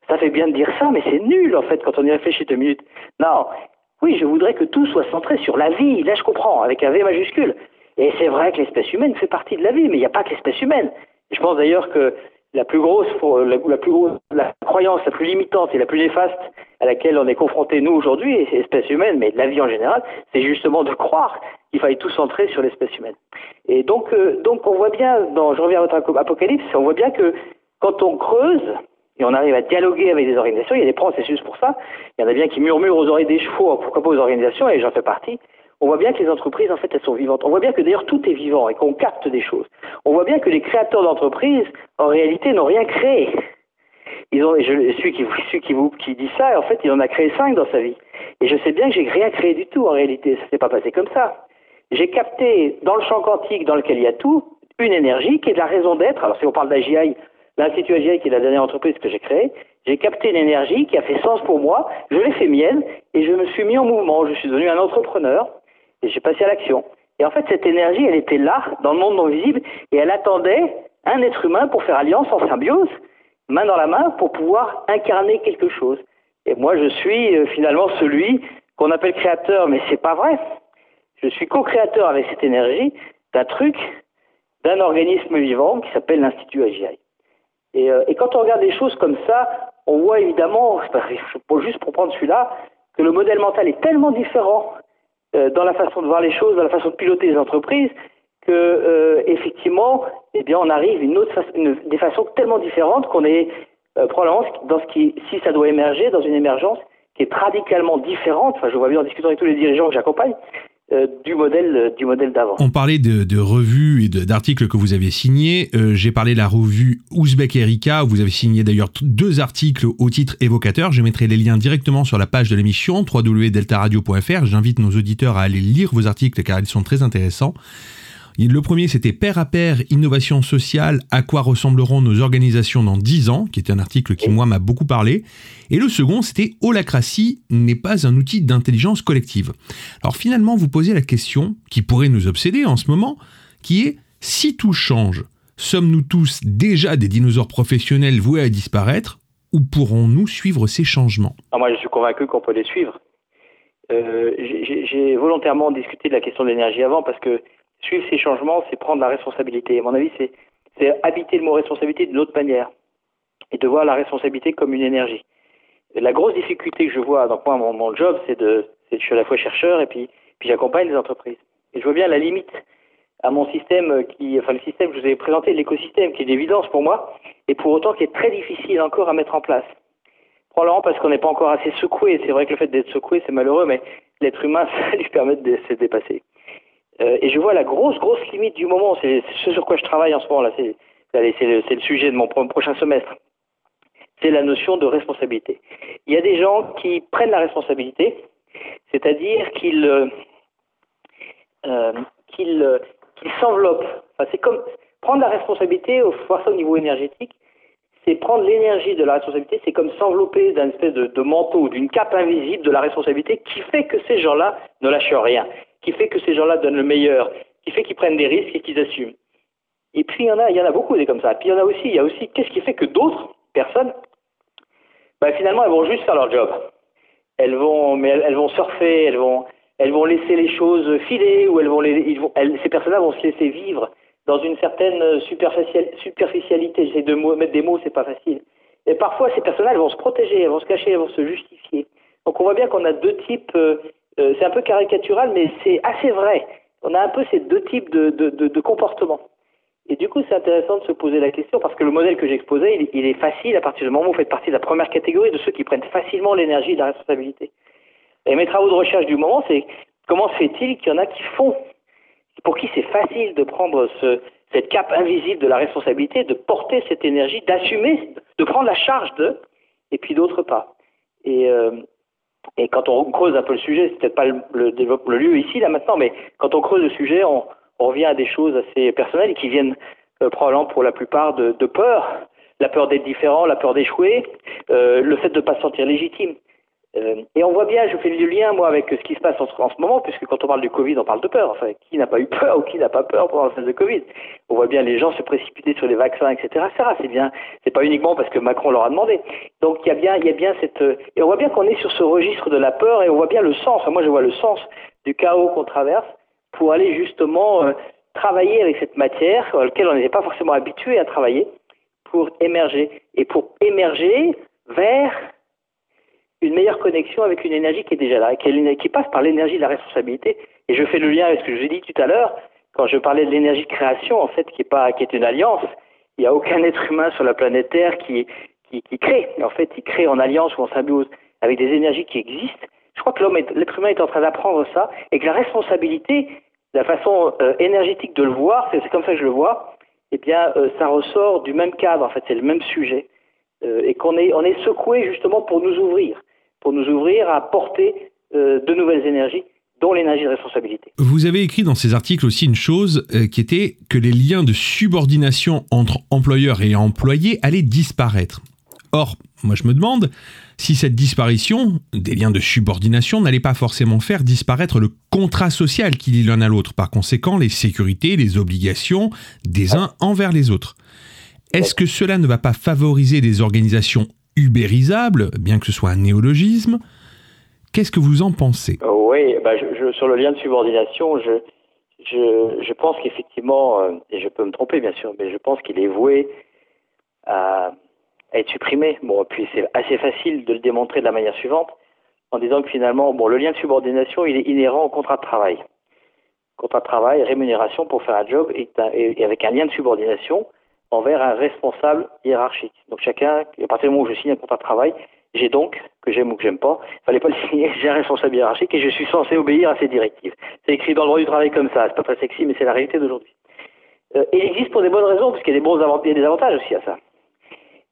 Ça fait bien de dire ça, mais c'est nul en fait quand on y réfléchit deux minutes. Non, oui, je voudrais que tout soit centré sur la vie. Là, je comprends, avec un V majuscule. Et c'est vrai que l'espèce humaine fait partie de la vie, mais il n'y a pas que l'espèce humaine. Je pense d'ailleurs que la plus grosse, la, croyance la plus limitante et la plus néfaste à laquelle on est confronté nous aujourd'hui, c'est l'espèce humaine, mais la vie en général, c'est justement de croire qu'il faille tout centrer sur l'espèce humaine. Et donc, euh, donc on voit bien, dans, je reviens à votre apocalypse, on voit bien que quand on creuse et on arrive à dialoguer avec des organisations, il y a des processus pour ça. Il y en a bien qui murmurent aux oreilles des chevaux, pourquoi pas aux organisations, et j'en fais partie on voit bien que les entreprises, en fait, elles sont vivantes. On voit bien que d'ailleurs tout est vivant et qu'on capte des choses. On voit bien que les créateurs d'entreprises, en réalité, n'ont rien créé. Ils ont, je, celui, qui, dit ça, en fait, il en a créé cinq dans sa vie. Et je sais bien que j'ai rien créé du tout, en réalité. Ça s'est pas passé comme ça. J'ai capté, dans le champ quantique dans lequel il y a tout, une énergie qui est de la raison d'être. Alors, si on parle d'AGI, l'Institut AGI, qui est la dernière entreprise que j'ai créée, j'ai capté une énergie qui a fait sens pour moi, je l'ai fait mienne, et je me suis mis en mouvement. Je suis devenu un entrepreneur, et j'ai passé à l'action. Et en fait, cette énergie, elle était là, dans le monde non visible, et elle attendait un être humain pour faire alliance en symbiose, main dans la main, pour pouvoir incarner quelque chose. Et moi, je suis euh, finalement celui qu'on appelle créateur, mais c'est pas vrai. Je suis co-créateur avec cette énergie d'un truc, d'un organisme vivant qui s'appelle l'Institut AGI. Et, euh, et, quand on regarde des choses comme ça, on voit évidemment, juste pour prendre celui-là, que le modèle mental est tellement différent dans la façon de voir les choses, dans la façon de piloter les entreprises, que euh, effectivement, eh bien, on arrive une autre une, des façons tellement différentes qu'on est euh, probablement dans ce qui, si ça doit émerger, dans une émergence qui est radicalement différente. Enfin, je vois bien en discutant avec tous les dirigeants que j'accompagne. Euh, du modèle euh, du modèle d'avant. On parlait de, de revues et d'articles que vous avez signés. Euh, J'ai parlé de la revue Ouzbek Erika. Vous avez signé d'ailleurs deux articles au titre évocateur. Je mettrai les liens directement sur la page de l'émission www.deltaradio.fr. J'invite nos auditeurs à aller lire vos articles car ils sont très intéressants. Le premier, c'était Père à pair, innovation sociale, à quoi ressembleront nos organisations dans 10 ans, qui était un article qui, moi, m'a beaucoup parlé. Et le second, c'était Holacratie n'est pas un outil d'intelligence collective. Alors finalement, vous posez la question qui pourrait nous obséder en ce moment, qui est si tout change, sommes-nous tous déjà des dinosaures professionnels voués à disparaître ou pourrons-nous suivre ces changements? Ah, Moi, je suis convaincu qu'on peut les suivre. Euh, J'ai volontairement discuté de la question de l'énergie avant parce que suivre ces changements, c'est prendre la responsabilité. À mon avis, c'est habiter le mot responsabilité d'une autre manière et de voir la responsabilité comme une énergie. la grosse difficulté que je vois, donc moi, mon, job, c'est de, je suis à la fois chercheur et puis, j'accompagne les entreprises. Et je vois bien la limite à mon système enfin le système que je vous ai présenté, l'écosystème qui est d'évidence pour moi, et pour autant qui est très difficile encore à mettre en place. Probablement parce qu'on n'est pas encore assez secoué. C'est vrai que le fait d'être secoué, c'est malheureux, mais l'être humain, [LAUGHS] ça lui permet de se dépasser. Euh, et je vois la grosse, grosse limite du moment, c'est ce sur quoi je travaille en ce moment là. c'est le, sujet de mon prochain semestre, c'est la notion de responsabilité. Il y a des gens qui prennent la responsabilité, c'est-à-dire qu'ils euh, euh, s'enveloppent. C'est comme prendre la responsabilité, voir ça au niveau énergétique, c'est prendre l'énergie de la responsabilité, c'est comme s'envelopper d'un espèce de manteau, d'une cape invisible de la responsabilité qui fait que ces gens-là ne lâchent rien, qui fait que ces gens-là donnent le meilleur, qui fait qu'ils prennent des risques et qu'ils assument. Et puis il y en a, il y en a beaucoup des comme ça. Puis il y en a aussi, il y a aussi, qu'est-ce qui fait que d'autres personnes, ben, finalement, elles vont juste faire leur job. Elles vont, mais elles, vont surfer, elles vont, elles vont laisser les choses filer ou elles vont, les, ces personnes-là vont se laisser vivre dans une certaine superficialité. J'essaie de mettre des mots, c'est pas facile. Et parfois, ces personnes-là, elles vont se protéger, elles vont se cacher, elles vont se justifier. Donc on voit bien qu'on a deux types, euh, c'est un peu caricatural, mais c'est assez vrai. On a un peu ces deux types de, de, de, de comportements. Et du coup, c'est intéressant de se poser la question parce que le modèle que j'exposais, il, il, est facile à partir du moment où vous faites partie de la première catégorie de ceux qui prennent facilement l'énergie et la responsabilité. Et mes travaux de recherche du moment, c'est comment se fait-il qu'il y en a qui font, pour qui c'est facile de prendre ce, cette cape invisible de la responsabilité, de porter cette énergie, d'assumer, de prendre la charge de, et puis d'autres pas. Et, euh, et quand on creuse un peu le sujet, c'est peut-être pas le, le, le lieu ici, là maintenant, mais quand on creuse le sujet, on, revient à des choses assez personnelles qui viennent euh, probablement pour la plupart de, de, peur, la peur d'être différent, la peur d'échouer, euh, le fait de ne pas se sentir légitime. Euh, et on voit bien, je fais le lien moi avec ce qui se passe en, ce moment, puisque quand on parle du Covid, on parle de peur. Enfin, qui n'a pas eu peur ou qui n'a pas peur pendant la phase de Covid? On voit bien les gens se précipiter sur les vaccins, etc. C'est bien, c'est pas uniquement parce que Macron leur a demandé. Donc il y a bien, il y a bien cette, et on voit bien qu'on est sur ce registre de la peur et on voit bien le sens. Moi, je vois le sens du chaos qu'on traverse pour aller justement euh, travailler avec cette matière sur laquelle on n'était pas forcément habitué à travailler pour émerger et pour émerger vers une meilleure connexion avec une énergie qui est déjà là, qui, passe par l'énergie de la responsabilité. Et je fais le lien avec ce que j'ai dit tout à l'heure, quand je parlais de l'énergie de création, en fait, qui est, pas, qui est une alliance. Il n'y a aucun être humain sur la planète Terre qui, qui, qui crée. En fait, il crée en alliance ou en symbiose avec des énergies qui existent. Je crois que l'être humain est en train d'apprendre ça et que la responsabilité, la façon euh, énergétique de le voir, c'est comme ça que je le vois, eh bien, euh, ça ressort du même cadre, en fait, c'est le même sujet, euh, et qu'on est, on est secoué justement pour nous ouvrir, pour nous ouvrir à porter de nouvelles énergies dont l'énergie de responsabilité. Vous avez écrit dans ces articles aussi une chose qui était que les liens de subordination entre employeurs et employés allaient disparaître. Or, moi je me demande, si cette disparition des liens de subordination n'allait pas forcément faire disparaître le contrat social qui lie l'un à l'autre, par conséquent les sécurités, les obligations des uns envers les autres. Est-ce que cela ne va pas favoriser des organisations ubérisables, bien que ce soit un néologisme Qu'est-ce que vous en pensez? Oui, bah je, sur le lien de subordination, je, je, pense qu'effectivement, euh, et je peux me tromper bien sûr, mais je pense qu'il est voué à être supprimé. Bon, puis c'est assez facile de le démontrer de la manière suivante, en disant que finalement, bon, le lien de subordination, il est inhérent au contrat de travail. Contrat de travail, rémunération pour faire un job, et avec un lien de subordination envers un responsable hiérarchique. Donc chacun, à partir du moment où je signe un contrat de travail, j'ai donc, que j'aime ou que j'aime pas, il fallait pas le signer, [LAUGHS] j'ai un responsable hiérarchique et je suis censé obéir à ses directives. C'est écrit dans le droit du travail comme ça, c'est pas très sexy, mais c'est la réalité d'aujourd'hui. Euh, et il existe pour des bonnes raisons, parce qu'il y a des bons il y a des avantages aussi à ça.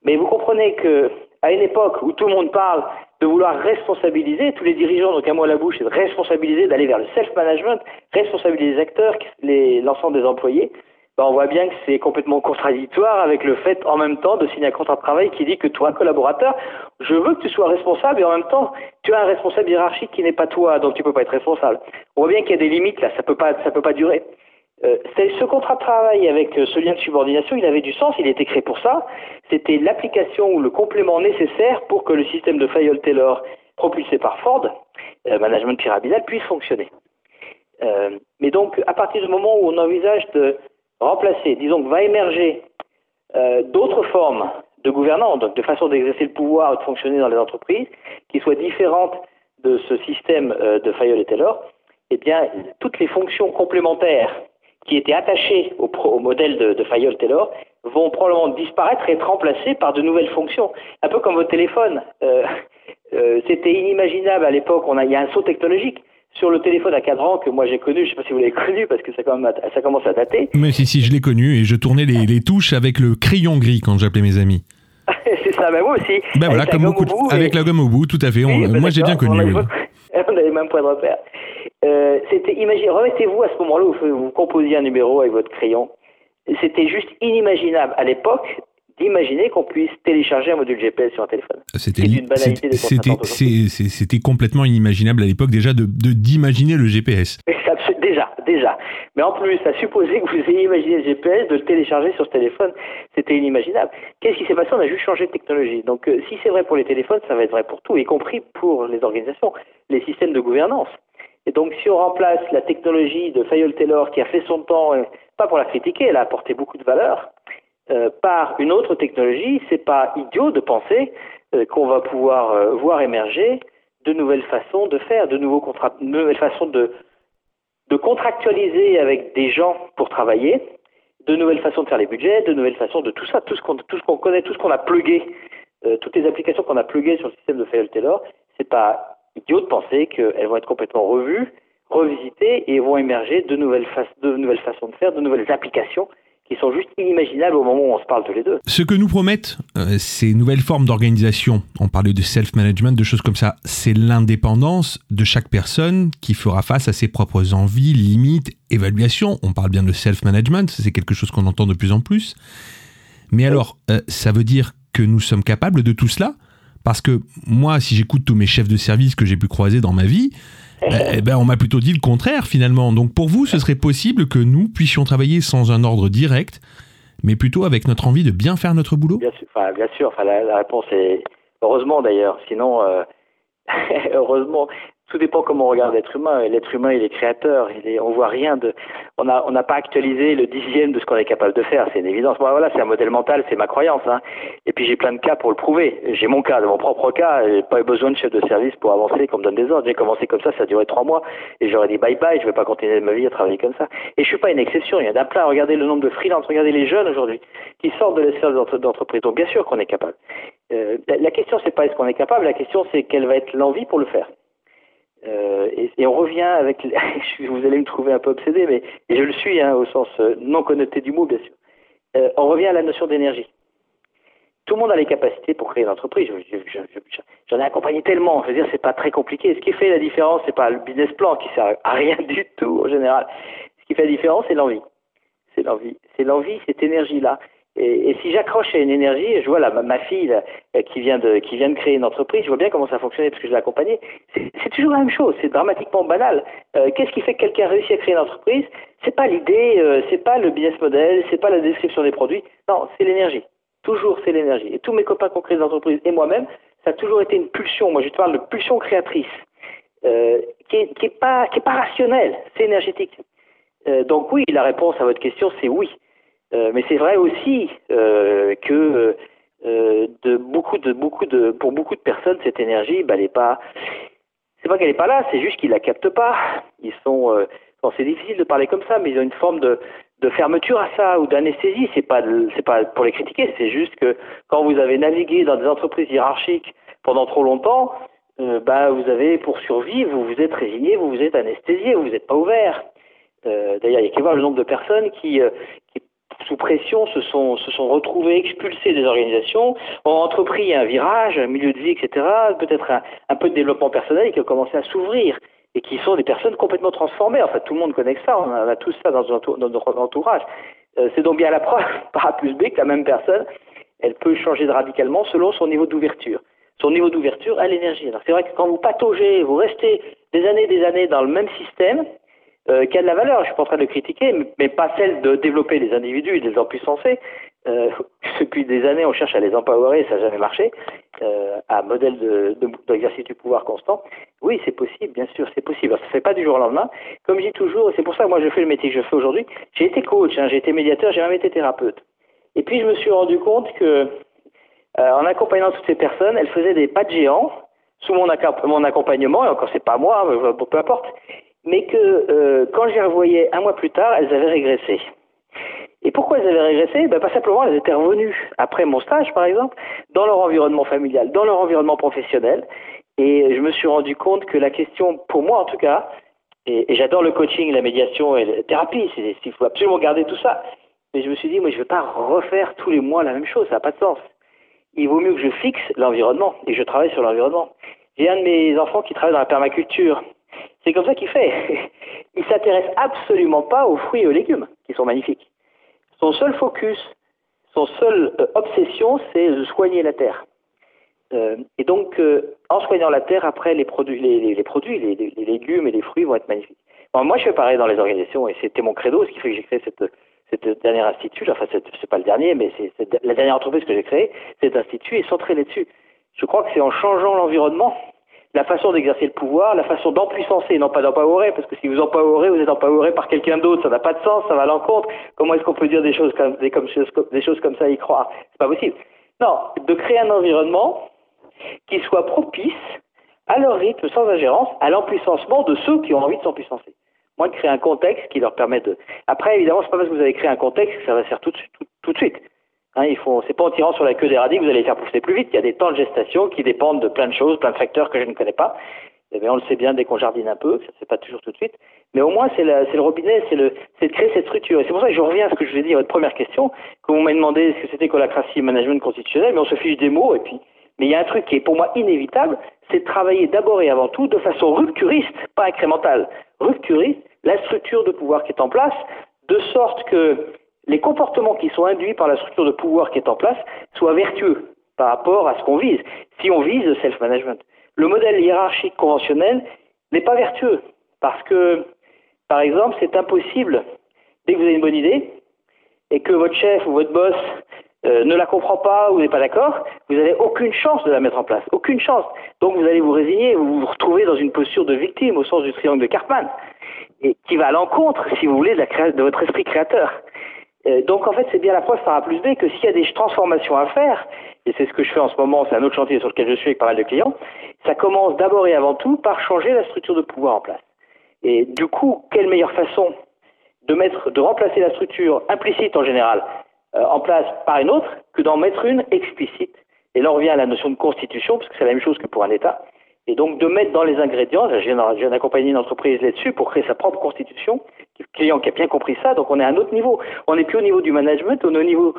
Mais vous comprenez que à une époque où tout le monde parle de vouloir responsabiliser, tous les dirigeants donc un mot à la bouche, c'est de responsabiliser, d'aller vers le self-management, responsabiliser les acteurs, l'ensemble des employés, ben on voit bien que c'est complètement contradictoire avec le fait en même temps de signer un contrat de travail qui dit que toi, collaborateur, je veux que tu sois responsable et en même temps, tu as un responsable hiérarchique qui n'est pas toi, donc tu peux pas être responsable. On voit bien qu'il y a des limites là, ça peut pas, ça peut pas durer. Euh, ce contrat de travail avec euh, ce lien de subordination, il avait du sens, il était créé pour ça. C'était l'application ou le complément nécessaire pour que le système de Fayol-Taylor propulsé par Ford, euh, management pyramidal, puisse fonctionner. Euh, mais donc, à partir du moment où on envisage de remplacer, disons que va émerger euh, d'autres formes de gouvernance, donc de façon d'exercer le pouvoir et de fonctionner dans les entreprises, qui soient différentes de ce système euh, de Fayol et Taylor, eh bien, toutes les fonctions complémentaires qui étaient attachés au, modèle de, de Fayol-Taylor vont probablement disparaître et être remplacés par de nouvelles fonctions. Un peu comme votre téléphone. Euh, C'était inimaginable à l'époque. Il y a un saut technologique. Sur le téléphone à cadran que moi j'ai connu, je ne sais pas si vous l'avez [LAUGHS] connu parce que ça, quand même, ça commence à dater. Mais si, si, je l'ai connu et je tournais les, les touches avec le crayon gris quand j'appelais mes amis. [LAUGHS] c'est ça, ben moi aussi. Ben voilà, comme beaucoup, bout, avec la gomme au bout, tout à fait. Ben moi j'ai bien connu. [LAUGHS] On, oui. on avait même point de repère. Euh, c'était, imaginez, remettez-vous à ce moment-là où vous composiez un numéro avec votre crayon. C'était juste inimaginable à l'époque d'imaginer qu'on puisse télécharger un module GPS sur un téléphone. C'était complètement inimaginable à l'époque déjà de d'imaginer le GPS. Déjà, déjà. Mais en plus, ça supposait que vous ayez imaginé le GPS, de le télécharger sur ce téléphone, c'était inimaginable. Qu'est-ce qui s'est passé? On a juste changé de technologie. Donc, euh, si c'est vrai pour les téléphones, ça va être vrai pour tout, y compris pour les organisations, les systèmes de gouvernance. Et donc, si on remplace la technologie de Fayol Taylor, qui a fait son temps, euh, pas pour la critiquer, elle a apporté beaucoup de valeur, euh, par une autre technologie, c'est pas idiot de penser euh, qu'on va pouvoir euh, voir émerger de nouvelles façons de faire, de, nouveaux contrats, de nouvelles façons de, contractualiser avec des gens pour travailler, de nouvelles façons de faire les budgets, de nouvelles façons de tout ça, tout ce qu'on connaît, tout ce qu'on a plugué, toutes les applications qu'on a pluguées sur le système de Fayol Taylor, c'est pas idiot de penser qu'elles vont être complètement revues, revisitées et vont émerger de nouvelles, de nouvelles façons de faire, de nouvelles applications qui sont juste inimaginables au moment où on se parle tous les deux. Ce que nous promettent euh, ces nouvelles formes d'organisation, on parlait de self-management, de choses comme ça, c'est l'indépendance de chaque personne qui fera face à ses propres envies, limites, évaluations. On parle bien de self-management, c'est quelque chose qu'on entend de plus en plus. Mais alors, euh, ça veut dire que nous sommes capables de tout cela? Parce que moi, si j'écoute tous mes chefs de service que j'ai pu croiser dans ma vie, eh ben, on m'a plutôt dit le contraire finalement. Donc pour vous, ce serait possible que nous puissions travailler sans un ordre direct, mais plutôt avec notre envie de bien faire notre boulot? Bien sûr, enfin, bien sûr enfin, la, réponse est heureusement d'ailleurs. Sinon, euh, [LAUGHS] heureusement, tout dépend comment on regarde l'être humain. L'être humain, il est créateur. Il est, on voit rien de, on n'a on n'a pas actualisé le dixième de ce qu'on est capable de faire. C'est une évidence. Voilà, c'est un modèle mental, c'est ma croyance. Hein. Et puis j'ai plein de cas pour le prouver. J'ai mon cas, de mon propre cas. J'ai pas eu besoin de chef de service pour avancer, qu'on me donne des ordres. J'ai commencé comme ça, ça a duré trois mois, et j'aurais dit bye bye. Je vais pas continuer ma vie à travailler comme ça. Et je suis pas une exception. Il y en a plein. Regardez le nombre de freelance. Regardez les jeunes aujourd'hui qui sortent de l'espace d'entreprise. Donc bien sûr qu'on est capable. Euh, la, la question c'est pas est-ce qu'on est capable. La question c'est quelle va être l'envie pour le faire. Euh, et, on revient avec, [LAUGHS] vous allez me trouver un peu obsédé, mais je le suis hein, au sens euh, non connoté du mot, bien sûr. Euh, on revient à la notion d'énergie. Tout le monde a les capacités pour créer une entreprise. J'en ai accompagné tellement. Je veux dire, c'est pas très compliqué. Ce qui fait la différence, c'est pas le business plan qui sert à rien [LAUGHS] du tout en général. Ce qui fait la différence, c'est l'envie. C'est l'envie. C'est l'envie, cette énergie-là. Et, et, si j'accroche à une énergie, je vois là, ma, fille euh, qui vient de qui vient de créer une entreprise, je vois bien comment ça fonctionnait parce que je l'ai accompagnée. C'est toujours la même chose, c'est dramatiquement banal. Euh, Qu'est-ce qui fait que quelqu'un réussit à créer une entreprise? C'est pas l'idée, euh, c'est pas le business model, c'est pas la description des produits. Non, c'est l'énergie. Toujours, c'est l'énergie. Et tous mes copains qui ont créé des entreprises et moi-même, ça a toujours été une pulsion. Moi, je te parle de pulsion créatrice, euh, qui est, qui est pas qui pas rationnelle, c'est énergétique. Euh, donc oui, la réponse à votre question, c'est oui. Euh, mais c'est vrai aussi euh, que euh, pour beaucoup de personnes cette énergie, bah, elle est pas c'est pas qu'elle est pas là, c'est juste qu'ils la captent pas. Ils sont bon, c'est difficile de parler comme ça, mais ils ont une forme de fermeture à ça ou d'anesthésie. C'est pas c'est pas pour les critiquer, c'est juste que quand vous avez navigué dans des entreprises hiérarchiques pendant trop longtemps, bah vous avez pour survivre, vous vous êtes résigné, vous vous êtes anesthésié, vous n'êtes pas ouvert. D'ailleurs, il y a qu'à voir le nombre de personnes qui sous pression, se sont, se sont retrouvés expulsés des organisations, ont entrepris un virage, un milieu de vie, etc., peut-être un, peu de développement personnel qui ont commencé à s'ouvrir et qui sont des personnes complètement transformées. En fait, tout le monde connaît ça, on a, tous ça dans, dans notre entourage. Euh, C'est donc bien la preuve, [LAUGHS] par A plus B, que la même personne, elle peut changer radicalement selon son niveau d'ouverture. Son niveau d'ouverture à l'énergie. Alors c'est vrai que quand vous pataugez, vous restez des années et des années dans le même système, euh, qui a de la valeur, je suis pas en train de critiquer, mais, pas celle de développer les individus et de les empuissancer. Euh, [LAUGHS] depuis des années, on cherche à les empowerer, ça n'a jamais marché, euh, à modèle d'exercice de, de, du pouvoir constant. Oui, c'est possible, bien sûr, c'est possible. Ça ne se fait pas du jour au lendemain. Comme je dis toujours, c'est pour ça que moi je fais le métier que je fais aujourd'hui, j'ai été coach, hein, j'ai été médiateur, j'ai même été thérapeute. Et puis je me suis rendu compte que, euh, en accompagnant toutes ces personnes, elles faisaient des pas de géants sous mon, mon accompagnement, et encore c'est pas moi, peu importe, mais que euh, quand les revoyais un mois plus tard, elles avaient régressé. Et pourquoi elles avaient régressé? Ben, Pas simplement, elles étaient revenues après mon stage, par exemple, dans leur environnement familial, dans leur environnement professionnel. Et je me suis rendu compte que la question, pour moi en tout cas, Et, j'adore le coaching, la médiation et la thérapie. Il faut absolument garder tout ça. Mais je me suis dit, moi, je ne vais pas refaire tous les mois la même chose. Ça n'a pas de sens. Il vaut mieux que je fixe l'environnement et je travaille sur l'environnement. J'ai un de mes enfants qui travaille dans la permaculture. C'est comme ça qu'il fait. [LAUGHS] Il s'intéresse absolument pas aux fruits et aux légumes, qui sont magnifiques. Son seul focus, son seul euh, obsession, c'est de soigner la terre. Euh, et donc, euh, en soignant la terre, après, les produits, les, les, produits les, les, légumes et les fruits vont être magnifiques. moi, je fais pareil dans les organisations, et c'était mon credo, ce qui fait que j'ai créé cette, cette dernière institut. Enfin, c'est pas le dernier, mais c'est la dernière entreprise que j'ai créée. Cet institut est centré là-dessus. Je crois que c'est en changeant l'environnement la façon d'exercer le pouvoir, la façon d'empuissancer, non pas d'empowerer, parce que si vous empowerez, vous êtes empoweré par quelqu'un d'autre, ça n'a pas de sens, ça va à l'encontre. Comment est-ce qu'on peut dire des choses comme, des, choses comme ça et y croire? C'est pas possible. Non, de créer un environnement qui soit propice à leur rythme, sans ingérence, à l'empuissancement de ceux qui ont envie de s'empuissancer. Moi, de créer un contexte qui leur permet de. Après, évidemment, c'est pas parce que vous avez créé un contexte que ça va se faire tout. Tout, de suite. Hein, il faut, c'est pas en tirant sur la queue des radis que vous allez faire pousser plus vite. Il y a des temps de gestation qui dépendent de plein de choses, plein de facteurs que je ne connais pas. Eh on le sait bien dès qu'on jardine un peu, ça c'est pas toujours tout de suite. Mais au moins, c'est, le robinet, c'est, de créer cette structure. Et c'est pour ça que je reviens à ce que je vous ai dit à votre première question, que vous m'avez demandé ce que c'était holacratie et management constitutionnel, mais on se fiche des mots, et puis, mais il y a un truc qui est pour moi inévitable, c'est de travailler d'abord et avant tout de façon rupturiste, pas incrémentale, rupturiste, la structure de pouvoir qui est en place, de sorte que les comportements qui sont induits par la structure de pouvoir qui est en place soient vertueux par rapport à ce qu'on vise. Si on vise le self-management, le modèle hiérarchique conventionnel n'est pas vertueux parce que, par exemple, c'est impossible, dès que vous avez une bonne idée et que votre chef ou votre boss euh, ne la comprend pas ou n'est pas d'accord, vous n'avez aucune chance de la mettre en place, aucune chance. Donc vous allez vous résigner, vous vous retrouvez dans une posture de victime au sens du triangle de Karpman, et qui va à l'encontre, si vous voulez, de, de votre esprit créateur. Euh, donc en fait, c'est bien la preuve par A plus B que s'il y a des transformations à faire, et c'est ce que je fais en ce moment, c'est un autre chantier sur lequel je suis avec pas mal de clients, ça commence d'abord et avant tout par changer la structure de pouvoir en place. Et du coup, quelle meilleure façon de mettre, de remplacer la structure implicite en général euh, en place par une autre que d'en mettre une explicite? Et là, on revient à la notion de constitution, parce que c'est la même chose que pour un État. Et donc de mettre dans les ingrédients, je viens d'accompagner une entreprise là-dessus pour créer sa propre constitution, client qui a bien compris ça, donc on est à un autre niveau. On n'est plus au niveau du management, on est au niveau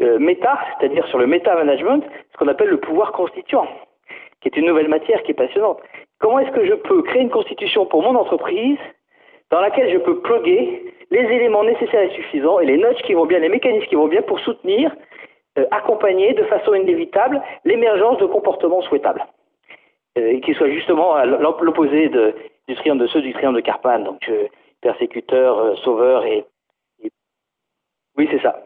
euh, méta, c'est-à-dire sur le méta-management, ce qu'on appelle le pouvoir constituant, qui est une nouvelle matière qui est passionnante. Comment est-ce que je peux créer une constitution pour mon entreprise dans laquelle je peux plugger les éléments nécessaires et suffisants et les notes qui vont bien, les mécanismes qui vont bien pour soutenir, euh, accompagner de façon inévitable l'émergence de comportements souhaitables. Euh, et qui soient justement l'opposé du triangle de ceux du triangle de Karpan, donc euh, persécuteur, sauveur et, oui c'est ça.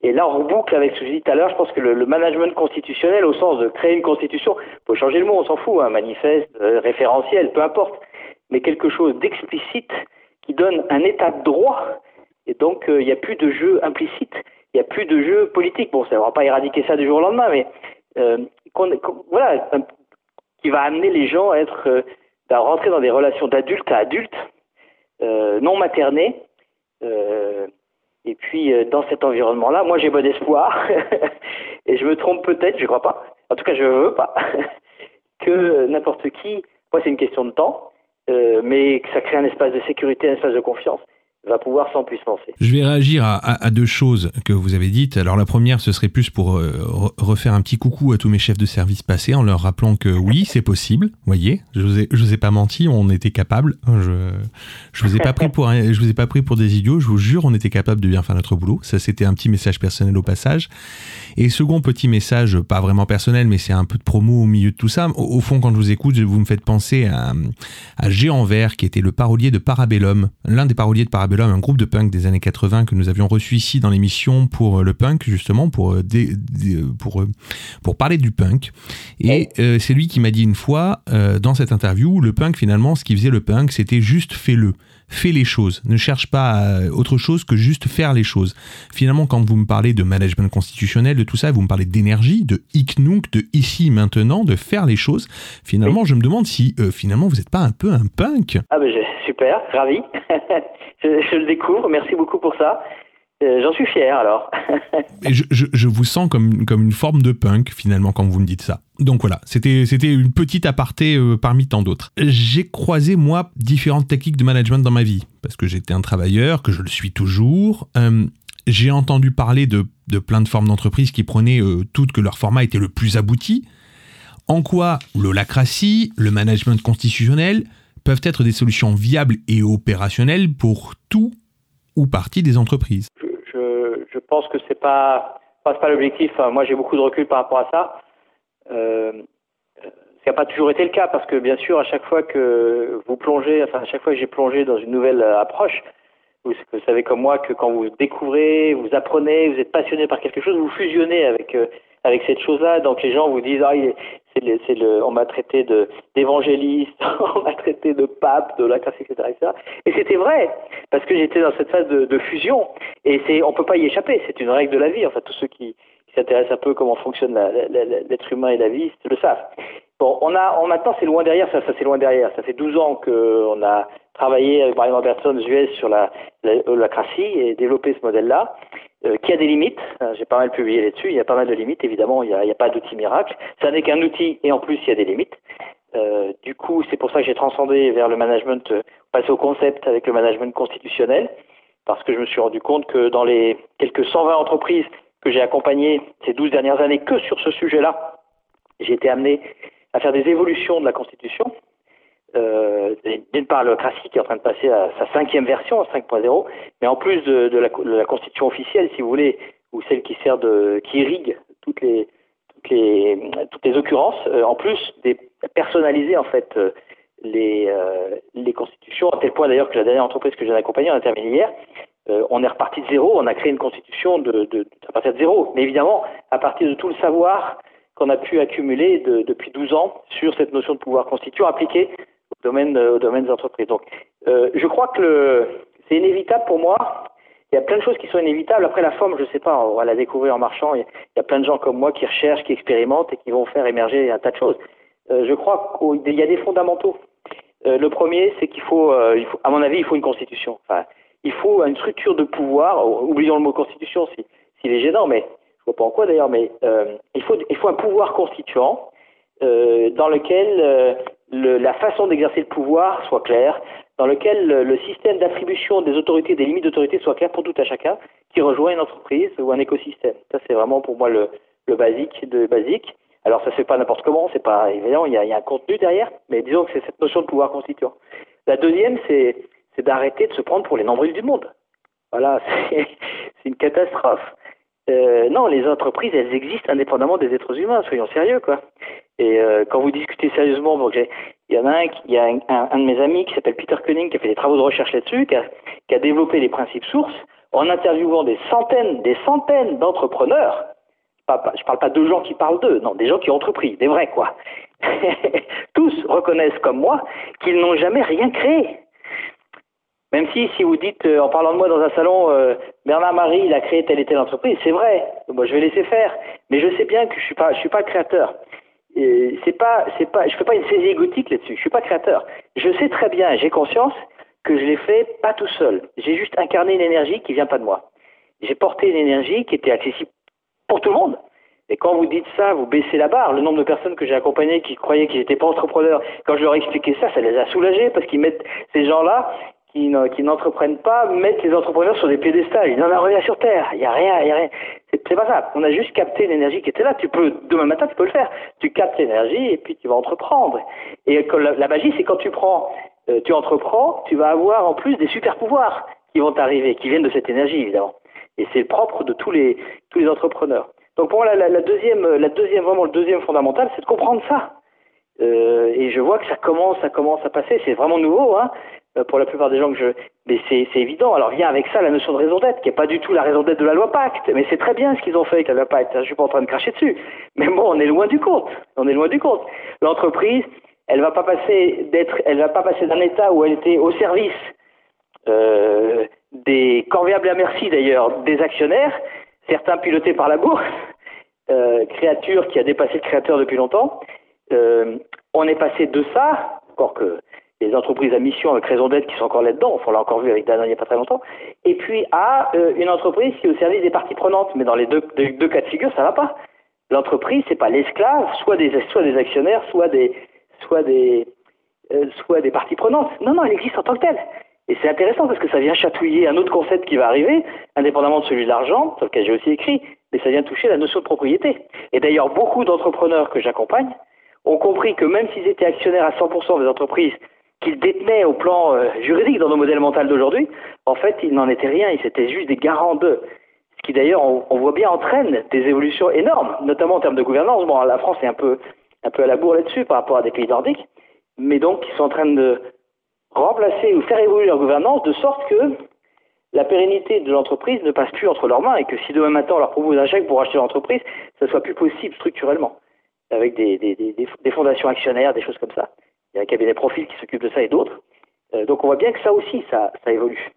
Et là, on reboucle avec ce que je dis tout à l'heure. Je pense que le, management constitutionnel, au sens de créer une constitution, faut changer le mot, on s'en fout, un hein, manifeste, référentiel, peu importe, mais quelque chose d'explicite qui donne un état de droit. Et donc, il n'y a plus de jeu implicite, il n'y a plus de jeu politique. Bon, ça ne va pas éradiquer ça du jour au lendemain, mais euh, voilà, qui va amener les gens à être, euh, rentrer dans des relations d'adulte à adulte, euh, non maternées. et puis, dans cet environnement-là, moi, j'ai bon espoir, [LAUGHS] et je me trompe peut-être, je ne crois pas, en tout cas, je ne veux pas, [LAUGHS] que n'importe qui, moi, c'est une question de temps, mais que ça crée un espace de sécurité, un espace de confiance va pouvoir s'empuissancer. Je vais réagir à, deux choses que vous avez dites. Alors la première, ce serait plus pour euh, refaire un petit coucou à tous mes chefs de service passés en leur rappelant que oui, c'est possible. Voyez, je vous ai, vous ai pas menti, on était capable. Je, je vous ai pas pris pour, je vous ai pas pris pour des idiots. Je vous jure, on était capable de bien faire notre boulot. Ça, c'était un petit message personnel au passage. Et second petit message, pas vraiment personnel, mais c'est un peu de promo au milieu de tout ça. Au, fond, quand je vous écoute, vous me faites penser à, à Géant Vert, qui était le parolier de Parabellum, l'un des paroliers de Parabellum un groupe de punk des années 80 que nous avions reçu ici dans l'émission pour euh, le punk, justement, pour, euh, pour, euh, pour parler du punk. Et c'est lui qui m'a dit une fois, dans cette interview, le punk, finalement, ce qui faisait le punk, c'était juste fais-le fais les choses. Ne cherche pas autre chose que juste faire les choses. Finalement, quand vous me parlez de management constitutionnel, de tout ça, vous me parlez d'énergie, de hic nunc, de ici maintenant, de faire les choses. Finalement, je me demande si finalement vous n'êtes pas un peu un punk. Ah ben super, ravi. [LAUGHS] je, le découvre. Merci beaucoup pour ça. Euh, J'en suis fier alors. [LAUGHS] Je, vous sens comme, comme une forme de punk finalement quand vous me dites ça. Donc voilà, c'était une petite aparté euh, parmi tant d'autres. J'ai croisé moi différentes techniques de management dans ma vie parce que j'étais un travailleur, que je le suis toujours. Euh, J'ai entendu parler de, de plein de formes d'entreprises qui prenaient toutes que leur format était le plus abouti. En quoi l'holacratie, le management constitutionnel peuvent être des solutions viables et opérationnelles pour tout ou partie des entreprises? Je, pense que c'est pas, pas, l'objectif. Moi, j'ai beaucoup de recul par rapport à ça. Euh, ça n'a pas toujours été le cas parce que bien sûr, à chaque fois que vous plongez, enfin à chaque fois que j'ai plongé dans une nouvelle euh, approche, vous, savez comme moi que quand vous découvrez, vous apprenez, vous êtes passionné par quelque chose, vous fusionnez avec euh, avec cette chose-là. Donc les gens vous disent ah on m'a traité d'évangéliste, [LAUGHS] on m'a traité de pape, de la classe, etc., etc. Et c'était vrai parce que j'étais dans cette phase de, fusion et c'est on peut pas y échapper. C'est une règle de la vie. Enfin tous ceux qui, s'intéressent un peu comment fonctionne l'être humain et la vie le savent. Bon, on a, on, maintenant c'est loin derrière, ça, c'est loin derrière. Ça fait 12 ans qu'on a travaillé avec Brian Robertson aux US sur la, la holacratie et développé ce modèle-là, euh, qui a des limites. Euh, J'ai pas mal publié là-dessus. Il y a pas mal de limites, évidemment. Il n'y a, a pas d'outil miracle. Ça n'est qu'un outil et en plus il y a des limites. Euh, du coup, c'est pour ça que j'ai transcendé vers le management, euh, passé au concept avec le management constitutionnel, parce que je me suis rendu compte que dans les quelques 120 entreprises que j'ai accompagnées ces 12 dernières années que sur ce sujet-là, j'ai été amené à faire des évolutions de la Constitution. Euh, D'une part, l'holacratie qui est en train de passer à sa cinquième version, à 5.0, mais en plus de, la, la Constitution officielle, si vous voulez, ou celle qui sert de, qui irrigue toutes les, toutes les, toutes les occurrences, euh, en plus des personnaliser en fait euh, les, les constitutions, à tel point d'ailleurs que la dernière entreprise que j'ai accompagnée, on a terminé hier, on est reparti de zéro, on a créé une constitution de, à partir de zéro, mais évidemment à partir de tout le savoir qu'on a pu accumuler de- depuis 12 ans sur cette notion de pouvoir constituant appliquée domaine, euh, au domaine des entreprises. Donc, euh, je crois que c'est inévitable pour moi. Il y a plein de choses qui sont inévitables. Après, la forme, je sais pas, on va la découvrir en marchant. Il y a, plein de gens comme moi qui recherchent, qui expérimentent et qui vont faire émerger un tas de choses. Euh, je crois qu'il y a des fondamentaux. Euh, le premier, c'est qu'il faut, euh, il faut, à mon avis, il faut une constitution. Enfin, il faut une structure de pouvoir. Oublions le mot constitution si- s'il est gênant, mais je vois pas en quoi d'ailleurs. Mais euh, il faut, il faut un pouvoir constituant dans lequel la façon d'exercer le pouvoir soit claire, dans lequel le, système d'attribution des autorités, des limites d'autorité soit clair pour tout à chacun qui rejoint une entreprise ou un écosystème. Ça, c'est vraiment pour moi le, basique de basique. Alors, ça se fait pas n'importe comment, c'est pas évident, il y, a, il y a un contenu derrière, mais disons que c'est cette notion de pouvoir constituant. La deuxième, c'est d'arrêter de se prendre pour les nombrils du monde. Voilà, [LAUGHS] c'est une catastrophe. Euh, non, les entreprises, elles existent indépendamment des êtres humains, soyons sérieux, quoi. Et euh, quand vous discutez sérieusement, bon, il y en a un, y a un, de mes amis qui s'appelle Peter Koenig, qui a fait des travaux de recherche là-dessus, qui a, développé les principes sources en interviewant des centaines, des centaines d'entrepreneurs. Je parle pas de gens qui parlent d'eux, non, des gens qui ont entrepris, des vrais, quoi. [LAUGHS] Tous reconnaissent comme moi qu'ils n'ont jamais rien créé. Même si, si vous dites, euh, en parlant de moi dans un salon, euh, Bernard Marie, il a créé telle et telle entreprise, c'est vrai. Moi, je vais laisser faire. Mais je sais bien que je suis pas, je suis pas créateur. C'est pas, c'est pas, je fais pas une saisie égotique là-dessus. Je suis pas créateur. Je sais très bien, j'ai conscience que je l'ai fait pas tout seul. J'ai juste incarné une énergie qui vient pas de moi. J'ai porté une énergie qui était accessible pour tout le monde. Et quand vous dites ça, vous baissez la barre. Le nombre de personnes que j'ai accompagnées qui croyaient qu'ils n'étaient pas entrepreneurs, quand je leur ai expliqué ça, ça les a soulagés parce qu'ils mettent ces gens-là qui, ne- qui n'entreprennent pas mettent les entrepreneurs sur des piédestals. Il n'en a rien sur terre. Il n'y a rien, il y a rien. C'est, pas ça. On a juste capté l'énergie qui était là. Tu peux demain matin, tu peux le faire. Tu captes l'énergie et puis tu vas entreprendre. Et la, magie, c'est quand tu prends, euh, tu entreprends, tu vas avoir en plus des super pouvoirs qui vont t'arriver, qui viennent de cette énergie évidemment. Et c'est propre de tous les tous les entrepreneurs. Donc pour moi, la, deuxième, la deuxième, vraiment le deuxième fondamental, c'est de comprendre ça. Euh, et je vois que ça commence, ça commence à passer. C'est vraiment nouveau, hein, pour la plupart des gens que je. Mais c'est, évident. Alors vient avec ça la notion de raison d'être, qui n'est pas du tout la raison d'être de la loi Pacte. Mais c'est très bien ce qu'ils ont fait avec la loi Pacte. Je suis pas en train de cracher dessus. Mais bon, on est loin du compte. On est loin du compte. L'entreprise, elle va pas passer d'être, elle va pas passer d'un état où elle était au service euh, des corvéables à merci d'ailleurs des actionnaires, certains pilotés par la bourse, [LAUGHS] euh, créature qui a dépassé le créateur depuis longtemps. Euh, on est passé de ça, encore que les entreprises à mission avec raison d'être qui sont encore là-dedans, on l'a encore vu avec Danone il n'y a pas très longtemps, et puis à euh, une entreprise qui est au service des parties prenantes. Mais dans les deux, cas de figure, ça va pas. L'entreprise, c'est pas l'esclave, soit des, des actionnaires, des, des, euh, soit des parties prenantes. Non, non, elle existe en tant que telle. Et c'est intéressant parce que ça vient chatouiller un autre concept qui va arriver, indépendamment de celui de l'argent, sur lequel j'ai aussi écrit, mais ça vient toucher la notion de propriété. Et d'ailleurs, beaucoup d'entrepreneurs que j'accompagne ont compris que même s'ils étaient actionnaires à 100% des entreprises qu'ils détenaient au plan euh, juridique dans nos modèles mentaux d'aujourd'hui, en fait, ils n'en étaient rien, ils étaient juste des garants d'eux. Ce qui d'ailleurs, on, voit bien, entraîne des évolutions énormes, notamment en termes de gouvernance. Bon, la France est un peu, un peu à la bourre là-dessus par rapport à des pays nordiques, mais donc ils sont en train de remplacer ou faire évoluer leur gouvernance de sorte que la pérennité de l'entreprise ne passe plus entre leurs mains et que si demain matin on leur propose un chèque pour acheter l'entreprise, ça soit plus possible structurellement, avec des, des fondations actionnaires, des choses comme ça. Il y a un cabinet profil qui s'occupe de ça et d'autres. Euh, donc on voit bien que ça aussi, ça, évolue.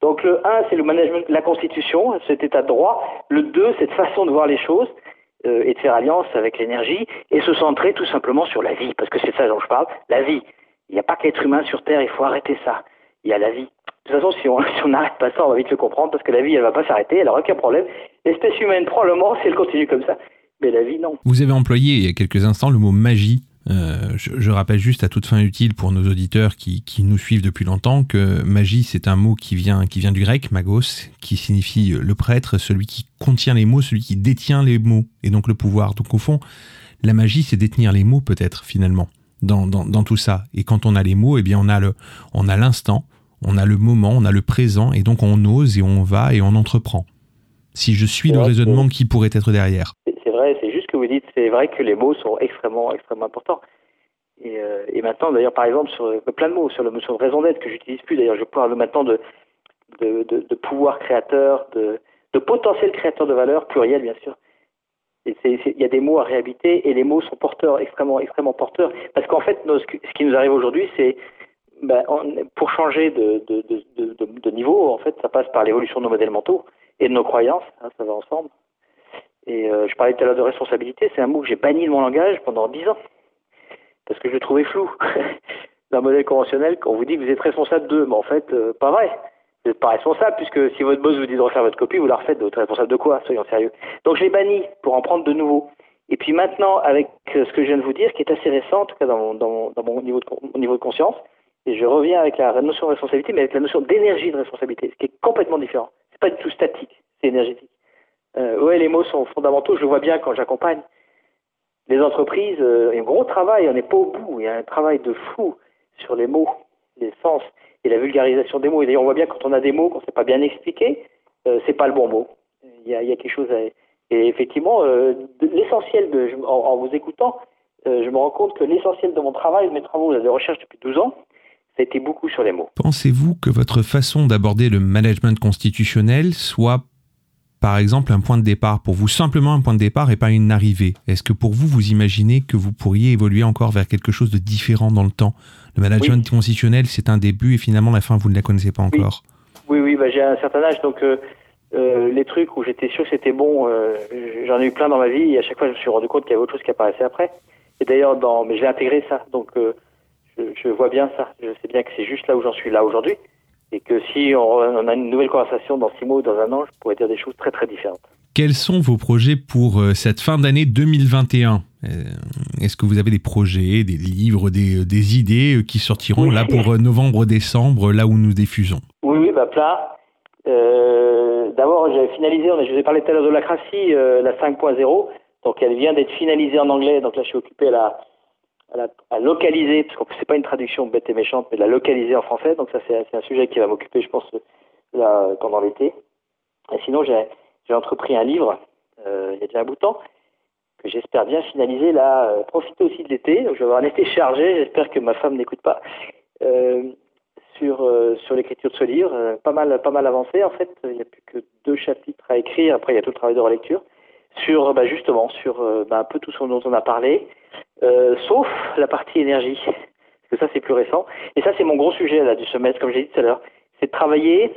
Donc le 1, c'est le management, la constitution, cet état de droit. Le 2, cette façon de voir les choses euh, et de faire alliance avec l'énergie et se centrer tout simplement sur la vie, parce que c'est ça dont je parle, la vie. Il n'y a pas que l'être humain sur Terre, il faut arrêter ça. Il y a la vie. De toute façon, si on [LAUGHS] n'arrête pas ça, on va vite le comprendre, parce que la vie, elle va pas s'arrêter, elle n'aura aucun problème. L'espèce humaine, probablement, [LAUGHS] si elle continue comme ça. Mais la vie, non. Vous avez employé il y a quelques instants le mot magie euh, je, rappelle juste à toute fin utile pour nos auditeurs qui, qui nous suivent depuis longtemps que magie c'est un mot qui vient, qui vient du grec magos, qui signifie le prêtre, celui qui contient les mots, celui qui détient les mots et donc le pouvoir. Donc au fond, la magie c'est détenir les mots peut-être finalement dans, dans, dans, tout ça. Et quand on a les mots, eh bien on a le, on a l'instant, on a le moment, on a le présent et donc on ose et on va et on entreprend. Si je suis le raisonnement qui pourrait être derrière vous dites, c'est vrai que les mots sont extrêmement, extrêmement importants. Et, euh, maintenant, d'ailleurs, par exemple, sur euh, plein de mots, sur la notion de raison d'être que j'utilise plus, d'ailleurs, je parle maintenant de, de, pouvoir créateur, de, de potentiel créateur de valeur, pluriel, bien sûr. Il y a des mots à réhabiter et les mots sont porteurs, extrêmement, extrêmement porteurs. Parce qu'en fait, ce qui nous arrive aujourd'hui, c'est ben, pour changer de, niveau, en fait, ça passe par l'évolution de nos modèles mentaux et de nos croyances, hein, ça va ensemble. Et euh, je parlais tout à l'heure de responsabilité, c'est un mot que j'ai banni de mon langage pendant dix ans. Parce que je le trouvais flou. [LAUGHS] Le modèle conventionnel, quand on vous dit que vous êtes responsable d'eux, mais en fait, euh, pas vrai. Vous n'êtes pas responsable, puisque si votre boss vous dit de refaire votre copie, vous la refaites, vous êtes responsable de quoi? Soyons sérieux. Donc je l'ai banni pour en prendre de nouveau. Et puis maintenant, avec euh, ce que je viens de vous dire, qui est assez récent, en tout cas dans mon, dans dans mon niveau, de, mon niveau de conscience, et je reviens avec la notion de responsabilité, mais avec la notion d'énergie de responsabilité, ce qui est complètement différent. C'est pas du tout statique, c'est énergétique. Euh, ouais, les mots sont fondamentaux. Je vois bien quand j'accompagne les entreprises. Euh, il y a un gros travail, on n'est pas au bout. Il y a un travail de fou sur les mots, les sens et la vulgarisation des mots. Et d'ailleurs, on voit bien quand on a des mots qu'on ne sait pas bien expliquer, euh, c'est pas le bon mot. Il y a, quelque chose à... Et effectivement, euh, l'essentiel en, en, vous écoutant, euh, je me rends compte que l'essentiel de mon travail, de mes travaux de recherche depuis 12 ans, ça a été beaucoup sur les mots. Pensez-vous que votre façon d'aborder le management constitutionnel soit par exemple un point de départ pour vous, simplement un point de départ et pas une arrivée Est-ce que pour vous, vous imaginez que vous pourriez évoluer encore vers quelque chose de différent dans le temps? Le management constitutionnel, c'est un début et finalement la fin, vous ne la connaissez pas encore. Oui, oui, bah, j'ai un certain âge, donc euh, euh, les trucs où j'étais sûr que c'était bon, euh, j'en ai eu plein dans ma vie et à chaque fois je me suis rendu compte qu'il y avait autre chose qui apparaissait après. Et d'ailleurs, dans, mais j'ai intégré ça, donc je, je vois bien ça. Je sais bien que c'est juste là où j'en suis là aujourd'hui et que si on, a une nouvelle conversation dans six mois ou dans un an, je pourrais dire des choses très très différentes. Quels sont vos projets pour euh, cette fin d'année 2021 euh, Est-ce que vous avez des projets, des livres, des, euh, des idées qui sortiront là pour novembre-décembre, là où nous diffusons? Oui, oui, bah plein. Euh, D'abord, j'ai finalisé, je vous ai parlé tout à l'heure de la Crassie, la 5.0. Donc elle vient d'être finalisée en anglais, donc là je suis occupé à la, à, localiser, parce que c'est pas une traduction bête et méchante, mais de la localiser en français. Donc ça, c'est un sujet qui va m'occuper, je pense, là, pendant l'été. Et sinon, j'ai entrepris un livre, euh, il y a déjà un bout de temps, que j'espère bien finaliser là, euh, profiter aussi de l'été. Donc je vais avoir un été chargé, j'espère que ma femme n'écoute pas. Euh, sur sur l'écriture de ce livre, pas mal pas mal avancé en fait. Il n'y a plus que deux chapitres à écrire. Après, il y a tout le travail de relecture sur bah, justement sur bah, un peu tout ce dont on a parlé, euh, sauf la partie énergie, parce que ça c'est plus récent. Et ça c'est mon gros sujet là du semestre, comme j'ai dit tout à l'heure, c'est de travailler.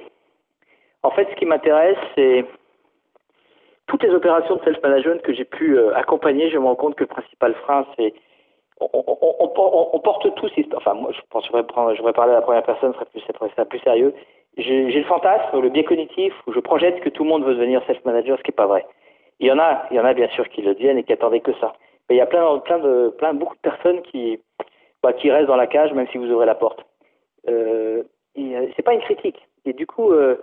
En fait, ce qui m'intéresse, c'est toutes les opérations de self-management que j'ai pu euh, accompagner. Je me rends compte que le principal frein, c'est on, porte tous, enfin moi je pense que je vais parler à la première personne, ce serait plus, serait plus sérieux. J'ai le fantasme, le biais cognitif, où je projette que tout le monde veut devenir self-manager, ce qui n'est pas vrai. Il y en a, il y en a bien sûr qui le deviennent et qui attendaient que ça. Il y a plein, plein de, plein, beaucoup de personnes qui, bah, qui restent dans la cage même si vous ouvrez la porte. Euh, euh c'est pas une critique. Et du coup, euh,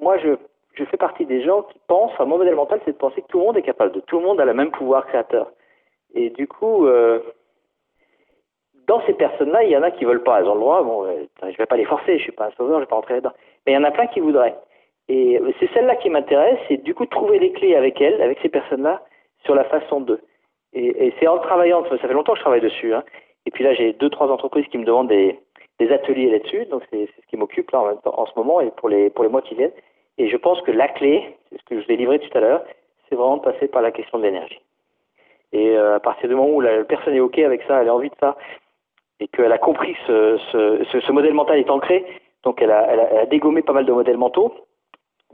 moi je, je fais partie des gens qui pensent, enfin mon modèle mental c'est de penser que tout le monde est capable de, tout le monde a le même pouvoir créateur. Et du coup, euh, dans ces personnes-là, il y en a qui veulent pas, elles ont le droit. Bon, euh, je vais pas les forcer, je suis pas un sauveur, je vais pas rentrer là-dedans. Mais il y en a plein qui voudraient. Et euh, c'est celle-là qui m'intéresse, c'est du coup trouver les clés avec elles, avec ces personnes-là, sur la façon d'eux. Et, c'est en travaillant, ça fait longtemps que je travaille dessus. Hein. Et puis là, j'ai deux, trois entreprises qui me demandent des, ateliers là-dessus. Donc c'est ce qui m'occupe là en, ce moment et pour les, mois qui viennent. Et je pense que la clé, c'est ce que je ai livré tout à l'heure, c'est vraiment de passer par la question de l'énergie. Et euh, à partir du moment où la personne est OK avec ça, elle a envie de ça, et qu'elle a compris ce, ce, modèle mental est ancré, donc elle, a, dégommé pas mal de modèles mentaux,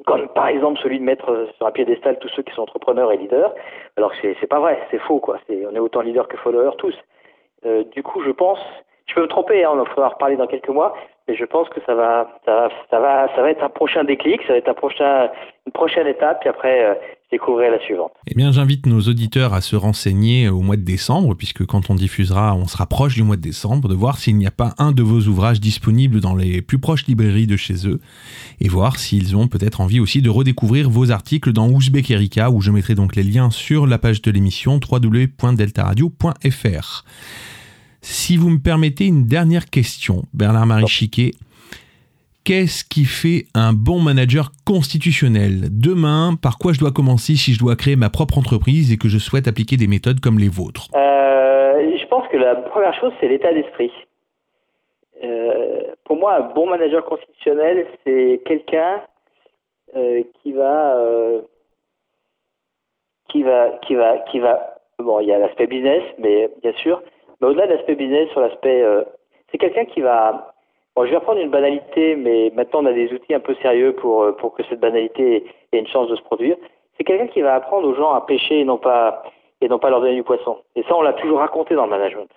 comme par exemple celui de mettre sur un piédestal tous ceux qui sont entrepreneurs et leaders, alors que c'est pas vrai, c'est faux quoi, c'est on est autant leaders que followers tous. Euh, du coup, je pense, je peux me tromper, hein, on en reparler dans quelques mois, mais je pense que ça va, ça va, ça va, être un prochain déclic, ça va être un prochain, une prochaine étape, puis après, euh, découvrir la suivante. Eh bien, j'invite nos auditeurs à se renseigner au mois de décembre, puisque quand on diffusera, on se rapproche du mois de décembre, de voir s'il n'y a pas un de vos ouvrages disponibles dans les plus proches librairies de chez eux, et voir s'ils ont peut-être envie aussi de redécouvrir vos articles dans Ouzbek Erika, où je mettrai donc les liens sur la page de l'émission www.deltaradio.fr. Si vous me permettez une dernière question, Bernard-Marie Chiquet, Qu'est-ce qui fait un bon manager constitutionnel? Demain, par quoi je dois commencer si je dois créer ma propre entreprise et que je souhaite appliquer des méthodes comme les vôtres? Euh, Je pense que la première chose, c'est l'état d'esprit. Euh, pour moi, un bon manager constitutionnel, c'est quelqu'un euh, qui va, qui va, qui va, qui va. Bon, il y a l'aspect business, mais bien sûr, mais au-delà de l'aspect business, sur l'aspect, c'est quelqu'un qui va Bon, je vais reprendre une banalité, mais maintenant on a des outils un peu sérieux pour, euh, pour que cette banalité ait une chance de se produire. C'est quelqu'un qui va apprendre aux gens à pêcher et non pas, et non pas leur donner du poisson. Et ça, on l'a toujours raconté dans le management.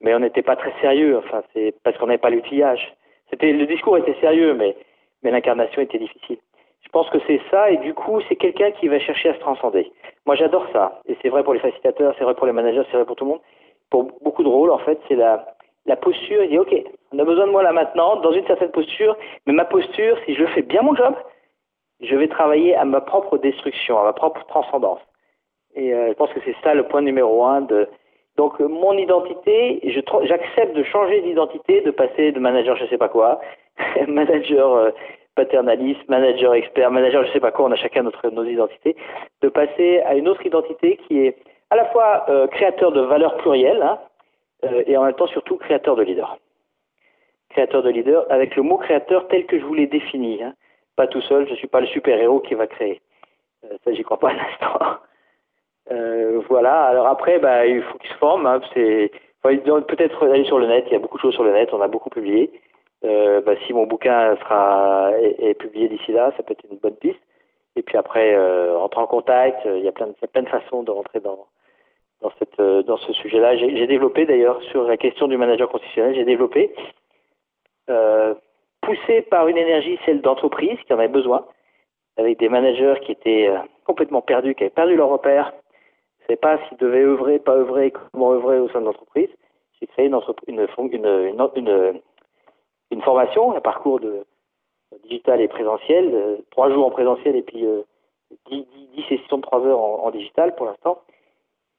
Mais on n'était pas très sérieux, enfin, c'est parce qu'on n'avait pas l'outillage. C'était, le discours était sérieux, mais, mais l'incarnation était difficile. Je pense que c'est ça, et du coup, c'est quelqu'un qui va chercher à se transcender. Moi, j'adore ça. Et c'est vrai pour les facilitateurs, c'est vrai pour les managers, c'est vrai pour tout le monde. Pour beaucoup de rôles, en fait, c'est la, la posture, il dit OK, on a besoin de moi là maintenant, dans une certaine posture, mais ma posture, si je fais bien mon job, je vais travailler à ma propre destruction, à ma propre transcendance. Et euh, je pense que c'est ça le point numéro un de. Donc euh, mon identité, j'accepte de changer d'identité, de passer de manager je sais pas quoi, [LAUGHS] manager euh, paternaliste, manager expert, manager je sais pas quoi, on a chacun notre, nos identités, de passer à une autre identité qui est à la fois créateur de valeurs plurielles, hein, euh, et en même temps surtout créateur de leader. Créateur de leader avec le mot créateur tel que je vous l'ai défini. Hein. Pas tout seul, je ne suis pas le super-héros qui va créer. Euh, ça, j'y crois pas un instant. [LAUGHS] Euh, voilà, alors après, bah, il faut qu'il se forme. Hein. C'est peut-être aller sur le net, il y a beaucoup de choses sur le net, on a beaucoup publié. Euh, bah, si mon bouquin sera est, publié d'ici là, ça peut être une bonne piste. Et puis après, euh, rentrer en contact, il y il y a plein de façons de rentrer dans, euh, dans ce sujet-là. J'ai développé d'ailleurs sur la question du manager constitutionnel, j'ai développé, euh, poussé par une énergie, celle d'entreprise qui en avait besoin, avec des managers qui étaient euh, complètement perdus, qui avaient perdu leur repère, ne savaient pas s'ils devaient œuvrer, pas œuvrer, comment œuvrer au sein de l'entreprise. J'ai créé une, formation, un parcours de digital et présentiel, trois jours en présentiel et puis dix, dix, sessions de trois heures en digital pour l'instant.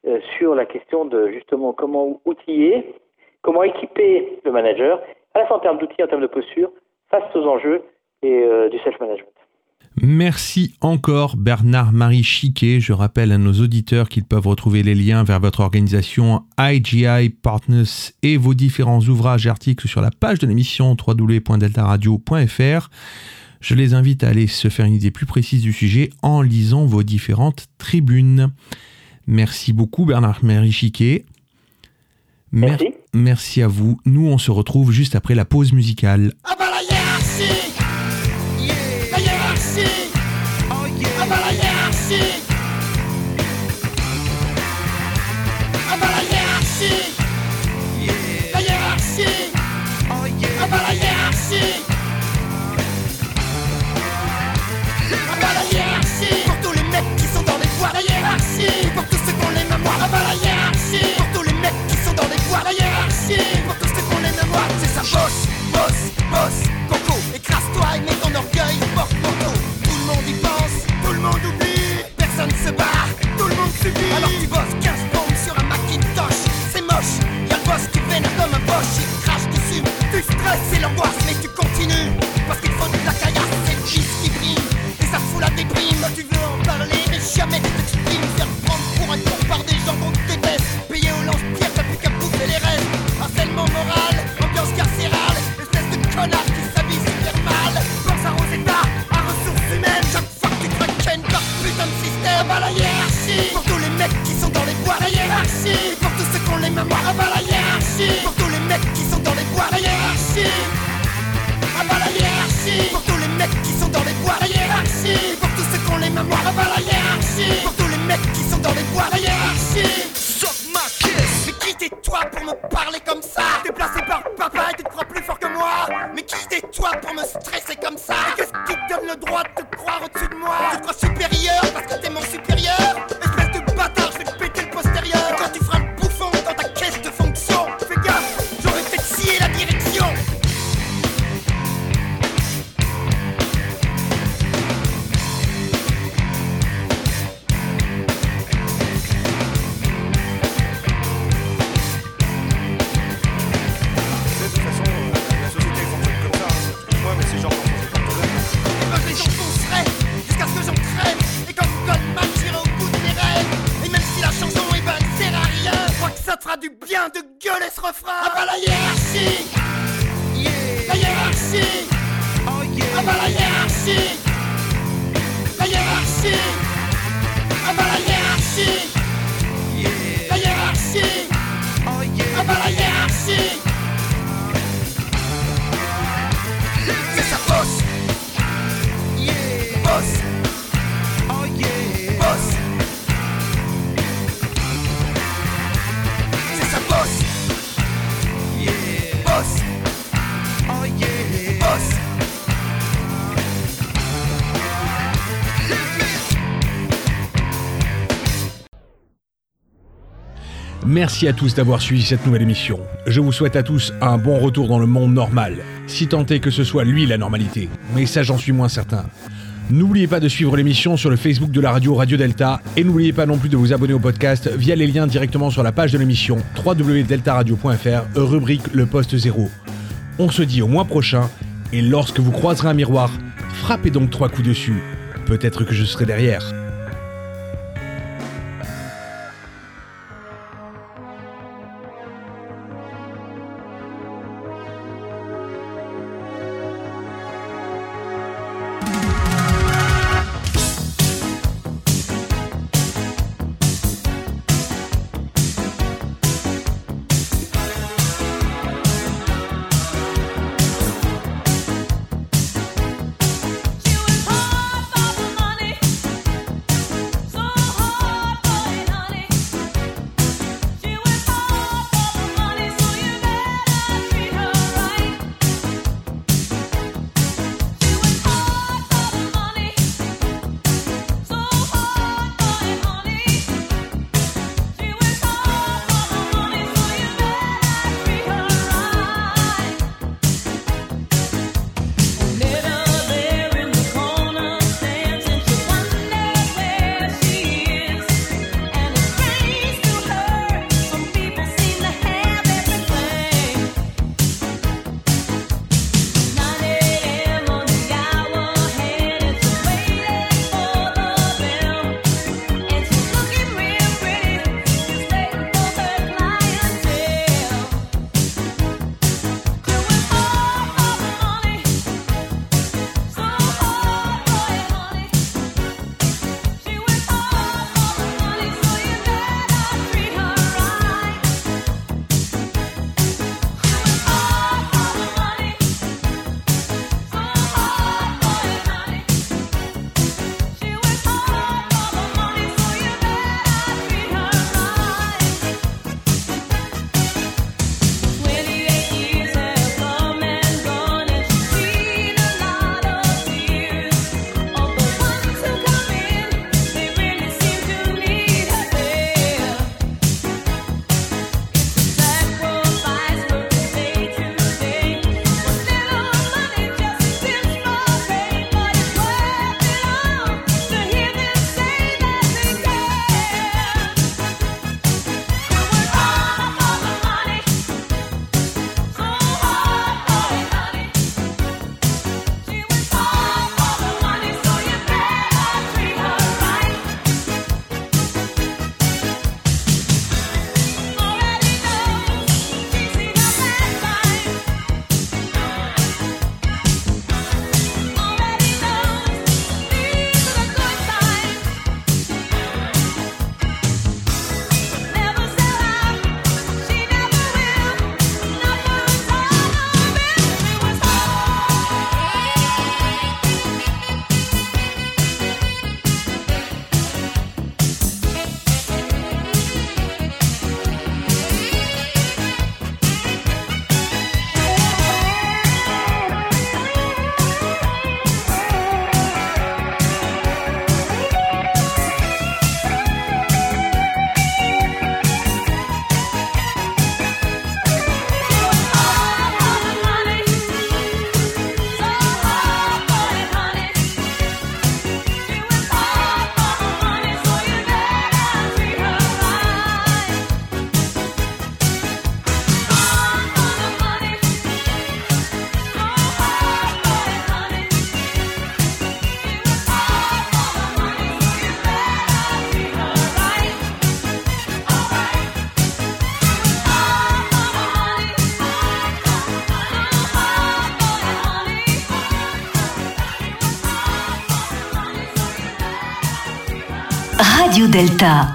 Euh, sur la question de justement comment outiller, comment équiper le manager, à la fois en termes d'outils, en termes de posture, face aux enjeux et euh, du self-management. Merci encore Bernard-Marie Chiquet. Je rappelle à nos auditeurs qu'ils peuvent retrouver les liens vers votre organisation IGI Partners et vos différents ouvrages et articles sur la page de l'émission www.deltaradio.fr. Je les invite à aller se faire une idée plus précise du sujet en lisant vos différentes tribunes. Merci beaucoup Bernard-Marie Chiquet. Mer merci. à vous. Nous, on se retrouve juste après la pause musicale. pour tous ceux qu'on les mémoires. C'est ça, bosse, bosse, bosse, coco, écrase-toi et Merci à tous d'avoir suivi cette nouvelle émission. Je vous souhaite à tous un bon retour dans le monde normal, si tant est que ce soit lui la normalité. Mais ça, j'en suis moins certain. N'oubliez pas de suivre l'émission sur le Facebook de la radio Radio Delta et n'oubliez pas non plus de vous abonner au podcast via les liens directement sur la page de l'émission www.deltaradio.fr, rubrique le poste Zéro. On se dit au mois prochain et lorsque vous croiserez un miroir, frappez donc trois coups dessus. Peut-être que je serai derrière. Delta.